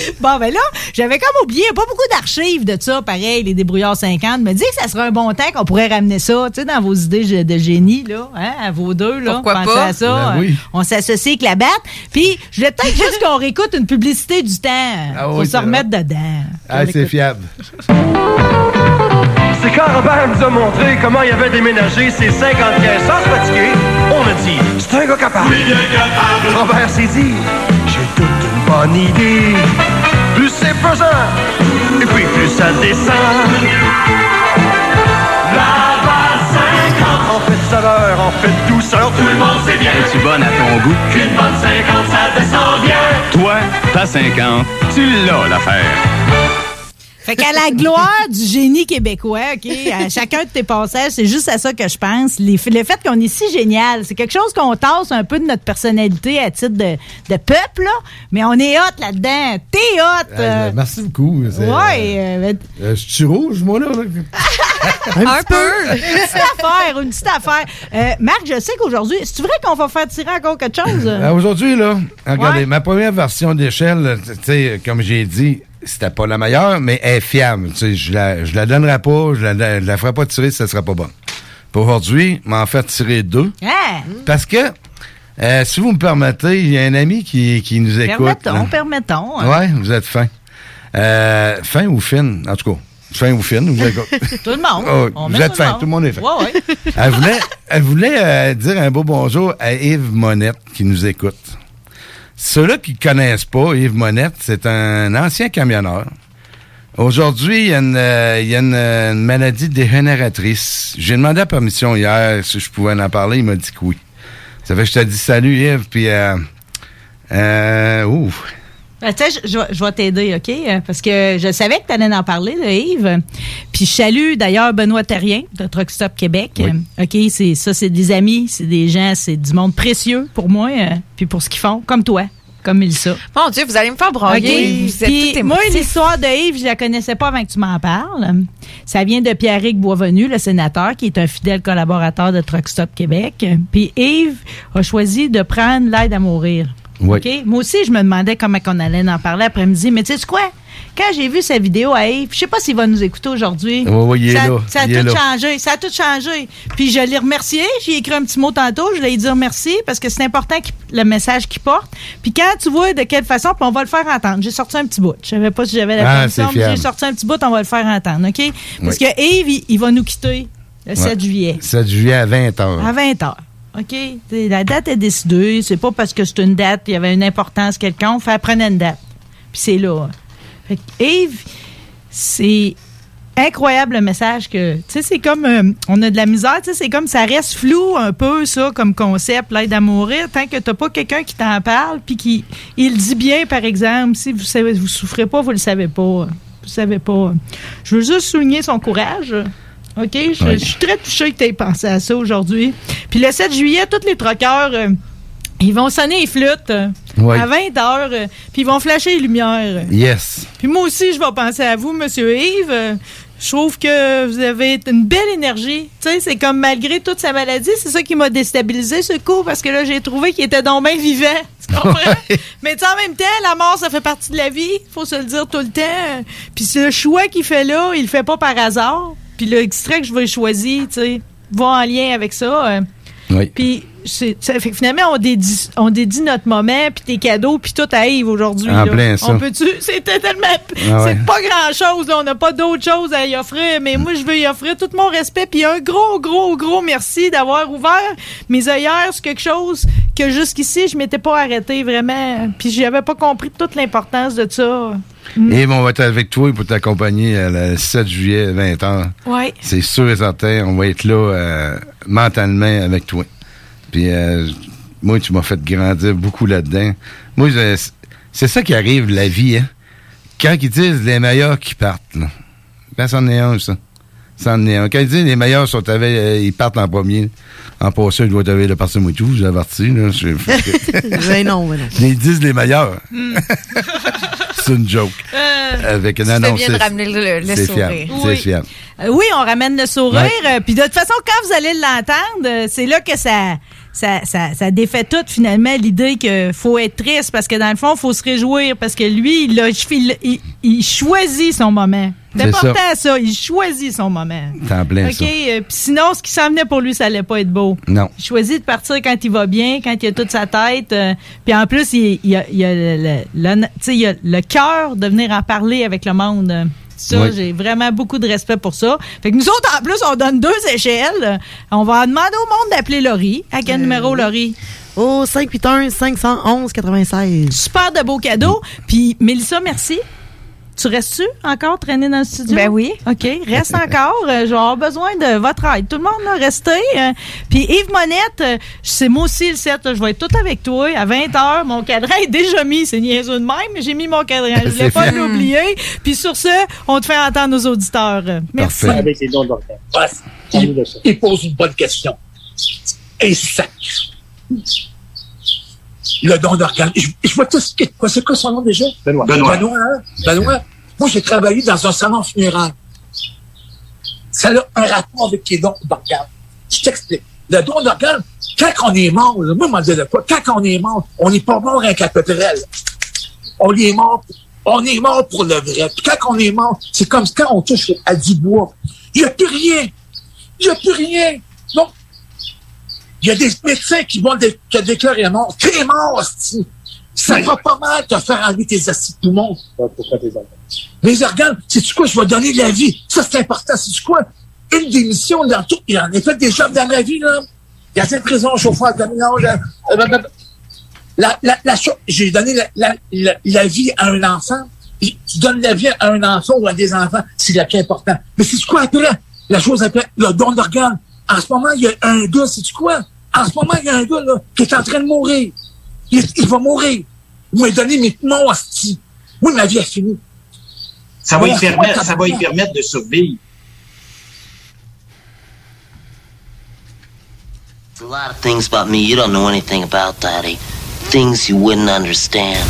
<laughs> Bon, ben là, j'avais comme oublié, il y a pas beaucoup d'archives de ça, pareil, les débrouillards 50. Me dit que ça serait un bon temps qu'on pourrait ramener ça, tu sais, dans vos idées de génie, là, hein, à vos deux, là. Pourquoi Pensez pas? à ça. Ben euh, oui. On s'associe avec la batte. Puis, je voulais peut-être juste qu'on réécoute une publicité du temps. Ah Faut oui, se c'est remettre dedans. Ah, c'est fiable. C'est quand Robert nous a montré comment il avait déménagé ses 50 caisses sans se fatiguer, on a dit, c'est un gars capable. Robert s'est dit, bonne idée. Plus c'est pesant, et puis plus ça descend. La 50 En fait saveur, en fait douceur, tout le monde sait bien. Es-tu bonne à ton goût? Qu'une bonne 50, ça descend bien. Toi, t'as 50, tu l'as l'affaire. Fait qu'à la gloire du génie québécois, OK, à chacun de tes passages, c'est juste à ça que je pense. Les- le fait qu'on est si génial, c'est quelque chose qu'on tasse un peu de notre personnalité à titre de, de peuple, là, mais on est hot là-dedans. T'es hot! Euh, euh, merci beaucoup. Ouais, euh, Euh, je suis rouge, moi, là. <laughs> un peu. Une petite affaire, une petite affaire. Euh, Marc, je sais qu'aujourd'hui, c'est vrai qu'on va faire tirer encore quelque chose? Euh, Aujourd'hui, là, regardez, Ouais. ma première version d'échelle, tu sais, comme j'ai dit, c'était pas la meilleure, mais elle est fiable. Tu sais, je la, je la donnerai pas, je la, je la ferai pas tirer si ça sera pas bon. Pour aujourd'hui, m'en faire tirer deux. Hein? Parce que, euh, si vous me permettez, il y a un ami qui, qui nous écoute. Permettons, là. permettons. hein. Ouais, vous êtes fin. Euh, fin ou fine, en tout cas. Fin ou fine, vous écoute. <laughs> Tout le monde. Oh, On vous êtes fin, tout le monde est fin. Ouais, ouais. Elle voulait, elle voulait euh, dire un beau bonjour à Yves Monette qui nous écoute. Ceux-là qui ne connaissent pas Yves Monette, c'est un ancien camionneur. Aujourd'hui, il y a une, euh, euh, une maladie dégénératrice. J'ai demandé la permission hier si je pouvais en parler. Il m'a dit que oui. Ça fait que je te dis salut Yves, puis euh, euh, ouf. Ben, tu sais, je, je vais- je vais t'aider, OK? Euh, Parce que je savais que tu allais en parler, de Yves. Puis je salue d'ailleurs Benoît Terrien de Truck Stop Québec. Euh, OK, c'est ça, c'est des amis, c'est des gens, c'est du monde précieux pour moi, euh, puis pour ce qu'ils font, comme toi, comme Ilsa. Mon Dieu, vous allez me faire broyer. OK. Vous êtes Puis tout moi, l'histoire de Yves, je la connaissais pas avant que tu m'en parles. Ça vient de Pierrick Boisvenu, le sénateur, qui est un fidèle collaborateur de Truck Stop Québec. Puis Yves a choisi de prendre l'aide à mourir. Oui. Moi aussi, je me demandais comment on allait en parler après-midi. Mais tu sais quoi? Quand j'ai vu sa vidéo à Yves, je sais pas s'il va nous écouter aujourd'hui. Oui, oui, il est ça, là. ça a Il tout là. changé. Ça a tout changé. Puis je l'ai remercié. J'ai écrit un petit mot tantôt. Je l'ai dit merci parce que c'est important le message qu'il porte. Puis quand tu vois de quelle façon, puis on va le faire entendre. J'ai sorti un petit bout. Je savais pas si j'avais la Ah, mais j'ai sorti un petit bout. On va le faire entendre, OK? Parce Oui. que Yves, il, il va nous quitter le 7 Ouais. juillet. 7 juillet à 20 h. À 20 h. OK? La date est décidée. C'est pas parce que c'est une date, il y avait une importance quelconque. Fait prenez une date. Puis c'est là. Fait Yves, c'est incroyable le message que. Tu sais, c'est comme. euh, on a de la misère. Tu sais, c'est comme ça reste flou un peu, ça, comme concept, l'aide à tant que t'as pas quelqu'un qui t'en parle, puis qui. Il dit bien, par exemple, si vous savez, vous souffrez pas, vous le savez pas. Vous savez pas. Je veux juste souligner son courage. OK? Je, suis très touchée que tu aies pensé à ça aujourd'hui. Puis le 7 juillet, tous les troqueurs, euh, ils vont sonner les flûtes euh, à 20 heures, euh, puis ils vont flasher les lumières. Yes. Puis moi aussi, je vais penser à vous, Monsieur Yves, Je trouve que vous avez une belle énergie. Tu sais, c'est comme malgré toute sa maladie, c'est ça qui m'a déstabilisé ce coup parce que là, j'ai trouvé qu'il était donc bien vivant. <laughs> Tu comprends? Mais tu sais, en même temps, la mort, ça fait partie de la vie. Faut se le dire tout le temps. Puis ce choix qu'il fait là, il le fait pas par hasard. Puis l'extrait que je vais choisir, tu sais, va en lien avec ça. euh, Oui. puis c'est- ça fait que finalement, on dédie, on dédie notre moment, puis tes cadeaux, puis tout à Yves aujourd'hui. En là. plein ça. On peut-tu... C'était tellement... Ah ouais. C'est pas grand-chose, là. On n'a pas d'autre chose à y offrir, mais moi, je veux y offrir tout mon respect, puis un gros, gros, gros merci d'avoir ouvert mes œillères sur quelque chose que jusqu'ici, je m'étais pas arrêté vraiment, puis j'avais pas compris toute l'importance de ça. Et on va être avec toi pour t'accompagner euh, le 7 juillet, 20h. Ouais. C'est sûr et certain, on va être là euh, mentalement avec toi. Puis euh, moi, tu m'as fait grandir beaucoup là-dedans. Moi, je- c'est ça qui arrive, la vie, hein. Quand ils disent les meilleurs qui partent, là. Ben, c'en est un, ça. C'en est un. Quand ils disent les meilleurs sont avec, euh, ils partent en premier. En passant, ils doivent avoir le parti moi tout, j'ai averti, là. Je- <laughs> Ben non, ben non. Mais ils disent les meilleurs. <laughs> c'est une joke. Avec Tu non, fais non, bien de c'est- ramener le- le c'est sourire. fiable, Oui. C'est fiable. Euh, oui, on ramène le sourire. Ouais. euh, Puis de toute façon, quand vous allez l'entendre, euh, c'est là que ça, ça, ça, ça défait tout finalement l'idée qu'il faut être triste parce que dans le fond, il faut se réjouir parce que lui, il, a- il, il- choisit son moment. C'est important ça. ça. il choisit son moment. T'es en plein OK, euh, puis sinon, ce qui s'en venait pour lui, ça allait pas être beau. Non. Il choisit de partir quand il va bien, quand il a toute sa tête. euh, puis en plus, il, il a, il a le, le cœur de venir en parler avec le monde. Euh. Ça, Oui. j'ai vraiment beaucoup de respect pour ça. Fait que nous autres, en plus, on donne deux échelles. On va demander au monde d'appeler Laurie. À quel numéro, Laurie? Au 581 511 96. Super de beaux cadeaux. Puis, Mélissa, merci. Tu restes-tu encore traîner dans le studio? Ben oui. OK, reste encore. Euh, je vais avoir besoin de votre aide. Tout le monde, là, restez. Euh, Puis Yves Monette, euh, c'est moi aussi le 7. là, Je vais être tout avec toi à 20h. Mon cadran est déjà mis. C'est niaiseux de même, mais j'ai mis mon cadran. <laughs> Je voulais C'est pas l'oublier. Puis sur ce, on te fait entendre nos auditeurs. Euh, Merci. Avec les dons il, il pose une bonne question. Et sac. Le don d'organes. Je, je vois tout ce qui quoi, C'est quoi son nom déjà? Benoît. Benoît, hein? Benoît. Moi, j'ai travaillé dans un salon funéraire. Ça a un rapport avec les dons d'organes. Je t'explique. Le don d'organes, quand on est mort, là, moi, je m'en dis de quoi? Quand on est mort, on n'est pas mort avec un pétrel. On est mort, on est mort pour le vrai. Puis quand on est mort, c'est comme quand on touche à du bois. Il n'y a plus rien. Il n'y a plus rien. Donc, il y a des médecins qui vont dé- te déclarer mort. T'es mort, hostie. Ça va pas mal te faire enlever tes de poumons. Les organes, c'est-tu quoi? Je vais donner de la vie. Ça, c'est important. C'est-tu quoi? Une démission dans tout. Il en a fait des jobs dans ma vie, là. Il y a de prison, chauffeur de camion, là. Euh, bah, bah. La, la, la j'ai donné la, la, la, la vie à un enfant. Et Tu donnes la vie à un enfant ou à des enfants, c'est la plus important. Mais c'est quoi après? La chose après, le don d'organes. En ce moment, il y a un gars, c'est quoi? En ce moment, il y a un gars, là, qui est en train de mourir. Il, il va mourir. Il m'a donné mes mon hostie. Oui, ma vie est finie. Ça va, y permettre, ça va y permettre de survivre. A lot of things about me you don't know anything about, Daddy. Things you wouldn't understand.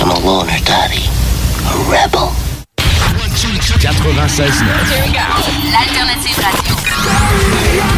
I'm a loner, Daddy. A rebel. 96.9. L'alternative radio.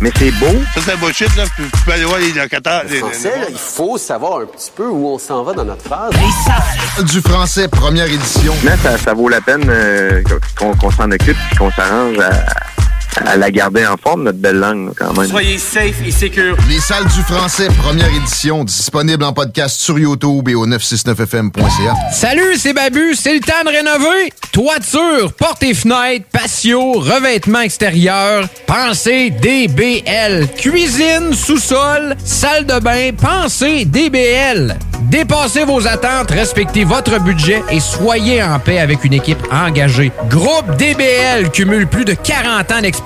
mais c'est beau. Ça, c'est un bullshit, là. Tu peux aller voir les locataires. les- Français, là, il faut savoir un petit peu où on s'en va dans notre phrase. Du français, première édition. Mais ça, ça vaut la peine euh, qu'on qu'on s'en occupe et qu'on s'arrange à, à la garder en forme, notre belle langue, quand même. Soyez safe et secure. Les salles du français, première édition, disponible en podcast sur YouTube et au 969fm.ca. Salut, c'est Babu, c'est le temps de rénover. Toiture, portes et fenêtres, patio, revêtement extérieur, pensez DBL. Cuisine, sous-sol, salle de bain, pensez DBL. Dépassez vos attentes, respectez votre budget et soyez en paix avec une équipe engagée. Groupe DBL cumule plus de 40 ans d'expérience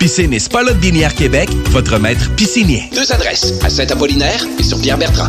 Piscine et Spa Lot Binière Québec, votre maître piscinier. Deux adresses, à Saint-Apollinaire et sur Pierre-Bertrand.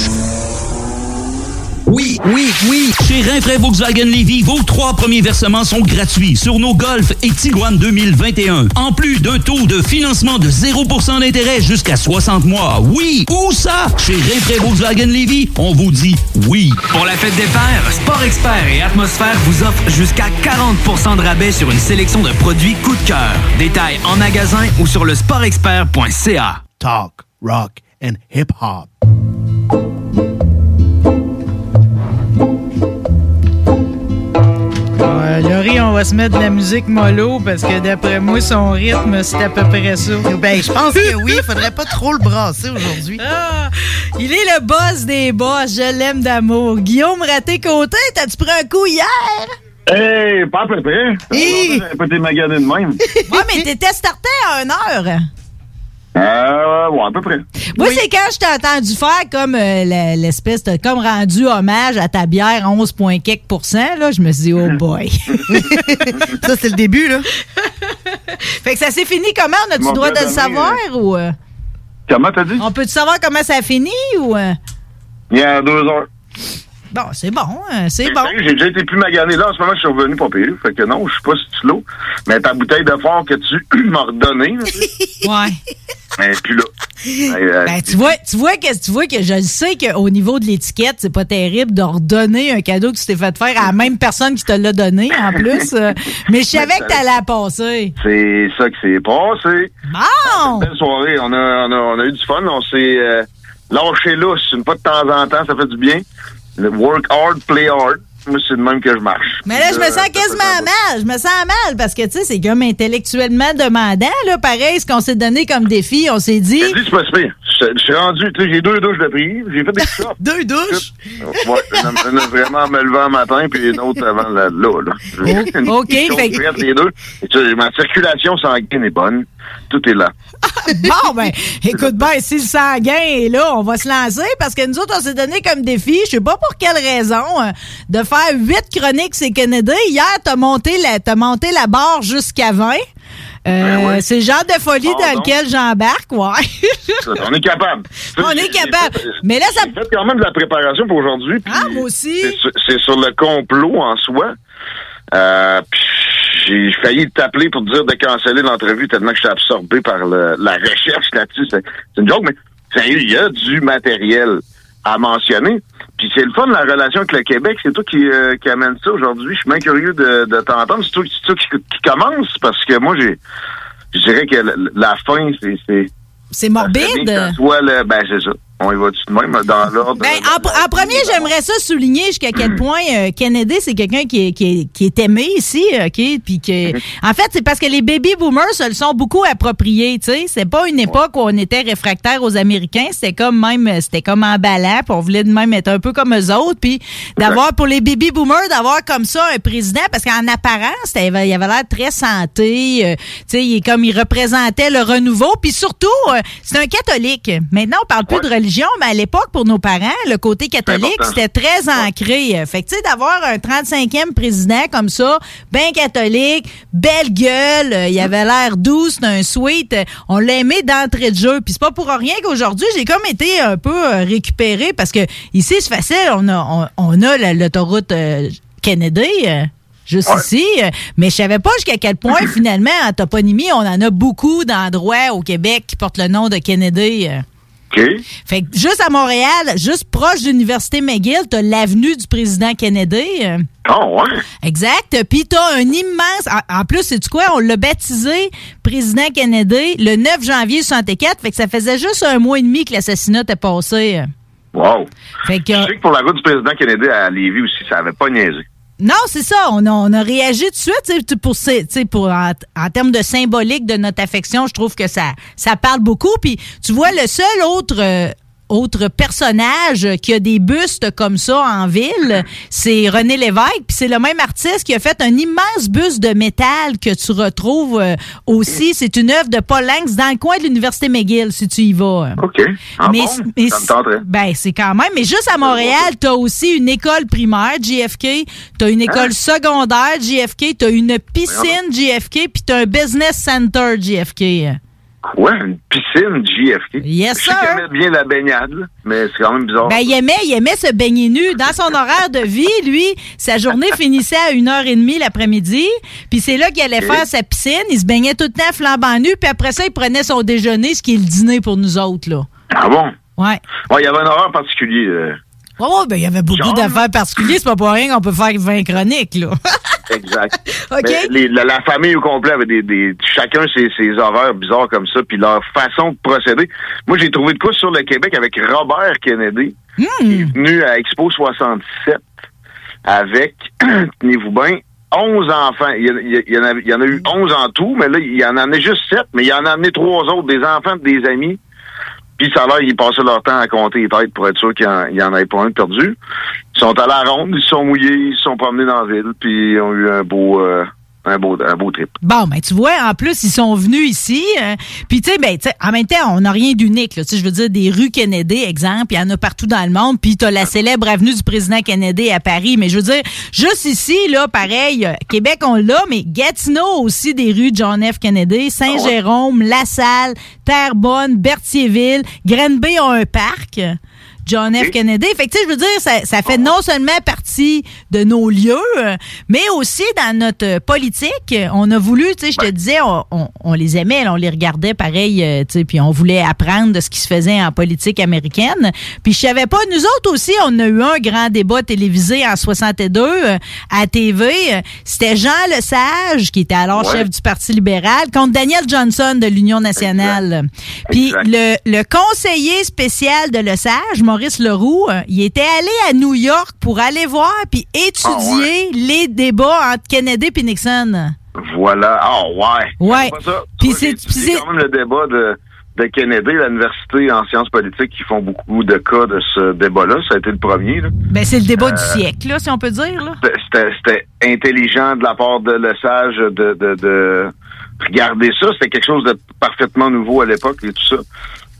681 4476. Oui, oui, oui. Chez Rinfraie Volkswagen Levy, vos trois premiers versements sont gratuits sur nos Golf et Tiguan 2021. En plus d'un taux de financement de 0% d'intérêt jusqu'à 60 mois. Oui, où ça? Chez Rinfraie Volkswagen Levy, on vous dit oui. Pour la fête des pères, Sport Expert et Atmosphère vous offrent jusqu'à 40% de rabais sur une sélection de produits coup de cœur. Détails en magasin ou sur le sportexpert.ca. Talk, rock and hip-hop. Laurie, on va se mettre de la musique mollo parce que d'après moi, son rythme, c'est à peu près ça. Ben, je pense que oui, il faudrait pas trop le brasser aujourd'hui. Ah, il est le boss des boss, je l'aime d'amour. Guillaume Raté-Côté, t'as-tu pris un coup hier? Hey, pas à peu près. J'ai pas été magané de même. Ouais, mais t'étais starté à une heure. Euh, ouais, à peu près. Moi, c'est quand je t'ai entendu faire comme euh, l'espèce de comme rendu hommage à ta bière 11 point quelques pourcents, là, je me suis dit, oh boy. <laughs> ça, c'est le début, là. <laughs> fait que ça s'est fini comment? On a-tu droit de le savoir ou. euh, Comment t'as dit? on peut-tu savoir comment ça a fini ou. euh? Il y a deux heures. Bon, c'est bon, hein, c'est bon. J'ai déjà été plus magané. Là, en ce moment, je suis revenu pas pire. Fait que non, je suis pas si slow. Mais ta bouteille de fort que tu <clears throat> m'as redonnée, <laughs> Ouais. est plus là. Elle, euh, Ben, tu vois, tu vois que tu vois que je le sais qu'au niveau de l'étiquette, c'est pas terrible de redonner un cadeau que tu t'es fait faire à la même personne qui te l'a donné en <laughs> plus. mais je savais que t'allais la passer. C'est ça qui s'est passé. Bon! Belle soirée. On a, on a, on a eu du fun. On s'est euh, lâché lousse. Une fois de temps en temps, ça fait du bien. Le work hard, play hard. Moi, c'est de même que je marche. Mais là, je me Euh, sens quasiment mal. Je me sens mal parce que, tu sais, c'est comme intellectuellement demandant, là. Pareil, ce qu'on s'est donné comme défi, on s'est dit. Je c'est pas. Je suis rendu, tu sais, j'ai deux douches de prix. J'ai fait des <laughs> shots. deux douches? Ouais, une, vraiment me levant le matin, puis une autre avant là, là. OK, <laughs> fait- les deux. Et tu sais, ma circulation sanguine est bonne. Tout est là. <laughs> Bon, ben, écoute bien, si le sanguin est là, on va se lancer parce que nous autres, on s'est donné comme défi, je sais pas pour quelle raison, euh, de faire huit chroniques c'est Kennedy. Hier, t'as monté la, t'as monté la barre jusqu'à 20. Euh, C'est le genre de folie dans lequel j'embarque, ouais. On est capable. <laughs> On est capable. Mais là, ça. J'ai fait quand même de la préparation pour aujourd'hui. Ah, moi aussi. C'est sur, c'est sur le complot en soi. Euh, puis j'ai failli t'appeler pour te dire de canceller l'entrevue tellement que je suis absorbé par le- la recherche là-dessus. C'est c'est une joke, mais sérieux, il y a du matériel à mentionner. Puis c'est le fun, la relation avec le Québec. C'est toi qui, euh, qui amène ça aujourd'hui. Je suis bien curieux de, de t'entendre. C'est toi, c'est toi qui, qui commence parce que moi, j'ai, je dirais que la, la fin, c'est, c'est, morbide. soit le, ben c'est ça. On y va tout de même dans l'ordre. Ben, en, en premier, j'aimerais ça souligner jusqu'à quel point euh, Kennedy, c'est quelqu'un qui est, qui, est, qui est aimé ici, OK? Puis que, en fait, c'est parce que les baby boomers se le sont beaucoup appropriés, tu sais. C'est pas une époque où on était réfractaire aux Américains. C'était comme même, c'était comme emballant, puis on voulait de même être un peu comme eux autres. Puis d'avoir, pour les baby boomers, d'avoir comme ça un président, parce qu'en apparence, il avait il avait l'air très santé, euh, tu sais, il est comme, il représentait le renouveau. Puis surtout, euh, c'est un catholique. Maintenant, on parle plus de religion, mais à l'époque, pour nos parents, le côté catholique, c'était très ancré. Fait que, tu sais, d'avoir un 35e président comme ça, ben catholique, belle gueule, euh, il avait l'air doux, un sweet, euh, on l'a aimé d'entrée de jeu. Puis c'est pas pour rien qu'aujourd'hui, j'ai comme été un peu euh, récupéré parce que ici, c'est facile, on a, on, on a la- l'autoroute euh, Kennedy. euh, Juste ici, mais je savais pas jusqu'à quel point <laughs> finalement en toponymie on en a beaucoup d'endroits au Québec qui portent le nom de Kennedy. OK. Fait que juste à Montréal, juste proche de l'Université McGill, t'as l'avenue du président Kennedy. Oh, ouais. Exact. Puis t'as un immense... En, plus, c'est quoi? On l'a baptisé président Kennedy le 9 janvier 64. Fait que ça faisait juste un mois et demi que l'assassinat était passé. Wow. Fait que... Je sais que pour la route du président Kennedy à Lévis aussi, ça avait pas niaisé. Non, c'est ça. On a, on a réagi tout de suite. tu sais, Pour, ces- tu sais, pour, en, en termes de symbolique de notre affection, je trouve que ça, ça parle beaucoup. Puis tu vois, le seul autre, euh, autre personnage qui a des bustes comme ça en ville, c'est René Lévesque. Puis c'est le même artiste qui a fait un immense buste de métal que tu retrouves euh, aussi. C'est une œuvre de Paul Langs dans le coin de l'Université McGill, si tu y vas. OK. Ah Mais- bon? mais ça me tenterait. Ben, c'est quand même. Mais juste à Montréal, t'as aussi une école primaire, JFK. T'as une école Hein? secondaire, JFK. T'as une piscine, JFK. Puis t'as un business center, JFK. Quoi? Une piscine JFK? Yes, Je sais sir. aimait bien la baignade, là, mais c'est quand même bizarre. Ben, il aimait, il aimait se baigner nu. Dans son horaire de vie, lui, sa journée finissait à une heure et demie l'après-midi. Puis c'est là qu'il allait faire sa piscine. Il se baignait tout le temps flambant nu. Puis après ça, il prenait son déjeuner, ce qui est le dîner pour nous autres, là. Ah bon? Ouais. Ouais, il y avait un horaire particulier. euh, ouais, ben, il y avait beaucoup d'affaires particulières. C'est pas pour rien qu'on peut faire 20 chroniques, là. <laughs> Exact. <laughs> OK. Mais les- la, la famille au complet avait des, des chacun ses, ses horaires bizarres comme ça, puis leur façon de procéder. Moi, j'ai trouvé de quoi sur le Québec avec Robert Kennedy, Hmm. qui est venu à Expo 67 avec, <clears throat> tenez-vous bien, 11 enfants. Il y, en a- il y en eu 11 en tout, mais là, il y en a juste 7, mais il en a amené trois autres, des enfants de des amis. Puis ça a l'air, ils passaient leur temps à compter les têtes pour être sûr qu'il n'y en, avait pas un perdu. Ils sont à la ronde, ils sont mouillés, ils sont promenés dans la ville, puis ils ont eu un beau, euh, un beau, un beau trip. Bon, ben tu vois, en plus, ils sont venus ici. euh, Puis, tu sais, ben, en même temps, on n'a rien d'unique. Tu sais, je veux dire, des rues Kennedy, exemple, il y en a partout dans le monde. Puis, tu as la célèbre avenue du président Kennedy à Paris. Mais je veux dire, juste ici, là, pareil, euh, Québec, on l'a, mais Gatineau aussi des rues John F. Kennedy, Saint-Jérôme, La Salle, Terrebonne, Berthierville, Grenby ont un parc. John F. Kennedy. Fait que, tu sais, je veux dire, ça, ça fait non seulement partie de nos lieux, mais aussi dans notre politique. On a voulu, tu sais, je te disais, on, on- on les aimait, on les regardait pareil, euh, tu sais, puis on voulait apprendre de ce qui se faisait en politique américaine. Puis je savais pas, nous autres aussi, on a eu un grand débat télévisé en 62 euh, à TV. C'était Jean Lesage, qui était alors Ouais. chef du Parti libéral, contre Daniel Johnson de l'Union nationale. Puis le, le conseiller spécial de Lesage, Maurice Leroux, euh, il était allé à New York pour aller voir puis étudier les débats entre Kennedy et Nixon. Voilà. Ah, ouais. Ouais. C'est. Puis quand même le débat de, de Kennedy, l'université en sciences politiques, qui font beaucoup de cas de ce débat-là. Ça a été le premier. là. Ben, c'est le débat du Euh, siècle, là, si on peut dire. C'était- intelligent de la part de Lesage de, de, de regarder ça. C'était quelque chose de parfaitement nouveau à l'époque et tout ça.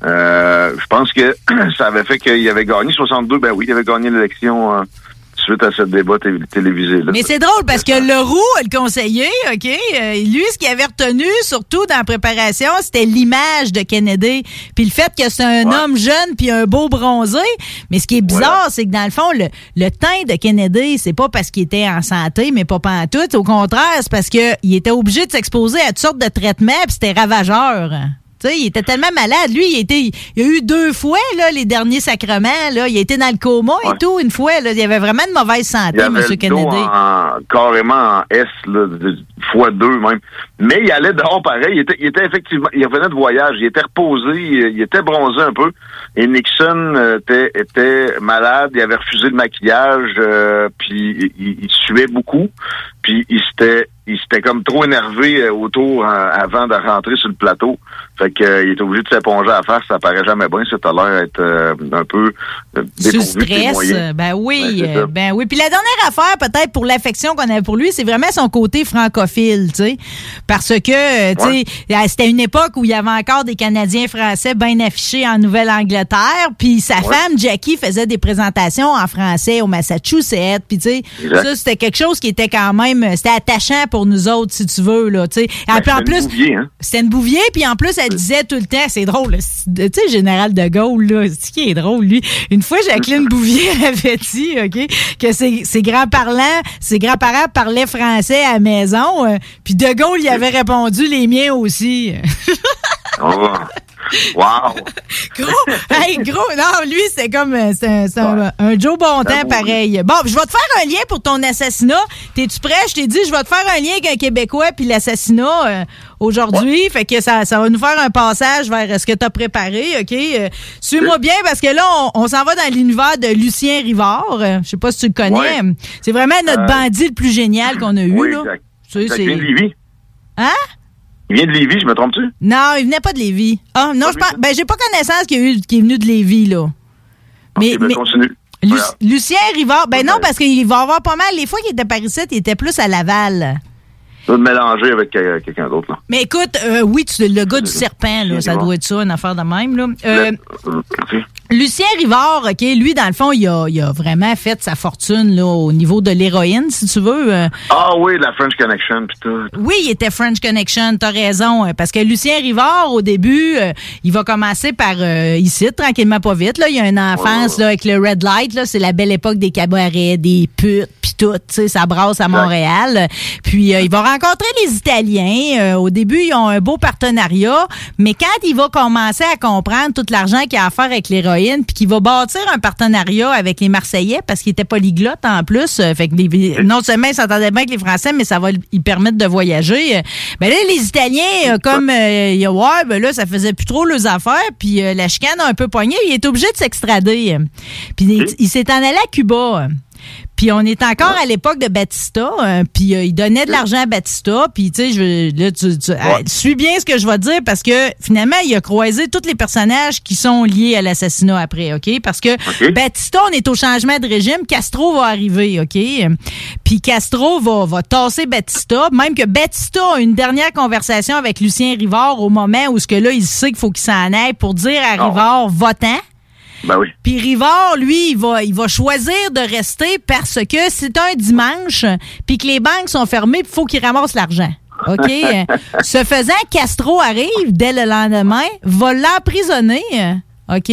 Euh, je pense que <clears throat> ça avait fait qu'il avait gagné 62. Ben oui, il avait gagné l'élection en suite à ce débat té- télévisé-là. Mais c'est drôle parce que Leroux, le conseiller, OK, euh, lui, ce qu'il avait retenu, surtout dans la préparation, c'était l'image de Kennedy. Puis le fait que c'est un homme jeune puis un beau bronzé. Mais ce qui est bizarre, c'est que dans le fond, le, le teint de Kennedy, c'est pas parce qu'il était en santé, mais pas tout. Au contraire, c'est parce qu'il était obligé de s'exposer à toutes sortes de traitements puis c'était ravageur. Il était tellement malade. Lui, il, était, il a eu deux fois là, les derniers sacrements. Là. Il a été dans le coma et tout, une fois. Là. Il avait vraiment de mauvaise Il santé, M. dos Kennedy. en- carrément en S, là, fois deux même. Mais il allait dehors pareil. Il était, il était effectivement, il revenait de voyage. Il était reposé, il, il était bronzé un peu. Et Nixon euh, était, était malade. Il avait refusé le maquillage. euh, puis il, il suait beaucoup. Puis il s'était, il s'était comme trop énervé euh, autour euh, avant de rentrer sur le plateau. Fait que euh, il était obligé de s'éponger à la face. Ça paraît jamais bien. Ça a l'air d'être euh, un peu euh, Sous stress, ben oui, Ouais, ben oui. Puis la dernière affaire, peut-être pour l'affection qu'on avait pour lui, c'est vraiment son côté francophile, tu sais, parce que, tu sais, c'était une époque où il y avait encore des Canadiens français bien affichés en Nouvelle-Angleterre, puis sa femme Jackie faisait des présentations en français au Massachusetts, puis tu sais, ça c'était quelque chose qui était quand même, c'était attachant pour nous autres, si tu veux là. Ben, Et puis en c'était une plus, Bouvier, hein? c'était une Bouvier, puis en plus, elle disait tout le temps, c'est drôle, tu sais, Général de Gaulle, là, c'est qui est drôle, lui. Une fois, Jacqueline <laughs> Bouvier <laughs> avait dit, OK, que ses, ses grands-parents, ses grands-parents parlaient français à la maison, euh, puis de Gaulle, il avait répondu, les miens aussi. <laughs> <laughs> Wow! <laughs> gros, hey, gros, non, lui, c'est comme, euh, c'est un, c'est un- un Joe Bontemps pareil. Bon, je vais te faire un lien pour ton assassinat. T'es-tu prêt? Je t'ai dit, je vais te faire un lien avec un Québécois puis l'assassinat euh, aujourd'hui. Fait que ça, ça va nous faire un passage vers ce que t'as préparé, OK? Euh, Suis-moi bien parce que là, on, on s'en va dans l'univers de Lucien Rivard. Euh, je sais pas si tu le connais. Ouais. C'est vraiment notre Euh, bandit le plus génial qu'on a eu, Oui, là. Tu sais, c'est-. Hein? Il vient de Lévis, je me trompe-tu? Non, il venait pas de Lévis. Ah, non, je pense. Ben, j'ai pas connaissance qu'il y est venu de Lévis, là. Mais, Ben, mais continue. Lu- Voilà. Lucien Rivard, ben non, parce qu'il va avoir pas mal. Les fois qu'il était par ici, il était plus à Laval. Me mélanger avec quelqu'un d'autre. là. Mais écoute, euh, oui, tu, le gars du serpent, là, ça doit être ça, une affaire de même. Là. Euh, Euh. Lucien Rivard, OK, lui, dans le fond, il a, il a vraiment fait sa fortune là, au niveau de l'héroïne, si tu veux. Euh, Ah oui, la French Connection, pis tout. Oui, il était French Connection, t'as raison. euh, Parce que Lucien Rivard, au début, euh, il va commencer par euh, ici, tranquillement pas vite. Là. Il y a une enfance là, avec le Red Light. Là, c'est la belle époque des cabarets, des putes, puis tout. tu sais, Ça brasse à Montréal. Puis euh, il va rencontrer les Italiens. Au début, ils ont un beau partenariat. Mais quand il va commencer à comprendre tout l'argent qu'il a à faire avec l'héroïne, puis qu'il va bâtir un partenariat avec les Marseillais, parce qu'il était polyglotte en plus. euh, fait que les- non seulement il s'entendait bien avec les Français, mais ça va lui permettre de voyager. Euh, Ben là, les Italiens, euh, comme euh, il y a- ouais, ben là, ça faisait plus trop leurs affaires, puis euh, la chicane a un peu pogné, il est obligé de s'extrader. Puis il, il s'est en allé à Cuba. Euh. Puis on est encore à l'époque de Batista, euh, puis euh, il donnait de l'argent à Batista, puis tu sais, je là tu, tu- ah, suis bien ce que je vais te dire parce que finalement il a croisé tous les personnages qui sont liés à l'assassinat après, ok? Parce que Batista, on est au changement de régime, Castro va arriver, ok? Puis Castro va va tasser Batista, même que Batista a une dernière conversation avec Lucien Rivard au moment où ce que là il sait qu'il faut qu'il s'en aille pour dire à Rivard votant. Ben oui. Puis Rivard, lui, il va, il va choisir de rester parce que c'est un dimanche, puis que les banques sont fermées, puis il faut qu'il ramasse l'argent. OK? <laughs> Ce faisant, Castro arrive dès le lendemain, va l'emprisonner. OK?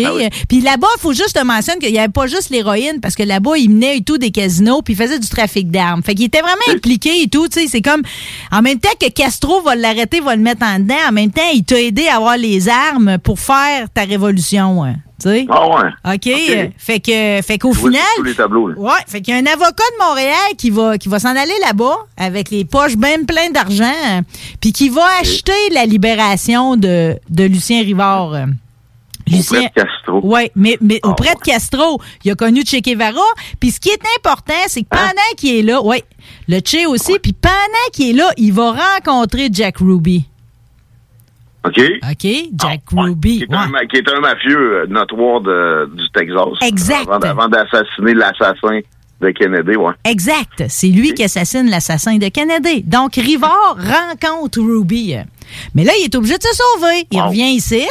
Puis là-bas, il faut juste te mentionner qu'il n'y avait pas juste l'héroïne, parce que là-bas, il menait et tout des casinos, puis il faisait du trafic d'armes. Fait qu'il était vraiment impliqué et tout, tu sais. C'est comme, en même temps que Castro va l'arrêter, va le mettre en dedans, en même temps, il t'a aidé à avoir les armes pour faire ta révolution. hein, Tu sais? Ah ouais. OK. Fait que, fait qu'au final. tous les tableaux. là. Ouais, fait qu'il y a un avocat de Montréal qui va qui va s'en aller là-bas avec les poches bien pleines d'argent, euh, puis qui va acheter la libération de, de Lucien Rivard. euh. Auprès de Castro. Oui, mais, mais auprès de Castro, il a connu Che Guevara. Puis ce qui est important, c'est que pendant qu'il est là, oui, le Che aussi, puis pendant qu'il est là, il va rencontrer Jack Ruby. OK? OK? Jack Ruby. Qui est, un, ma- qui est un mafieux euh, notoire de, du Texas. Exact. Avant, avant d'assassiner l'assassin de Kennedy, ouais. Exact. C'est lui qui assassine l'assassin de Kennedy. Donc, Rivard <laughs> rencontre Ruby. Mais là, il est obligé de se sauver. Il revient ici,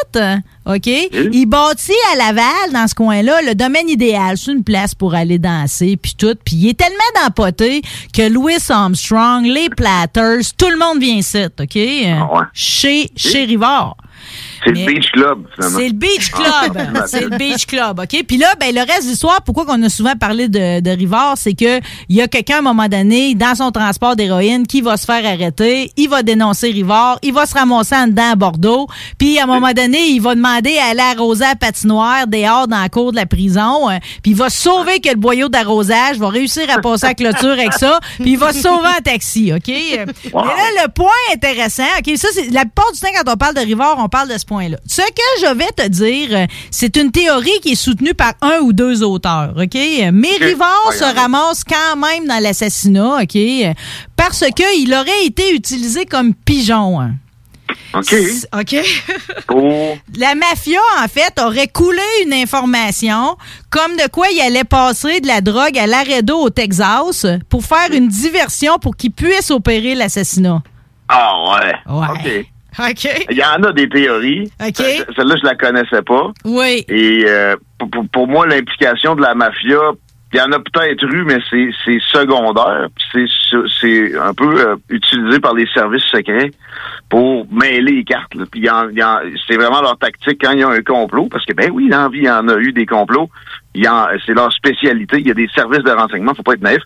OK? Il bâtit à Laval, dans ce coin-là, le domaine idéal. C'est une place pour aller danser, puis tout. Puis il est tellement d'empoté que Louis Armstrong, les Platters, tout le monde vient ici, OK? Euh, Chez, chez Rivard. C'est le Beach Club, finalement. C'est le Beach Club. c'est le Beach Club, OK? Puis là, ben, le reste de l'histoire, pourquoi qu'on a souvent parlé de, de Rivard, c'est que il y a quelqu'un, à un moment donné, dans son transport d'héroïne, qui va se faire arrêter, il va dénoncer Rivard, il va se ramasser en dedans à Bordeaux, puis à un moment donné, il va demander à aller arroser à patinoire dehors dans la cour de la prison, euh, puis il va sauver que le boyau d'arrosage, va réussir à passer à clôture avec ça, puis il va sauver en taxi, OK? Mais là, le point intéressant, OK, ça, c'est la plupart du temps, quand on parle de Rivard, on parle de ce point-là. Ce que je vais te dire, euh, c'est une théorie qui est soutenue par un ou deux auteurs, OK? Mais Rivard se ramasse quand même dans l'assassinat, OK? Parce qu'il aurait été utilisé comme pigeon. hein. OK. OK? <laughs> Oh. La mafia, en fait, aurait coulé une information comme de quoi il allait passer de la drogue à Laredo au Texas pour faire une diversion pour qu'il puisse opérer l'assassinat. Ah, ouais. Ouais. OK. OK. Il y en a des théories. OK. Ce- Celle-là, je la connaissais pas. Oui. Et euh, pour, pour- moi, l'implication de la mafia, il y en a peut-être eu, mais c'est secondaire. C'est c'est un peu euh, utilisé par les services secrets pour mêler les cartes. Puis il y en- il y en- c'est vraiment leur tactique quand il y a un complot, parce que ben oui, dans la vie, il y en a eu des complots. C'est leur spécialité. Il y a des services de renseignement, faut pas être naïf.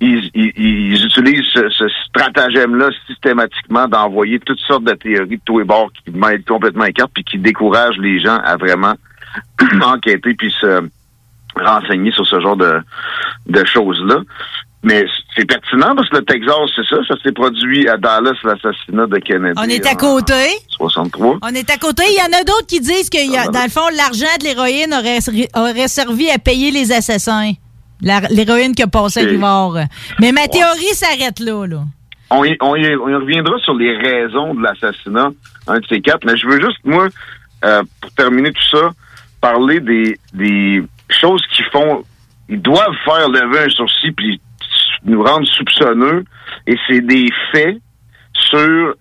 Ils, ils- ils utilisent ce, ce stratagème-là systématiquement d'envoyer toutes sortes de théories de tous les bords qui mêlent complètement cartes puis qui découragent les gens à vraiment <clears throat> enquêter puis se renseigner sur ce genre de, de choses-là. Mais c'est pertinent parce que le Texas, c'est ça, ça s'est produit à Dallas, l'assassinat de Kennedy. On est à côté. 63. On est à côté. Il y en a d'autres qui disent que, il y a- dans le fond, l'argent de l'héroïne aurait, aurait servi à payer les assassins. L'héroïne qui a passé à. Rivard. Mais ma théorie s'arrête là, là. On y, on, y, on y reviendra sur les raisons de l'assassinat, un de ces quatre, mais je veux juste, moi, euh, pour terminer tout ça, parler des, des choses qui font... Ils doivent faire lever un sourcil puis nous rendre soupçonneux, et c'est des faits sur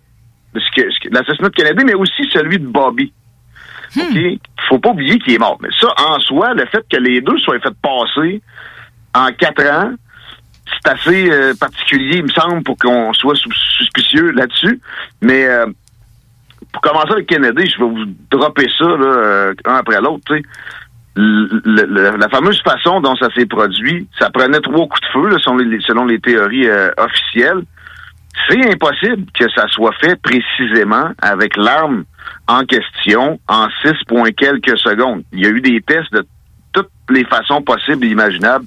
ce que, ce que- l'assassinat de Kennedy, mais aussi celui de Bobby. OK? Faut pas oublier qu'il est mort. Mais ça, en soi, le fait que les deux soient fait passer en quatre ans, c'est assez euh, particulier, il me semble, pour qu'on soit suspicieux là-dessus. Mais euh, pour commencer avec Kennedy, je vais vous dropper ça là, euh, un après l'autre. la fameuse façon dont ça s'est produit, ça prenait trois coups de feu selon, les, théories officielles. C'est impossible que ça soit fait précisément avec l'arme en question en 6 points quelques secondes. Il y a eu des tests de les façons possibles et imaginables.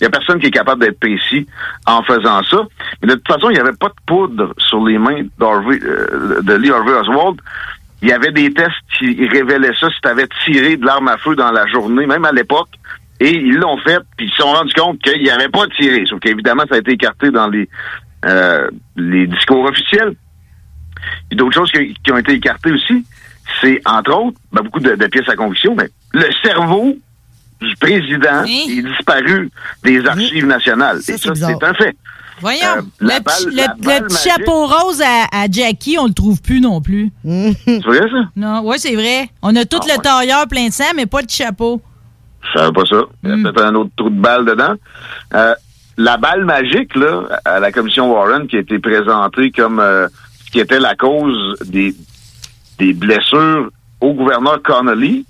Il y a personne qui est capable d'être précis en faisant ça. Mais de toute façon, il n'y avait pas de poudre sur les mains euh, de Lee Harvey Oswald. Il y avait des tests qui révélaient ça si tu avais tiré de l'arme à feu dans la journée, même à l'époque. Et ils l'ont fait, puis ils se sont rendus compte qu'il n'y avait pas tiré. Sauf qu'évidemment, ça a été écarté dans les, euh, les discours officiels. Il y a d'autres choses qui, qui ont été écartées aussi. C'est, entre autres, ben, beaucoup de, de pièces à conviction, mais le cerveau du président est disparu des archives nationales. Et ça, c'est un fait. Voyons. Euh, le, balle- petit- le- le chapeau rose à, à Jackie, on le trouve plus non plus. <laughs> C'est vrai, ça? Non, ouais, c'est vrai. On a tout Ah, le tailleur plein de sang, mais pas le petit chapeau. Je savais pas ça. Il y a peut-être un autre trou de balle dedans. Euh, la balle magique, là, à la commission Warren, qui a été présentée comme euh, ce qui était la cause des, des blessures au gouverneur Connolly,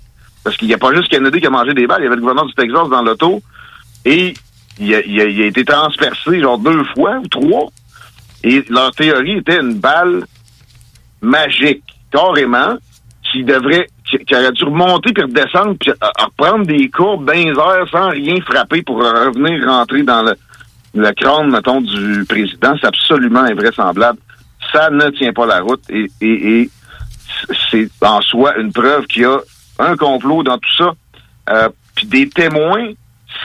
parce qu'il n'y a pas juste Kennedy qui a mangé des balles, il y avait le gouverneur du Texas dans l'auto, et il a, été transpercé genre deux fois ou trois. Et leur théorie était une balle magique, carrément, qui devrait, qui, aurait dû remonter puis redescendre puis à reprendre des courbes airs sans rien frapper pour revenir rentrer dans le, le crâne, mettons, du président. C'est absolument invraisemblable. Ça ne tient pas la route et, et c'est en soi une preuve qu'il y a un complot dans tout ça. Euh, puis des témoins,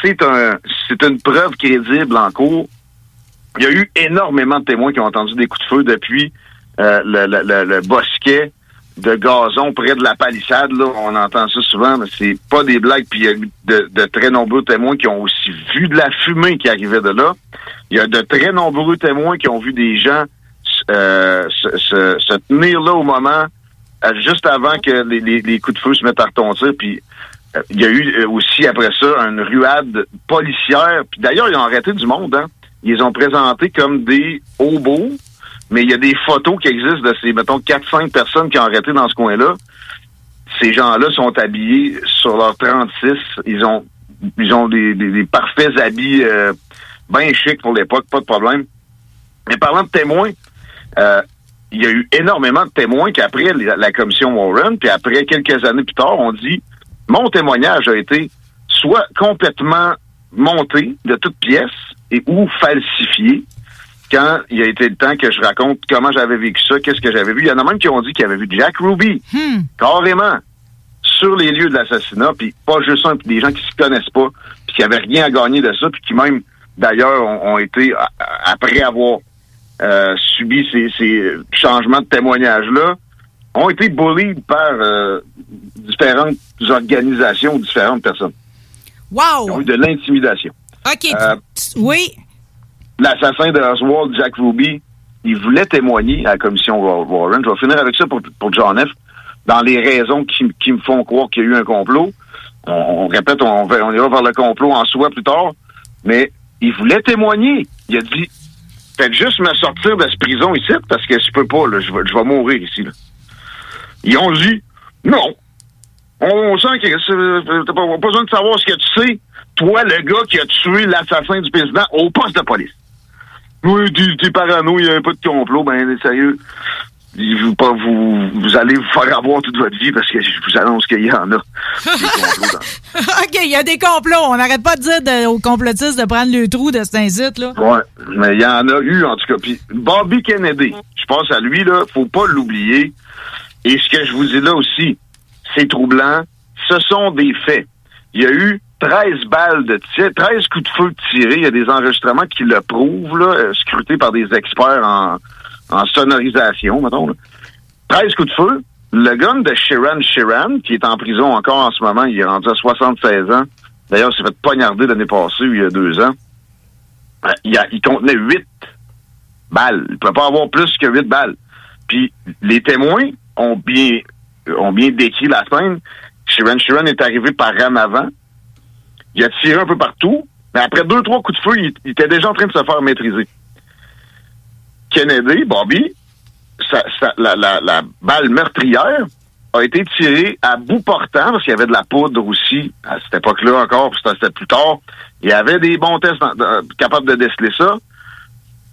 c'est un, c'est une preuve crédible en cours. Il y a eu énormément de témoins qui ont entendu des coups de feu depuis euh, le, le- le- le bosquet de gazon près de la palissade. Là. On entend ça souvent, mais c'est pas des blagues. Puis il y a de, de très nombreux témoins qui ont aussi vu de la fumée qui arrivait de là. Il y a de très nombreux témoins qui ont vu des gens euh, se, se- se tenir là au moment, juste avant que les, les- les coups de feu se mettent à retentir. Puis euh, il y a eu euh, aussi après ça une ruade policière. Puis d'ailleurs, ils ont arrêté du monde. Hein. Ils les ont présentés comme des hobos. Mais il y a des photos qui existent de ces, mettons, 4-5 personnes qui ont arrêté dans ce coin-là. Ces gens-là sont habillés sur leur 36. Ils ont ils ont des, des- des parfaits habits euh, bien chics pour l'époque, pas de problème. Mais parlant de témoins, euh, il y a eu énormément de témoins qui, après la, commission Warren, puis après quelques années plus tard, ont dit mon témoignage a été soit complètement monté de toutes pièces et ou falsifié quand il a été le temps que je raconte comment j'avais vécu ça, qu'est-ce que j'avais vu. Il y en a même qui ont dit qu'ils avaient vu Jack Ruby, carrément, sur les lieux de l'assassinat, puis pas juste un, puis des gens qui se connaissent pas, puis qui avaient rien à gagner de ça, puis qui même, d'ailleurs, ont, ont été, après avoir euh, subi ces, ces changements de témoignage-là, ont été bullied par euh, différentes organisations ou différentes personnes. Ils ont Wow! eu de l'intimidation. OK. Euh, Oui. l'assassin de Oswald, Jack Ruby, il voulait témoigner à la commission Wa- Warren. Je vais finir avec ça pour, pour John F. Dans les raisons qui, qui me font croire qu'il y a eu un complot. On, on répète, on, va- on ira vers le complot en soi plus tard. Mais il voulait témoigner. Il a dit Faites juste me sortir de cette prison ici parce que je peux pas, je, vais, mourir ici. Ils ont dit Non. On sent que t'as pas, besoin de savoir ce que tu sais. Toi, le gars qui a tué l'assassin du président au poste de police. Oui, t'es parano, il n'y a pas de complot. Ben, sérieux, il vous, pas, vous, vous allez vous faire avoir toute votre vie parce que je vous annonce qu'il y en a. <laughs> OK, il y a des complots. On n'arrête pas de dire de- aux complotistes de prendre le trou de cet incite, là. Ouais, mais il y en a eu, en tout cas. Puis Bobby Kennedy, je pense à lui, là, faut pas l'oublier. Et ce que je vous dis là aussi, c'est troublant. Ce sont des faits. Il y a eu 13 balles de tir, 13 coups de feu tirés. Il y a des enregistrements qui le prouvent, là, euh, scrutés par des experts en, en sonorisation, mettons. là. 13 coups de feu. Le gun de Sharon Sharon, qui est en prison encore en ce moment, il est rendu à 76 ans. D'ailleurs, il s'est fait poignarder l'année passée, il y a deux ans. Euh, Il, contenait 8 balles. Il ne peut pas avoir plus que 8 balles. Puis les témoins ont bien ont bien décrit la scène. Sharon Sharon est arrivé par en avant. Il a tiré un peu partout. Mais après deux, trois coups de feu, il était déjà en train de se faire maîtriser. Kennedy, Bobby, la, la- la balle meurtrière a été tirée à bout portant, parce qu'il y avait de la poudre aussi à cette époque-là encore, puis c'était plus tard. Il y avait des bons tests dans- capables de déceler ça.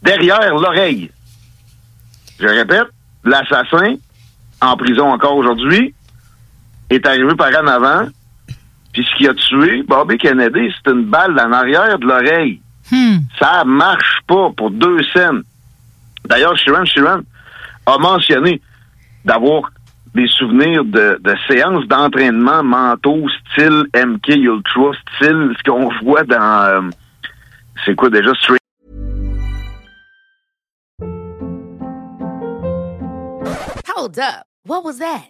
Derrière l'oreille. Je répète, l'assassin, en prison encore aujourd'hui, est arrivé par en avant, puis ce qui a tué Bobby Kennedy, c'est une balle en arrière de l'oreille. Ça marche pas pour deux scènes. D'ailleurs, Sharon Sharon a mentionné d'avoir des souvenirs de, de séances d'entraînement mentaux style MK Ultra, style ce qu'on voit dans... euh, c'est quoi déjà? Straight Hold up. What was that?